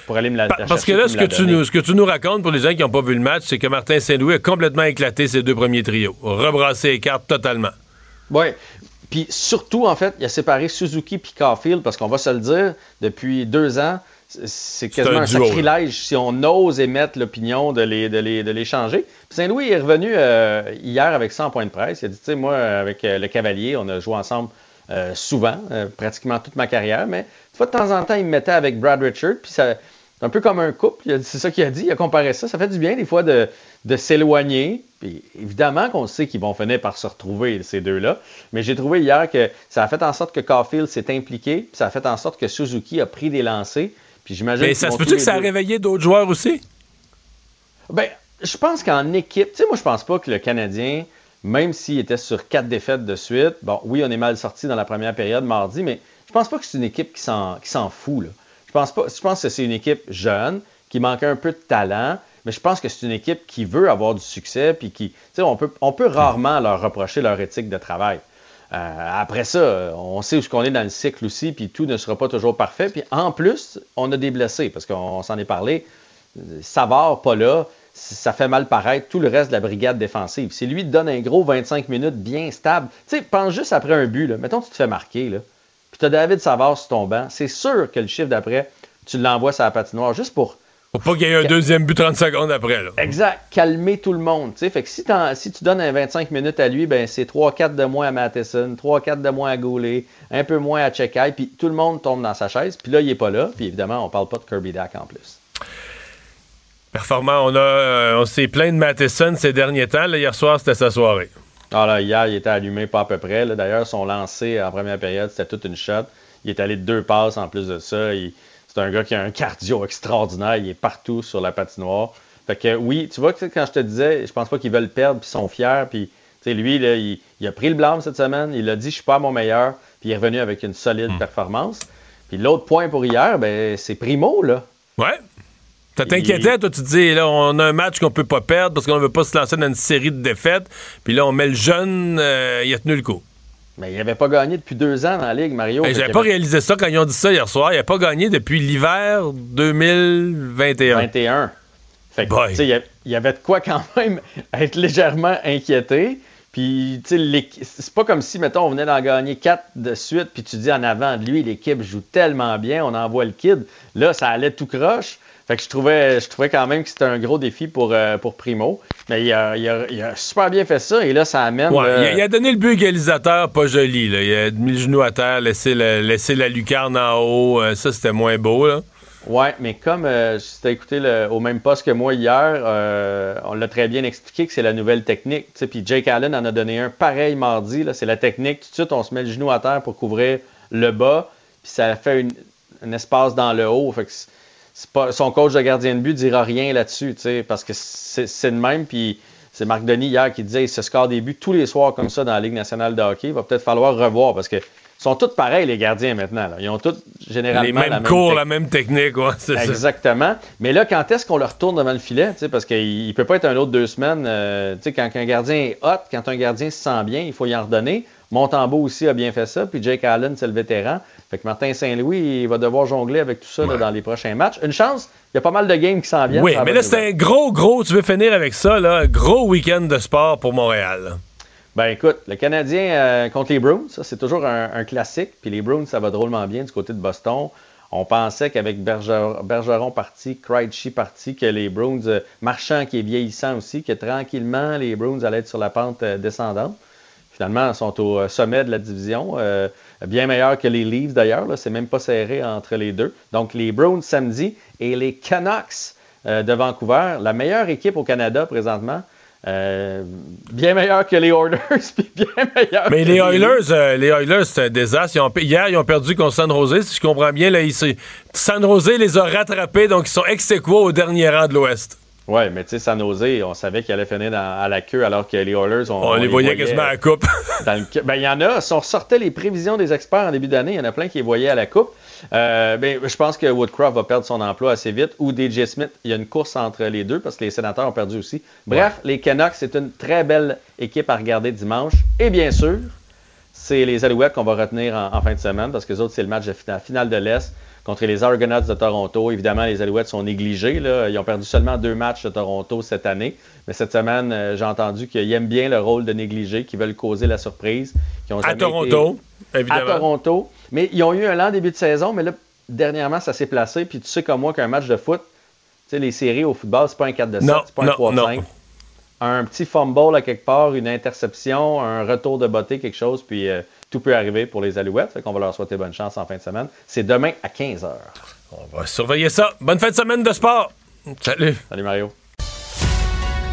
pour aller me la, Parce que là, ce que, tu nous, ce que tu nous racontes pour les gens qui n'ont pas vu le match, c'est que Martin Saint-Louis a complètement éclaté ses deux premiers trios. Rebrassé les cartes totalement. Oui. Puis surtout, en fait, il a séparé Suzuki et Caulfield parce qu'on va se le dire, depuis deux ans, c'est quasiment un, sacrilège si on ose émettre l'opinion de les, de, les, de les changer. Saint-Louis est revenu euh, hier avec 100 points de presse. Il a dit, tu sais, moi, avec euh, le Cavalier, on a joué ensemble euh, souvent, euh, pratiquement toute ma carrière, mais de temps en temps, il me mettait avec Brad Richard, puis c'est un peu comme un couple, c'est ça qu'il a dit, il a comparé ça, ça fait du bien des fois de, s'éloigner, puis évidemment qu'on sait qu'ils vont finir par se retrouver, ces deux-là, mais j'ai trouvé hier que ça a fait en sorte que Caulfield s'est impliqué, puis ça a fait en sorte que Suzuki a pris des lancers, puis j'imagine... Mais ça se peut-tu que ça a réveillé d'autres joueurs aussi? Ben, je pense qu'en équipe, tu sais, moi je pense pas que le Canadien même s'il était sur quatre défaites de suite. Bon, oui, on est mal sorti dans la première période mardi, mais je pense pas que c'est une équipe qui s'en fout. Je pense que c'est une équipe jeune qui manquait un peu de talent, mais je pense que c'est une équipe qui veut avoir du succès, puis qui, on peut, rarement leur reprocher leur éthique de travail. Euh, après ça, on sait où ce qu'on est dans le cycle aussi, puis tout ne sera pas toujours parfait. Puis en plus, on a des blessés, parce qu'on s'en est parlé. Savard, pas là ça fait mal paraître tout le reste de la brigade défensive. Si lui te donne un gros 25 minutes bien stable, tu sais, pense juste après un but, là. mettons que tu te fais marquer, là, puis tu as David Savard sur ton banc, c'est sûr que le chiffre d'après, tu l'envoies sur la patinoire juste pour. Pour pas qu'il y ait un deuxième but 30 secondes après. Là. Exact. Calmer tout le monde. sais. Fait que si, si, tu donnes un 25 minutes à lui, ben c'est 3-4 de moins à Matheson, 3-4 de moins à Goulet, un peu moins à Chekai, puis tout le monde tombe dans sa chaise. Puis là, il est pas là. Puis évidemment, on parle pas de Kirby Dack en plus. Performant. On, a, euh, on s'est plaint de Matheson ces derniers temps. hier soir, c'était sa soirée. Ah là, hier, il était allumé pas à peu près. D'ailleurs, son lancer en première période, c'était toute une shot. Il est allé de deux passes en plus de ça. C'est un gars qui a un cardio extraordinaire. Il est partout sur la patinoire. Fait que oui, tu vois que quand je te disais, je pense pas qu'ils veulent perdre puis ils sont fiers. Puis lui, là, il, a pris le blâme cette semaine. Il a dit je suis pas à mon meilleur. Puis il est revenu avec une solide hmm. performance. Puis l'autre point pour hier, ben, c'est Primo, là. Ouais. Ça t'inquiétait, toi, tu te dis, là, on a un match qu'on peut pas perdre parce qu'on ne veut pas se lancer dans une série de défaites. Puis là, on met le jeune, euh, il a tenu le coup. Mais il n'avait pas gagné depuis deux ans dans la Ligue, Mario. Je J'avais pas réalisé ça quand ils ont dit ça hier soir. Il n'a pas gagné depuis l'hiver 2021. 21. Fait que, il y, y avait de quoi quand même être légèrement inquiété. Puis, tu sais, c'est pas comme si, mettons, on venait d'en gagner quatre de suite, puis tu dis en avant de lui, l'équipe joue tellement bien, on envoie le kid. Là, ça allait tout croche. Fait que je trouvais, je trouvais quand même que c'était un gros défi pour, euh, pour Primo. Mais il a, il, a, super bien fait ça, et là, ça amène. Ouais, il, a, donné le but égalisateur, pas joli. Là. Il a mis le genou à terre, laissé, la lucarne en haut. Euh, ça, c'était moins beau. Là. Oui, mais comme euh, si tu as écouté au même poste que moi hier, euh, on l'a très bien expliqué que c'est la nouvelle technique. Puis Jake Allen en a donné un pareil mardi. C'est la technique. Tout de suite, on se met le genou à terre pour couvrir le bas. Puis ça fait un espace dans le haut. Fait que son coach de gardien de but dira rien là-dessus, parce que c'est le même. Puis c'est Marc Denis hier qui disait il se score des buts tous les soirs comme ça dans la Ligue nationale de hockey. Il va peut-être falloir revoir parce que sont tous pareils, les gardiens, maintenant. Ils ont tous généralement les mêmes la même cours, la même technique. Ouais, Exactement. Mais là, quand est-ce qu'on le retourne devant le filet? Parce qu'il ne peut pas être un autre deux semaines. Euh, quand un gardien est hot, quand un gardien se sent bien, il faut y en redonner. Montembeau aussi a bien fait ça. Puis Jake Allen, c'est le vétéran. Fait que Martin Saint-Louis, il va devoir jongler avec tout ça dans les prochains matchs. Une chance, il y a pas mal de games qui s'en viennent. Oui, mais là, c'est un gros, gros, tu veux finir avec ça, là, gros week-end de sport pour Montréal. Ben écoute, le Canadien euh, contre les Bruins, ça c'est toujours un, classique. Puis les Bruins, ça va drôlement bien du côté de Boston. On pensait qu'avec Bergeron parti, Krejci parti, que les Bruins, euh, Marchand qui est vieillissant aussi, que tranquillement les Bruins allaient être sur la pente euh, descendante. Finalement, ils sont au sommet de la division, bien meilleur que les Leafs d'ailleurs. C'est même pas serré entre les deux. Donc les Bruins samedi et les Canucks de Vancouver, la meilleure équipe au Canada présentement. Euh, bien meilleur que les Oilers, puis bien meilleur. Mais les Oilers, euh, les Oilers, c'est un désastre. hier, ils ont perdu contre San Jose. Si je comprends bien, là, San Jose les a rattrapés, donc ils sont ex au dernier rang de l'Ouest. Oui, mais tu sais, San Jose, on savait qu'il allait finir à la queue alors que les Oilers, on, on, les, voyait, quasiment à la coupe. ben, il y en a, si on sortait les prévisions des experts en début d'année, il y en a plein qui les voyaient à la coupe. Euh, ben, je pense que Woodcroft va perdre son emploi assez vite ou DJ Smith. Il y a une course entre les deux parce que les sénateurs ont perdu aussi. Bref, les Canucks, c'est une très belle équipe à regarder dimanche. Et bien sûr, c'est les Alouettes qu'on va retenir en, fin de semaine parce que les autres, c'est le match de finale, finale de l'Est contre les Argonauts de Toronto. Évidemment, les Alouettes sont négligés. Là. Ils ont perdu seulement deux matchs de Toronto cette année. Mais cette semaine, euh, j'ai entendu qu'ils aiment bien le rôle de négligés, qu'ils veulent causer la surprise. à Toronto, évidemment. À Toronto. Mais ils ont eu un lent début de saison, mais là, dernièrement, ça s'est placé. Puis tu sais comme moi qu'un match de foot, tu sais, les séries au football, c'est pas un 4 de 7, c'est pas un 3 de 5. Un petit fumble à quelque part, une interception, un retour de beauté, quelque chose, puis euh, tout peut arriver pour les Alouettes. Fait qu'on va leur souhaiter bonne chance en fin de semaine. C'est demain à 15h. On va surveiller ça. Bonne fin de semaine de sport. Salut. Salut Mario.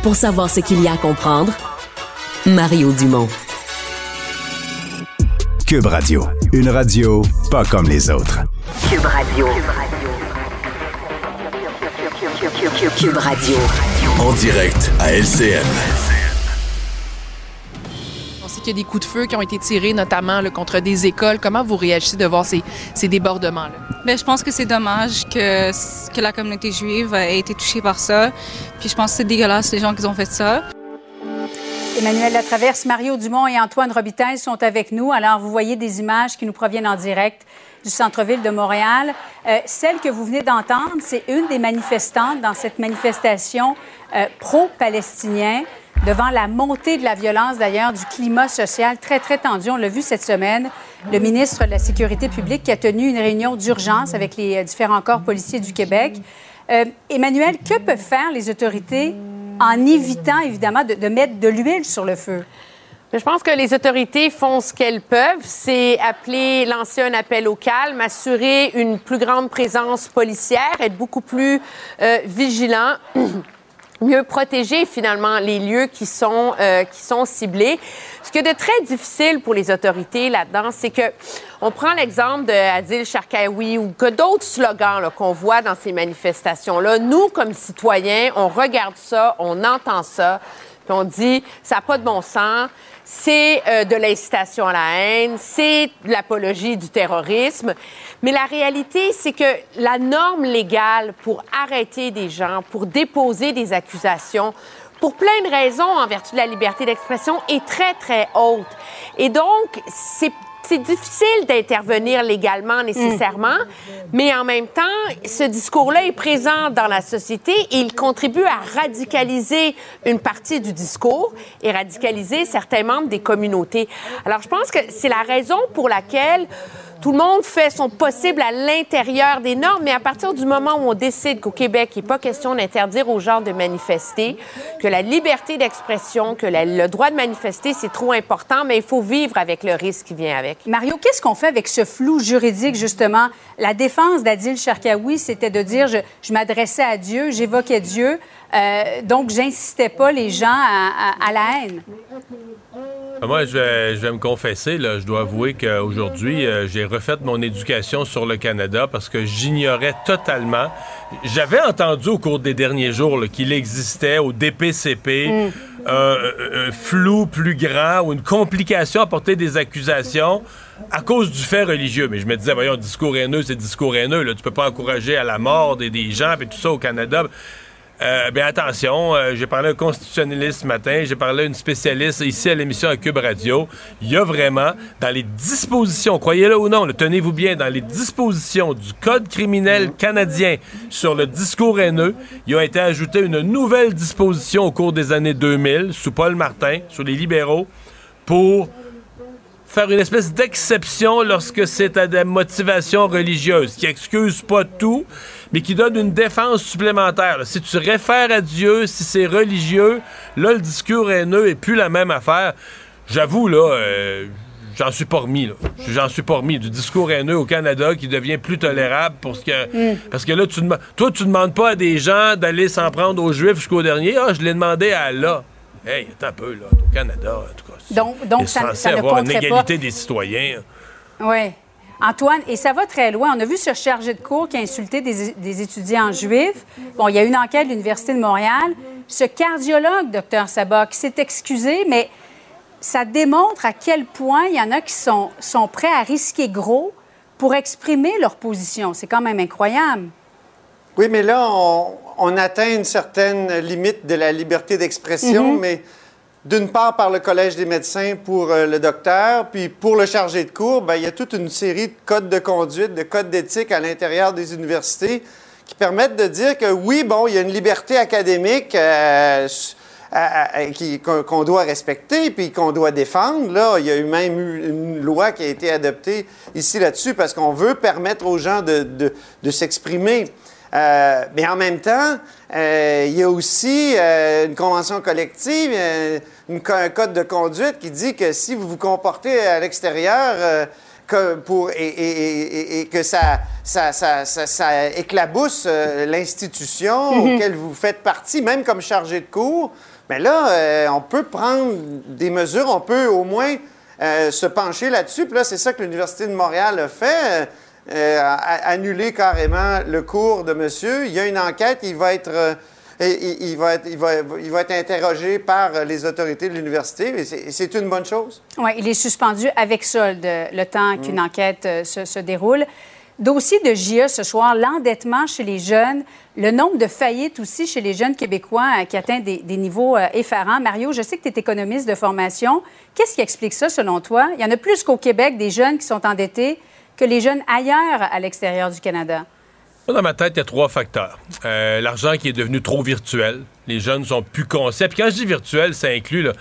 Pour savoir ce qu'il y a à comprendre, Mario Dumont. Cube Radio. Une radio pas comme les autres. Cube Radio. Cube Radio. En direct à LCN. Qu'il y a des coups de feu qui ont été tirés, notamment contre des écoles. Comment vous réagissez de voir ces, ces débordements-là? Bien, je pense que c'est dommage que, que la communauté juive ait été touchée par ça. Puis je pense que c'est dégueulasse, les gens qui ont fait ça. Emmanuel Latraverse, Mario Dumont et Antoine Robitaille sont avec nous. Alors, vous voyez des images qui nous proviennent en direct du centre-ville de Montréal. Euh, celle que vous venez d'entendre, c'est une des manifestantes dans cette manifestation euh, pro-palestinien devant la montée de la violence, d'ailleurs, du climat social très, très tendu. On l'a vu cette semaine, le ministre de la Sécurité publique qui a tenu une réunion d'urgence avec les euh, différents corps policiers du Québec. Emmanuel, que peuvent faire les autorités en évitant évidemment de, mettre de l'huile sur le feu? Je pense que les autorités font ce qu'elles peuvent, c'est appeler, lancer un appel au calme, assurer une plus grande présence policière, être beaucoup plus euh, vigilant. mieux protéger finalement les lieux qui sont, euh, qui sont ciblés. Ce qui est de très difficile pour les autorités là-dedans, c'est que on prend l'exemple de Adil Sharkawi ou que d'autres slogans qu'on voit dans ces manifestations-là. Nous, comme citoyens, on regarde ça, on entend ça. Puis on dit, ça n'a pas de bon sens, c'est euh, de l'incitation à la haine, c'est l'apologie du terrorisme. Mais la réalité, c'est que la norme légale pour arrêter des gens, pour déposer des accusations, pour plein de raisons en vertu de la liberté d'expression, est très, très haute. Et donc, c'est c'est difficile d'intervenir légalement nécessairement, mais en même temps, ce discours-là est présent dans la société et il contribue à radicaliser une partie du discours et radicaliser certains membres des communautés. Alors, je pense que c'est la raison pour laquelle tout le monde fait son possible à l'intérieur des normes, mais à partir du moment où on décide qu'au Québec, il n'est pas question d'interdire aux gens de manifester, que la liberté d'expression, que le droit de manifester, c'est trop important, mais il faut vivre avec le risque qui vient avec. Mario, qu'est-ce qu'on fait avec ce flou juridique, justement? La défense d'Adil Sharkawi, c'était de dire je, m'adressais à Dieu, j'évoquais Dieu, euh, donc j'incitais pas les gens à la haine. Ah, moi, je vais, je vais me confesser, là, je dois avouer qu'aujourd'hui, euh, j'ai refait mon éducation sur le Canada parce que j'ignorais totalement. J'avais entendu au cours des derniers jours qu'il existait au DPCP mm. un, flou plus grand ou une complication à porter des accusations à cause du fait religieux. Mais je me disais, voyons, discours haineux, c'est discours haineux. Là. Tu peux pas encourager à la mort des, des gens et tout ça au Canada. Euh, bien, attention, euh, j'ai parlé à un constitutionnaliste ce matin, j'ai parlé à une spécialiste ici à l'émission à Cube Radio. Il y a vraiment, dans les dispositions, croyez-le ou non, tenez-vous bien, dans les dispositions du Code criminel canadien sur le discours haineux, il a été ajouté une nouvelle disposition au cours des années 2000, sous Paul Martin, sur les libéraux, pour faire une espèce d'exception lorsque c'est à des motivations religieuses, qui excuse pas tout, mais qui donne une défense supplémentaire. Si tu réfères à Dieu, si c'est religieux, là, le discours haineux est plus la même affaire. J'avoue, là, euh, j'en suis pas remis, là. J'en suis pas remis. Du discours haineux au Canada qui devient plus tolérable parce que, mm. parce que là, tu toi, tu demandes pas à des gens d'aller s'en prendre aux Juifs jusqu'au dernier. Ah, je l'ai demandé à Allah. Hey, attends un peu, là, au Canada, en tout cas. Donc, donc ça, ça ne avoir une égalité des citoyens. Oui. Antoine, et ça va très loin. On a vu ce chargé de cours qui a insulté des, étudiants juifs. Bon, il y a une enquête de l'Université de Montréal. Ce cardiologue, docteur Sabat, qui s'est excusé, mais ça démontre à quel point il y en a qui sont, sont prêts à risquer gros pour exprimer leur position. C'est quand même incroyable. Oui, mais là, on, atteint une certaine limite de la liberté d'expression, mm-hmm. mais d'une part par le Collège des médecins pour euh, le docteur, puis pour le chargé de cours, ben, il y a toute une série de codes de conduite, de codes d'éthique à l'intérieur des universités qui permettent de dire que oui, bon, il y a une liberté académique euh, qu'on doit respecter puis qu'on doit défendre. Là, il y a eu même une loi qui a été adoptée ici là-dessus parce qu'on veut permettre aux gens de, s'exprimer. Euh, mais en même temps, il y a aussi une convention collective, un code de conduite qui dit que si vous vous comportez à l'extérieur que pour, et, que ça, ça, ça, ça, éclabousse l'institution mm-hmm. auquel vous faites partie, même comme chargé de cours, mais ben là, on peut prendre des mesures, on peut au moins se pencher là-dessus. Puis là, c'est ça que l'Université de Montréal a fait. Euh, annuler carrément le cours de monsieur. Il y a une enquête, il va être, euh, il, va être, il, va, il va être interrogé par les autorités de l'université. C'est une bonne chose. Oui, il est suspendu avec solde le temps qu'une mm. enquête euh, se, se, déroule. Dossier de JE ce soir, l'endettement chez les jeunes, le nombre de faillites aussi chez les jeunes Québécois qui atteint des, des niveaux effarants. Mario, je sais que tu es économiste de formation. Qu'est-ce qui explique ça selon toi? Il y en a plus qu'au Québec des jeunes qui sont endettés que les jeunes ailleurs à l'extérieur du Canada? Dans ma tête, il y a trois facteurs. Euh, l'argent qui est devenu trop virtuel. Les jeunes sont plus conscients. Puis quand je dis virtuel, ça inclut là,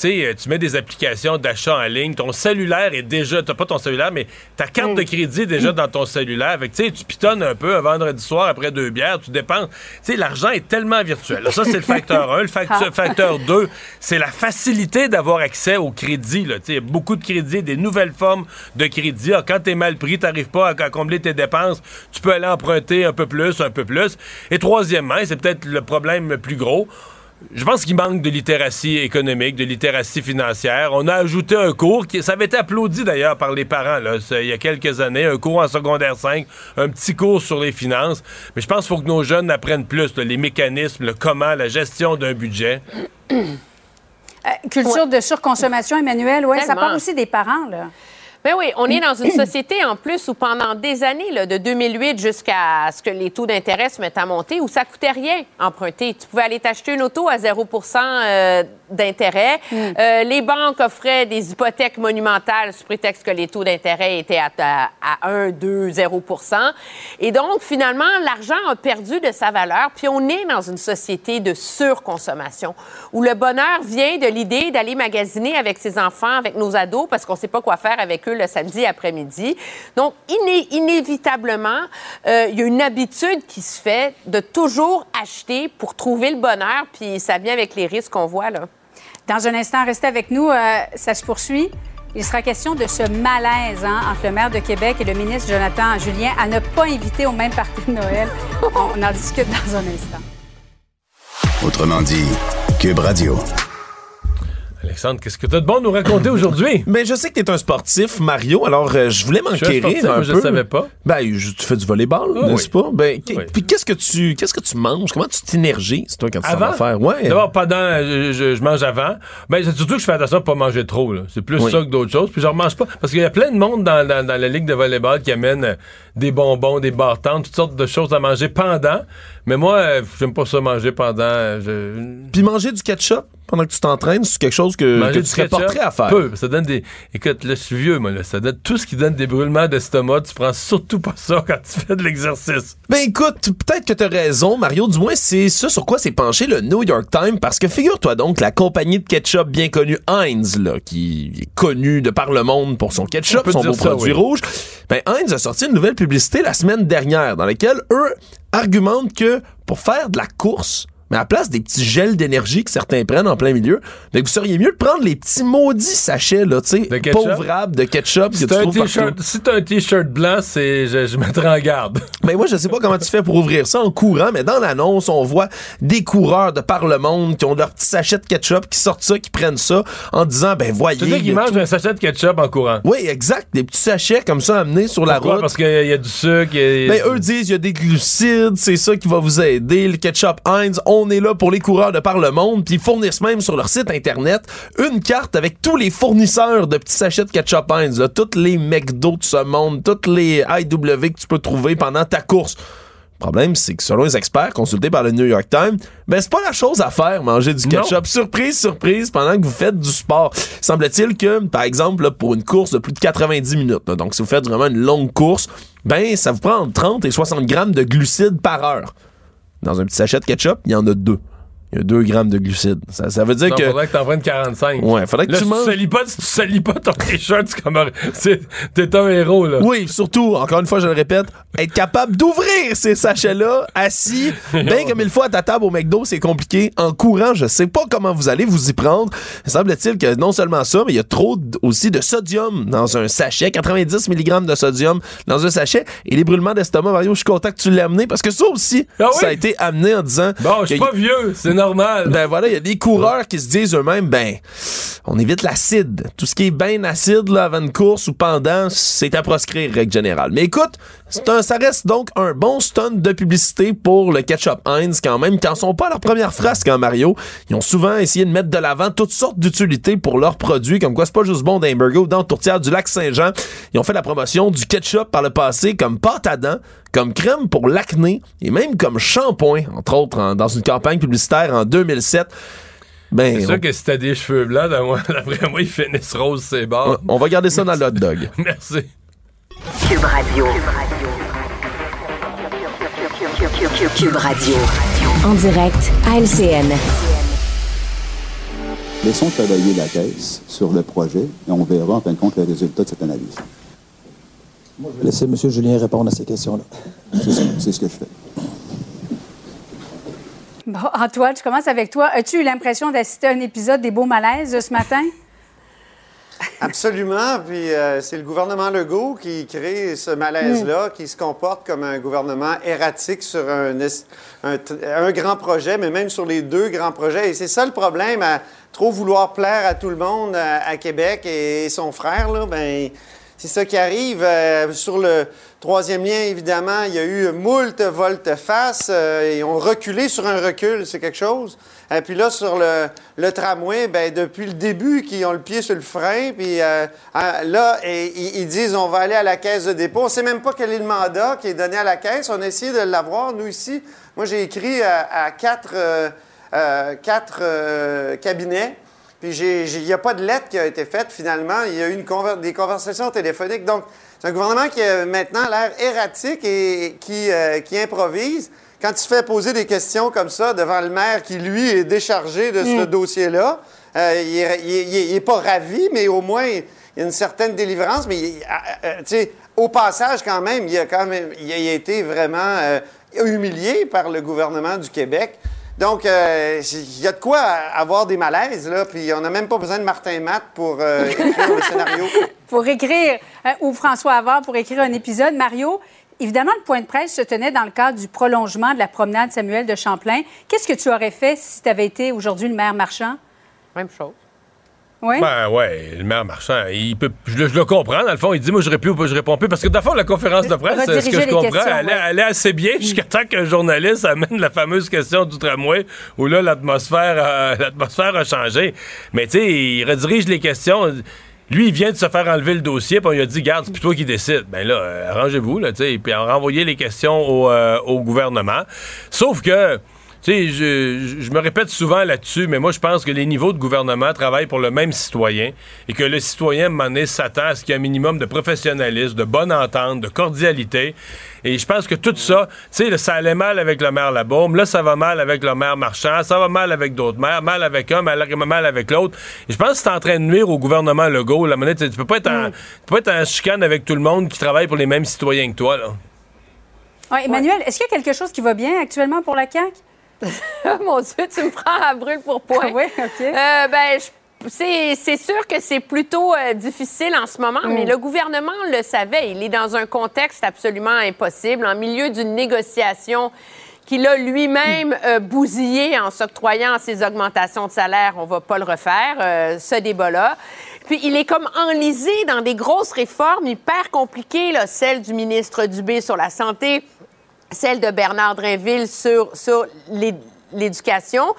sais, euh, tu mets des applications d'achat en ligne, ton cellulaire est déjà, t'as pas ton cellulaire, mais ta carte de crédit est déjà dans ton cellulaire. Fait tu pitonnes un peu un vendredi soir après deux bières, tu dépenses. Tu sais, l'argent est tellement virtuel. ça, c'est le facteur 1. Le facteur, facteur 2, c'est la facilité d'avoir accès au crédit. Beaucoup de crédits, des nouvelles formes de crédit. Ah, quand t'es mal pris, t'arrives pas à, combler tes dépenses, tu peux aller emprunter un peu plus, un peu plus. Et troisièmement, c'est peut-être le problème le plus gros, je pense qu'il manque de littératie économique, de littératie financière. On a ajouté un cours qui, ça avait été applaudi d'ailleurs par les parents là, il y a quelques années, un cours en secondaire 5, un petit cours sur les finances. Mais je pense qu'il faut que nos jeunes apprennent plus les mécanismes, le comment, la gestion d'un budget. Euh, culture de surconsommation, Emmanuel, oui, ça part aussi des parents, là. Ben oui, on est dans une société en plus où pendant des années, là, de 2008 jusqu'à ce que les taux d'intérêt se mettent à monter, où ça coûtait rien emprunter. Tu pouvais aller t'acheter une auto à 0 euh, d'intérêt. Euh, les banques offraient des hypothèques monumentales sous prétexte que les taux d'intérêt étaient à, à, à 1, 2, 0 Et donc, finalement, l'argent a perdu de sa valeur. Puis on est dans une société de surconsommation où le bonheur vient de l'idée d'aller magasiner avec ses enfants, avec nos ados, parce qu'on ne sait pas quoi faire avec eux le samedi après-midi. Donc, iné- inévitablement, euh, il y a une habitude qui se fait de toujours acheter pour trouver le bonheur, puis ça vient avec les risques qu'on voit, là. Dans un instant, restez avec nous. euh, ça se poursuit. Il sera question de ce malaise hein, entre le maire de Québec et le ministre Jonathan Julien à ne pas inviter au même parti de Noël. On en discute dans un instant. Autrement dit, Cube Radio. Alexandre, qu'est-ce que tu as de bon à nous raconter aujourd'hui? Mais je sais que tu es un sportif, Mario, alors euh, je voulais m'enquérir un je peu. savais pas. Ben, je- tu fais du volleyball, Ah n'est-ce oui. pas? Ben, Oui. puis qu'est-ce que tu qu'est-ce que tu manges? Comment tu t'énergises, toi, quand tu vas faire? Ouais. D'abord, pendant, euh, je, je mange avant. Ben, c'est surtout que je fais attention à pas manger trop. C'est plus Oui. ça que d'autres choses. Puis je mange pas. Parce qu'il y a plein de monde dans, dans- dans la ligue de volleyball qui amène euh, des bonbons, des bartendes, toutes sortes de choses à manger pendant. Mais moi, euh, j'aime pas ça manger pendant. euh, je- Puis manger du ketchup pendant que tu t'entraînes, c'est quelque chose que, Manger que du tu serais porté à faire. Peu. Ça donne des. Écoute, là, je suis vieux, moi, là. Ça donne tout ce qui donne des brûlements d'estomac. Tu prends surtout pas ça quand tu fais de l'exercice. Ben écoute, peut-être que t'as raison, Mario. Du moins, c'est ça sur quoi s'est penché le New York Times, parce que figure-toi donc, la compagnie de ketchup bien connue Heinz, là, qui est connue de par le monde pour son On ketchup, son beau ça, produit oui. rouge, ben Heinz a sorti une nouvelle publicité la semaine dernière dans laquelle eux argumentent que pour faire de la course, mais à la place des petits gels d'énergie que certains prennent en plein milieu, ben vous seriez mieux de prendre les petits maudits sachets, là, tu sais, pauvrables de ketchup que Si tu t'as un trouves partout. si t'as un t-shirt blanc, c'est, je, je mettrai en garde. Ben moi, je sais pas comment tu fais pour ouvrir ça en courant, mais dans l'annonce, on voit des coureurs de par le monde qui ont leur petit sachet de ketchup, qui sortent ça, qui prennent ça, en disant, ben voyez... Tu y qu'ils mangent un sachet de ketchup en courant? Oui, exact. Des petits sachets comme ça amenés sur la route. Parce qu'il y a du sucre. y a- Ben, eux disent, il y a des glucides, c'est ça qui va vous aider. Le ketchup Heinz, on est là pour les coureurs de par le monde, puis ils fournissent même sur leur site internet une carte avec tous les fournisseurs de petits sachets de ketchup Heinz, là, toutes les McDo de ce monde, toutes les IW que tu peux trouver pendant ta course. Le problème, c'est que selon les experts consultés par le New York Times, ben c'est pas la chose à faire, manger du Non. ketchup. Surprise, surprise, pendant que vous faites du sport. Semble-t-il que, par exemple, là, pour une course de plus de 90 minutes, là, donc si vous faites vraiment une longue course, ben ça vous prend entre 30 et 60 grammes de glucides par heure. Dans un petit sachet de ketchup, il y en a deux. Il y a 2 grammes de glucides. Ça, ça veut dire Non, que... faudrait que t'en prennes 45. Ouais, faudrait que Là, tu si manges- salis pas, si tu salis pas ton t-shirt, c'est comme t'es un héros, là. Oui, surtout, encore une fois, je le répète, être capable d'ouvrir ces sachets-là, assis, bien comme il faut à ta table au McDo, c'est compliqué. En courant, je sais pas comment vous allez vous y prendre. Semble-t-il que non seulement ça, mais il y a trop aussi de sodium dans un sachet, 90 mg de sodium dans un sachet. Et les brûlements d'estomac, Mario, je suis content que tu l'aies amené parce que ça aussi, Ah oui? ça a été amené en disant. Bon, je suis pas vieux, c'est ben voilà, il y a des coureurs qui se disent eux-mêmes, ben, on évite l'acide. Tout ce qui est bien acide là, avant une course ou pendant, c'est à proscrire, règle générale. Mais écoute, un, ça reste donc un bon stunt de publicité pour le ketchup Heinz quand même, quand ils sont pas à leur première frasque en Mario. Ils ont souvent essayé de mettre de l'avant toutes sortes d'utilités pour leurs produits, comme quoi c'est pas juste bon d'un burger ou dans tourtière du lac Saint-Jean. Ils ont fait la promotion du ketchup par le passé comme pâte à dents, comme crème pour l'acné et même comme shampoing, entre autres, en- dans une campagne publicitaire en 2007. Ben, C'est on, sûr que si t'as des cheveux blancs, d'après moi, ils finissent roses, c'est bon. on va garder ça dans le hot dog. Merci. Cube Radio. Cube Radio. En direct à LCN. Laissons travailler la Caisse sur le projet et on verra en fin de compte le résultat de cette analyse. Laissez M. Julien répondre à ces questions-là. C'est ce que je fais. Bon, Antoine, je commence avec toi. As-tu eu l'impression d'assister à un épisode des Beaux Malaises ce matin? Absolument. Puis euh, c'est le gouvernement Legault qui crée ce malaise-là, qui se comporte comme un gouvernement erratique sur un, grand projet, mais même sur les deux grands projets. Et c'est ça le problème, à trop vouloir plaire à tout le monde à, à Québec et, son frère, là, ben, c'est ça qui arrive. Euh, sur le troisième lien, évidemment, il y a eu moult volte-face euh, et on reculé sur un recul, c'est quelque chose. Et puis là, sur le, tramway, ben, depuis le début, qu'ils ont le pied sur le frein, puis euh, euh, là, ils disent on va aller à la caisse de dépôt. On ne sait même pas quel est le mandat qui est donné à la caisse. On a essayé de l'avoir, nous, ici. Moi, j'ai écrit à, quatre, quatre cabinets. Puis il n'y a pas de lettre qui a été faite finalement. Il y a eu une des conversations téléphoniques. Donc, c'est un gouvernement qui a maintenant l'air erratique et qui, euh, qui improvise. Quand se fait poser des questions comme ça devant le maire qui, lui, est déchargé de ce mm. dossier-là, euh, il n'est pas ravi, mais au moins, il y a une certaine délivrance. Mais, euh, tu sais, au passage, quand même, il a, quand même, il a été vraiment humilié par le gouvernement du Québec. Donc, euh, il y a de quoi avoir des malaises, là, puis on n'a même pas besoin de Martin Matt pour euh, écrire le scénario. Pour écrire, euh, ou François Havard pour écrire un épisode. Mario, évidemment, le point de presse se tenait dans le cadre du prolongement de la promenade Samuel de Champlain. Qu'est-ce que tu aurais fait si tu avais été aujourd'hui le maire marchand? Même chose. Oui? Ben ouais, le maire marchand, il peut, je, le comprends. Dans le fond, il dit moi je réponds plus ou je réponds plus parce que dans le fond la conférence de presse, ce que je comprends, elle, est assez bien jusqu'à temps qu'un journaliste amène la fameuse question du tramway où là l'atmosphère, l'atmosphère a changé. Mais tu sais, il redirige les questions. Lui, il vient de se faire enlever le dossier, puis on lui a dit, garde, c'est toi qui décide. Ben là, euh, arrangez-vous, là, tu sais, puis on renvoyé les questions au, euh, au gouvernement. Sauf que sais, je, me répète souvent là-dessus, mais moi, je pense que les niveaux de gouvernement travaillent pour le même citoyen et que le citoyen, à s'attend à ce qu'il y ait un minimum de professionnalisme, de bonne entente, de cordialité. Et je pense que tout ça, tu sais, ça allait mal avec le maire Labaume, là, ça va mal avec le maire Marchand, ça va mal avec d'autres maires, mal avec un, mal, mal avec l'autre. Et je pense que c'est en train de nuire au gouvernement Legault. La monnaie, tu peux pas être en, mm. tu peux pas être en chicane avec tout le monde qui travaille pour les mêmes citoyens que toi, là. Emmanuel, est-ce qu'il y a quelque chose qui va bien actuellement pour la CAQ? Mon Dieu, tu me prends à brûle pour point. oui, OK. Euh, ben, c'est sûr que c'est plutôt euh, difficile en ce moment, mais mm. le gouvernement le savait. Il est dans un contexte absolument impossible, en milieu d'une négociation qu'il a lui-même euh, bousillé en s'octroyant ses augmentations de salaire. On va pas le refaire, ce débat-là. Puis il est comme enlisé dans des grosses réformes hyper compliquées, là, celle du ministre Dubé sur la santé, celle de Bernard Drinville sur, sur l'éducation.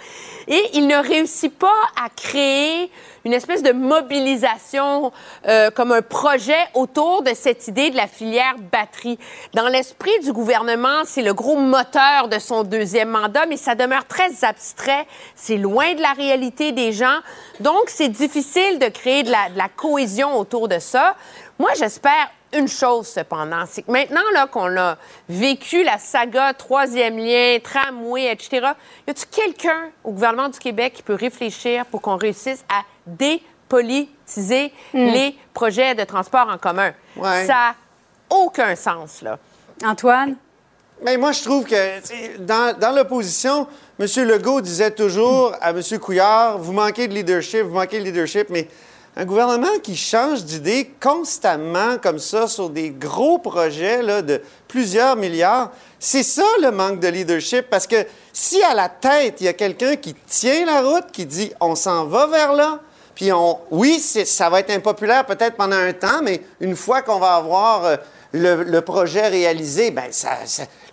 Et il ne réussit pas à créer une espèce de mobilisation euh, comme un projet autour de cette idée de la filière batterie. Dans l'esprit du gouvernement, c'est le gros moteur de son deuxième mandat, mais ça demeure très abstrait. C'est loin de la réalité des gens. Donc, c'est difficile de créer la, de la cohésion autour de ça. Moi, j'espère une chose, cependant, c'est que maintenant là, qu'on a vécu la saga troisième lien, tramway, etc., y a-t-il quelqu'un au gouvernement du Québec qui peut réfléchir pour qu'on réussisse à dépolitiser hmm. les projets de transport en commun? Ça n'a aucun sens, là. Antoine? Mais moi, je trouve que dans, dans l'opposition, M. Legault disait toujours à M. Couillard, vous manquez de leadership, vous manquez de leadership, mais un gouvernement qui change d'idée constamment comme ça sur des gros projets là, de plusieurs milliards, c'est ça le manque de leadership. Parce que si à la tête, il y a quelqu'un qui tient la route, qui dit on s'en va vers là, puis on, oui, ça va être impopulaire peut-être pendant un temps, mais une fois qu'on va avoir euh, le, projet réalisé, ben ça,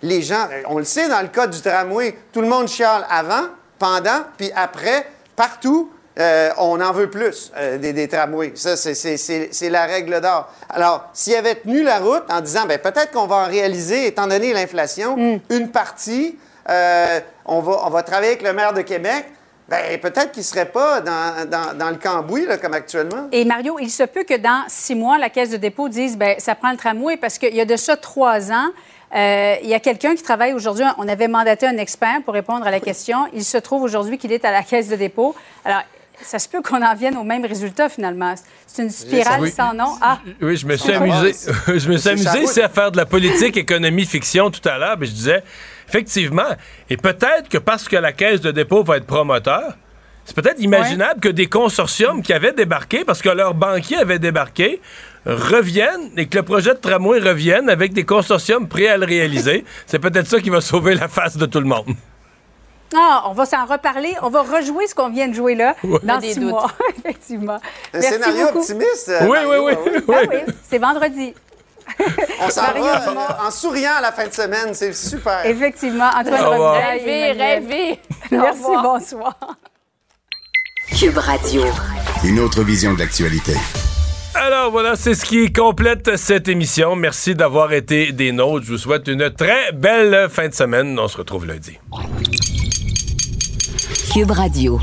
les gens, on le sait dans le cas du tramway, tout le monde chiale avant, pendant, puis après, partout. Euh, on en veut plus euh, des, tramways. Ça, c'est la règle d'or. Alors, s'il avait tenu la route en disant, ben, peut-être qu'on va en réaliser, étant donné l'inflation, mm. une partie, euh, on, va, on va travailler avec le maire de Québec, ben, peut-être qu'il ne serait pas dans, le cambouis, là, comme actuellement. Et Mario, il se peut que dans six mois, la Caisse de dépôt dise, ben, ça prend le tramway, parce qu'il y a de ça trois ans, il y a quelqu'un qui travaille aujourd'hui. On avait mandaté un expert pour répondre à la question. Il se trouve aujourd'hui qu'il est à la caisse de dépôt. Alors, ça se peut qu'on en vienne au même résultat finalement. C'est une spirale sans nom. Ah. Oui, je me suis amusé. je me suis amusé ici à faire de la politique, économie, fiction tout à l'heure. Mais je disais, effectivement, et peut-être que parce que la caisse de dépôt va être promoteur, c'est peut-être imaginable que des consortiums qui avaient débarqué, parce que leurs banquiers avaient débarqué, reviennent et que le projet de tramway revienne avec des consortiums prêts à le réaliser. c'est peut-être ça qui va sauver la face de tout le monde. Ah, on va s'en reparler. On va rejouer ce qu'on vient de jouer là Ouais. dans Des six doutes. mois, effectivement. Un Merci scénario beaucoup. optimiste. Oui, Mario, oui, oui, oui. oui. Ah oui, c'est vendredi. On s'en va en souriant à la fin de semaine. C'est super. Effectivement, Antoine Au revoir. Robitaille Rêvez, rêvez. Merci, bonsoir. Cube Radio. Une autre vision de l'actualité. Alors voilà, c'est ce qui complète cette émission. Merci d'avoir été des nôtres. Je vous souhaite une très belle fin de semaine. On se retrouve lundi. Cube Radio.